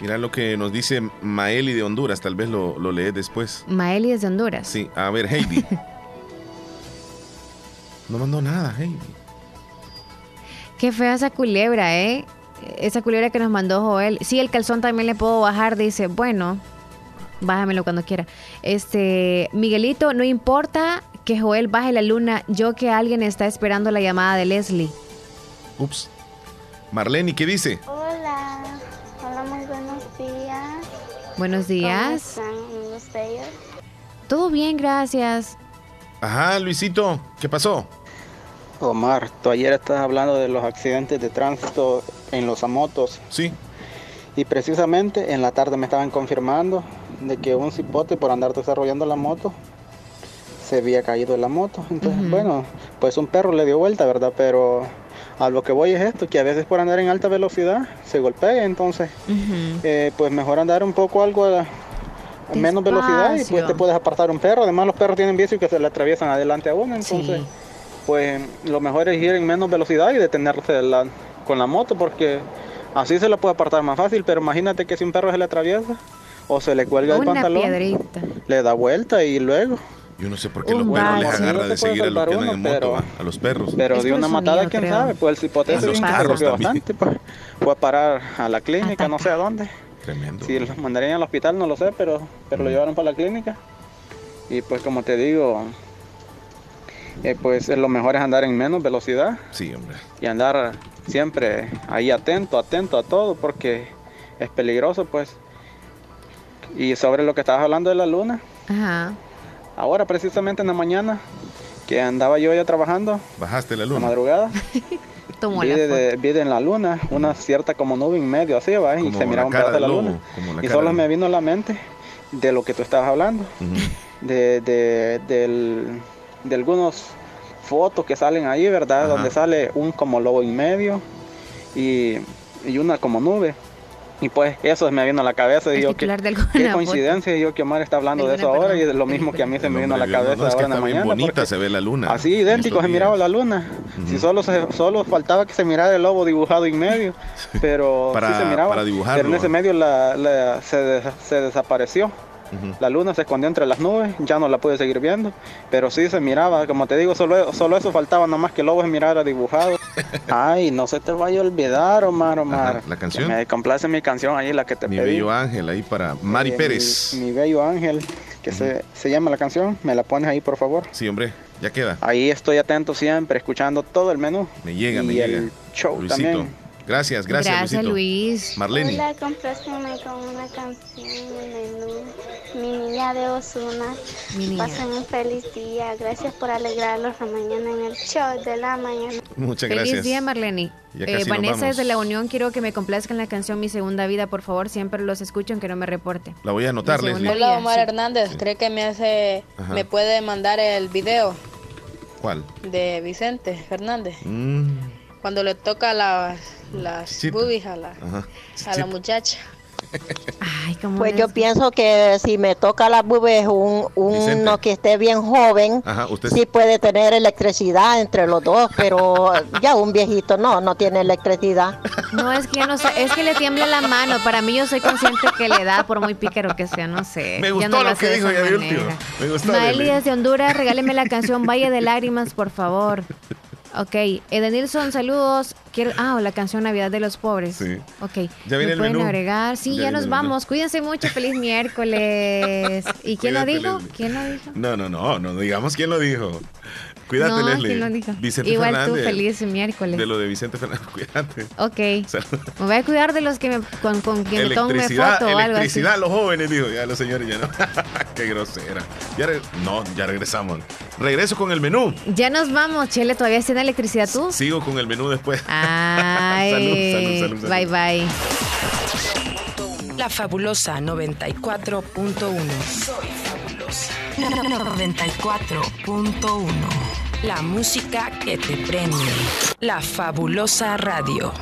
Mira lo que nos dice Maeli de Honduras. Tal vez lo, lo lees después. Maeli desde Honduras. Sí, a ver, Heidi. no mandó nada, Heidi. Qué fea esa culebra, ¿eh? Esa culebra que nos mandó Joel. Sí, el calzón también le puedo bajar, dice. Bueno, bájamelo cuando quiera. Este, Miguelito, no importa que Joel baje la luna, yo que alguien está esperando la llamada de Leslie. Ups. Marlene, ¿qué dice? Hola, hola, muy buenos días. Buenos ¿Cómo días. están ustedes? Todo bien, gracias. Ajá, Luisito, ¿qué pasó? Omar, tú ayer estabas hablando de los accidentes de tránsito en los motos. Sí. Y precisamente en la tarde me estaban confirmando de que un cipote por andar desarrollando la moto se había caído de la moto. Entonces, bueno, pues un perro le dio vuelta, ¿verdad? Pero a lo que voy es esto, que a veces por andar en alta velocidad se golpea, entonces eh, pues mejor andar un poco algo a, a menos velocidad y pues te puedes apartar un perro. Además los perros tienen vicio que se le atraviesan adelante a uno, entonces pues lo mejor es ir en menos velocidad y detenerse de la- con la moto porque así se la puede apartar más fácil, pero imagínate que si un perro se le atraviesa o se le cuelga el pantalón, piedrita. le da vuelta y luego... Yo no sé por qué los perros les agarra de seguir a los que andan en moto, pero- va, a los perros. Pero de una matada, quién creo. sabe, pues el cipote A se los se carros bastante, pues, fue a parar a la clínica, no sé a dónde. Tremendo. Si lo mandarían al hospital, no lo sé, pero, pero lo llevaron para la clínica. Y pues como te digo, eh, pues lo mejor es andar en menos velocidad Sí, hombre. y andar siempre ahí atento, atento a todo, porque es peligroso, pues. Y sobre lo que estabas hablando de la luna, Ajá. Ahora precisamente en la mañana, que andaba yo ya trabajando, Bajaste la la luna. madrugada, Tomó vi, la de- vi de en la luna una cierta como nube en medio, así va, y se miraba un pedazo de la luna. la Y solo me vino a la mente de lo que tú estabas hablando, de, de, del- de algunos fotos que salen ahí, ¿verdad? Ajá. Donde sale un como lobo en medio y, y una como nube. Y pues eso me vino a la cabeza y yo que qué coincidencia y yo que Omar está hablando de eso ahora y es lo mismo que a mí se me vino a la cabeza no, es que ahora en la mañana. bonita, porque se ve la luna. Así idéntico se miraba la luna. Si solo se, solo faltaba que se mirara el lobo dibujado en medio, pero Para- sí se miraba. para dibujarlo, Pero en ese ¿eh? medio la, la- se, des- La luna se escondió entre las nubes, ya no la pude seguir viendo, pero sí se miraba, como te digo, solo, solo eso faltaba, nada más que el lobo se mirara dibujado. Ay, no se te vaya a olvidar, Omar, Omar. Ajá, ¿la canción? Que me complace mi canción ahí, la que te Mi pedí. bello ángel ahí para Mari Eh, Pérez. Mi, mi bello ángel, que se, se llama la canción, me la pones ahí, por favor. Sí, hombre, ya queda. Ahí estoy atento siempre, escuchando todo el menú. Me llega, y me el llega. show Luisito. también. Gracias, gracias, Gracias, Luisito. Luis. Marlene. Hola, compláceme con una canción menú. Mi niña de Osuna. Mi niña. Pasen un feliz día. Gracias por alegrarlos la mañana en el show de la mañana. Muchas Feliz gracias. día, Marlene. Eh, Vanessa desde La Unión, quiero que me complazcan la canción Mi Segunda Vida, por favor. Siempre los escucho, aunque no me reporte. La voy a anotar, Leslie. Hola Omar sí. Hernández, ¿cree que me hace, Ajá. me puede mandar el video ¿Cuál? de Vicente Fernández? Mm, Cuando le toca las, las Sí. boobies a la, ajá. a Sí. la muchacha. Pues yo pienso que si me toca la bubes un, uno que esté bien joven, Ajá, usted sí puede tener electricidad entre los dos, pero ya un viejito no, no tiene electricidad. No, es que ya no sé, es que le tiembla la mano. Para mí yo soy consciente que le da, por muy pícaro que sea, no sé. Me gustó no lo que dijo ya de último. Me gustó. Naeli Adeli. desde Honduras, regáleme la canción Valle de Lágrimas, por favor. Ok, Edenilson, saludos. Quiero, ah, la canción Navidad de los Pobres. Sí. Ok. Ya viene ¿Me el pueden menú. agregar? Sí, Ya nos menú. vamos. Cuídense mucho. Feliz miércoles. ¿Y quién lo dijo? Leslie. ¿Quién lo dijo? No, no, no, no digamos quién lo dijo. Cuídate, no, Leslie. Igual Fernández. tú, feliz miércoles. De lo de Vicente Fernández, cuídate. Ok. Salud. Me voy a cuidar de los que me, con, con quien me tome Electricidad, foto o algo así. electricidad, los jóvenes, dijo. Ya los señores ya no. Qué grosera. Ya re- no, ya regresamos. Regreso con el menú. Ya nos vamos, Chele. ¿Todavía tiene electricidad tú? Sigo con el menú después. Ay, Salud, salud, salud, salud. Bye, bye. La fabulosa 94.1. Soy fabulosa. 94.1. La música que te prende. La fabulosa radio.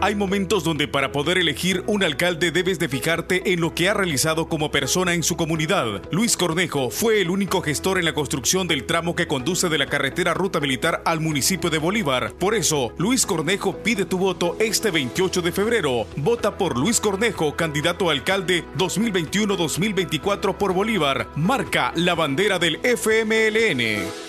Hay momentos donde para poder elegir un alcalde debes de fijarte en lo que ha realizado como persona en su comunidad. Luis Cornejo fue el único gestor en la construcción del tramo que conduce de la carretera Ruta Militar al municipio de Bolívar. Por eso, Luis Cornejo pide tu voto este 28 de febrero. Vota por Luis Cornejo, candidato a alcalde 2021-2024 por Bolívar. Marca la bandera del FMLN.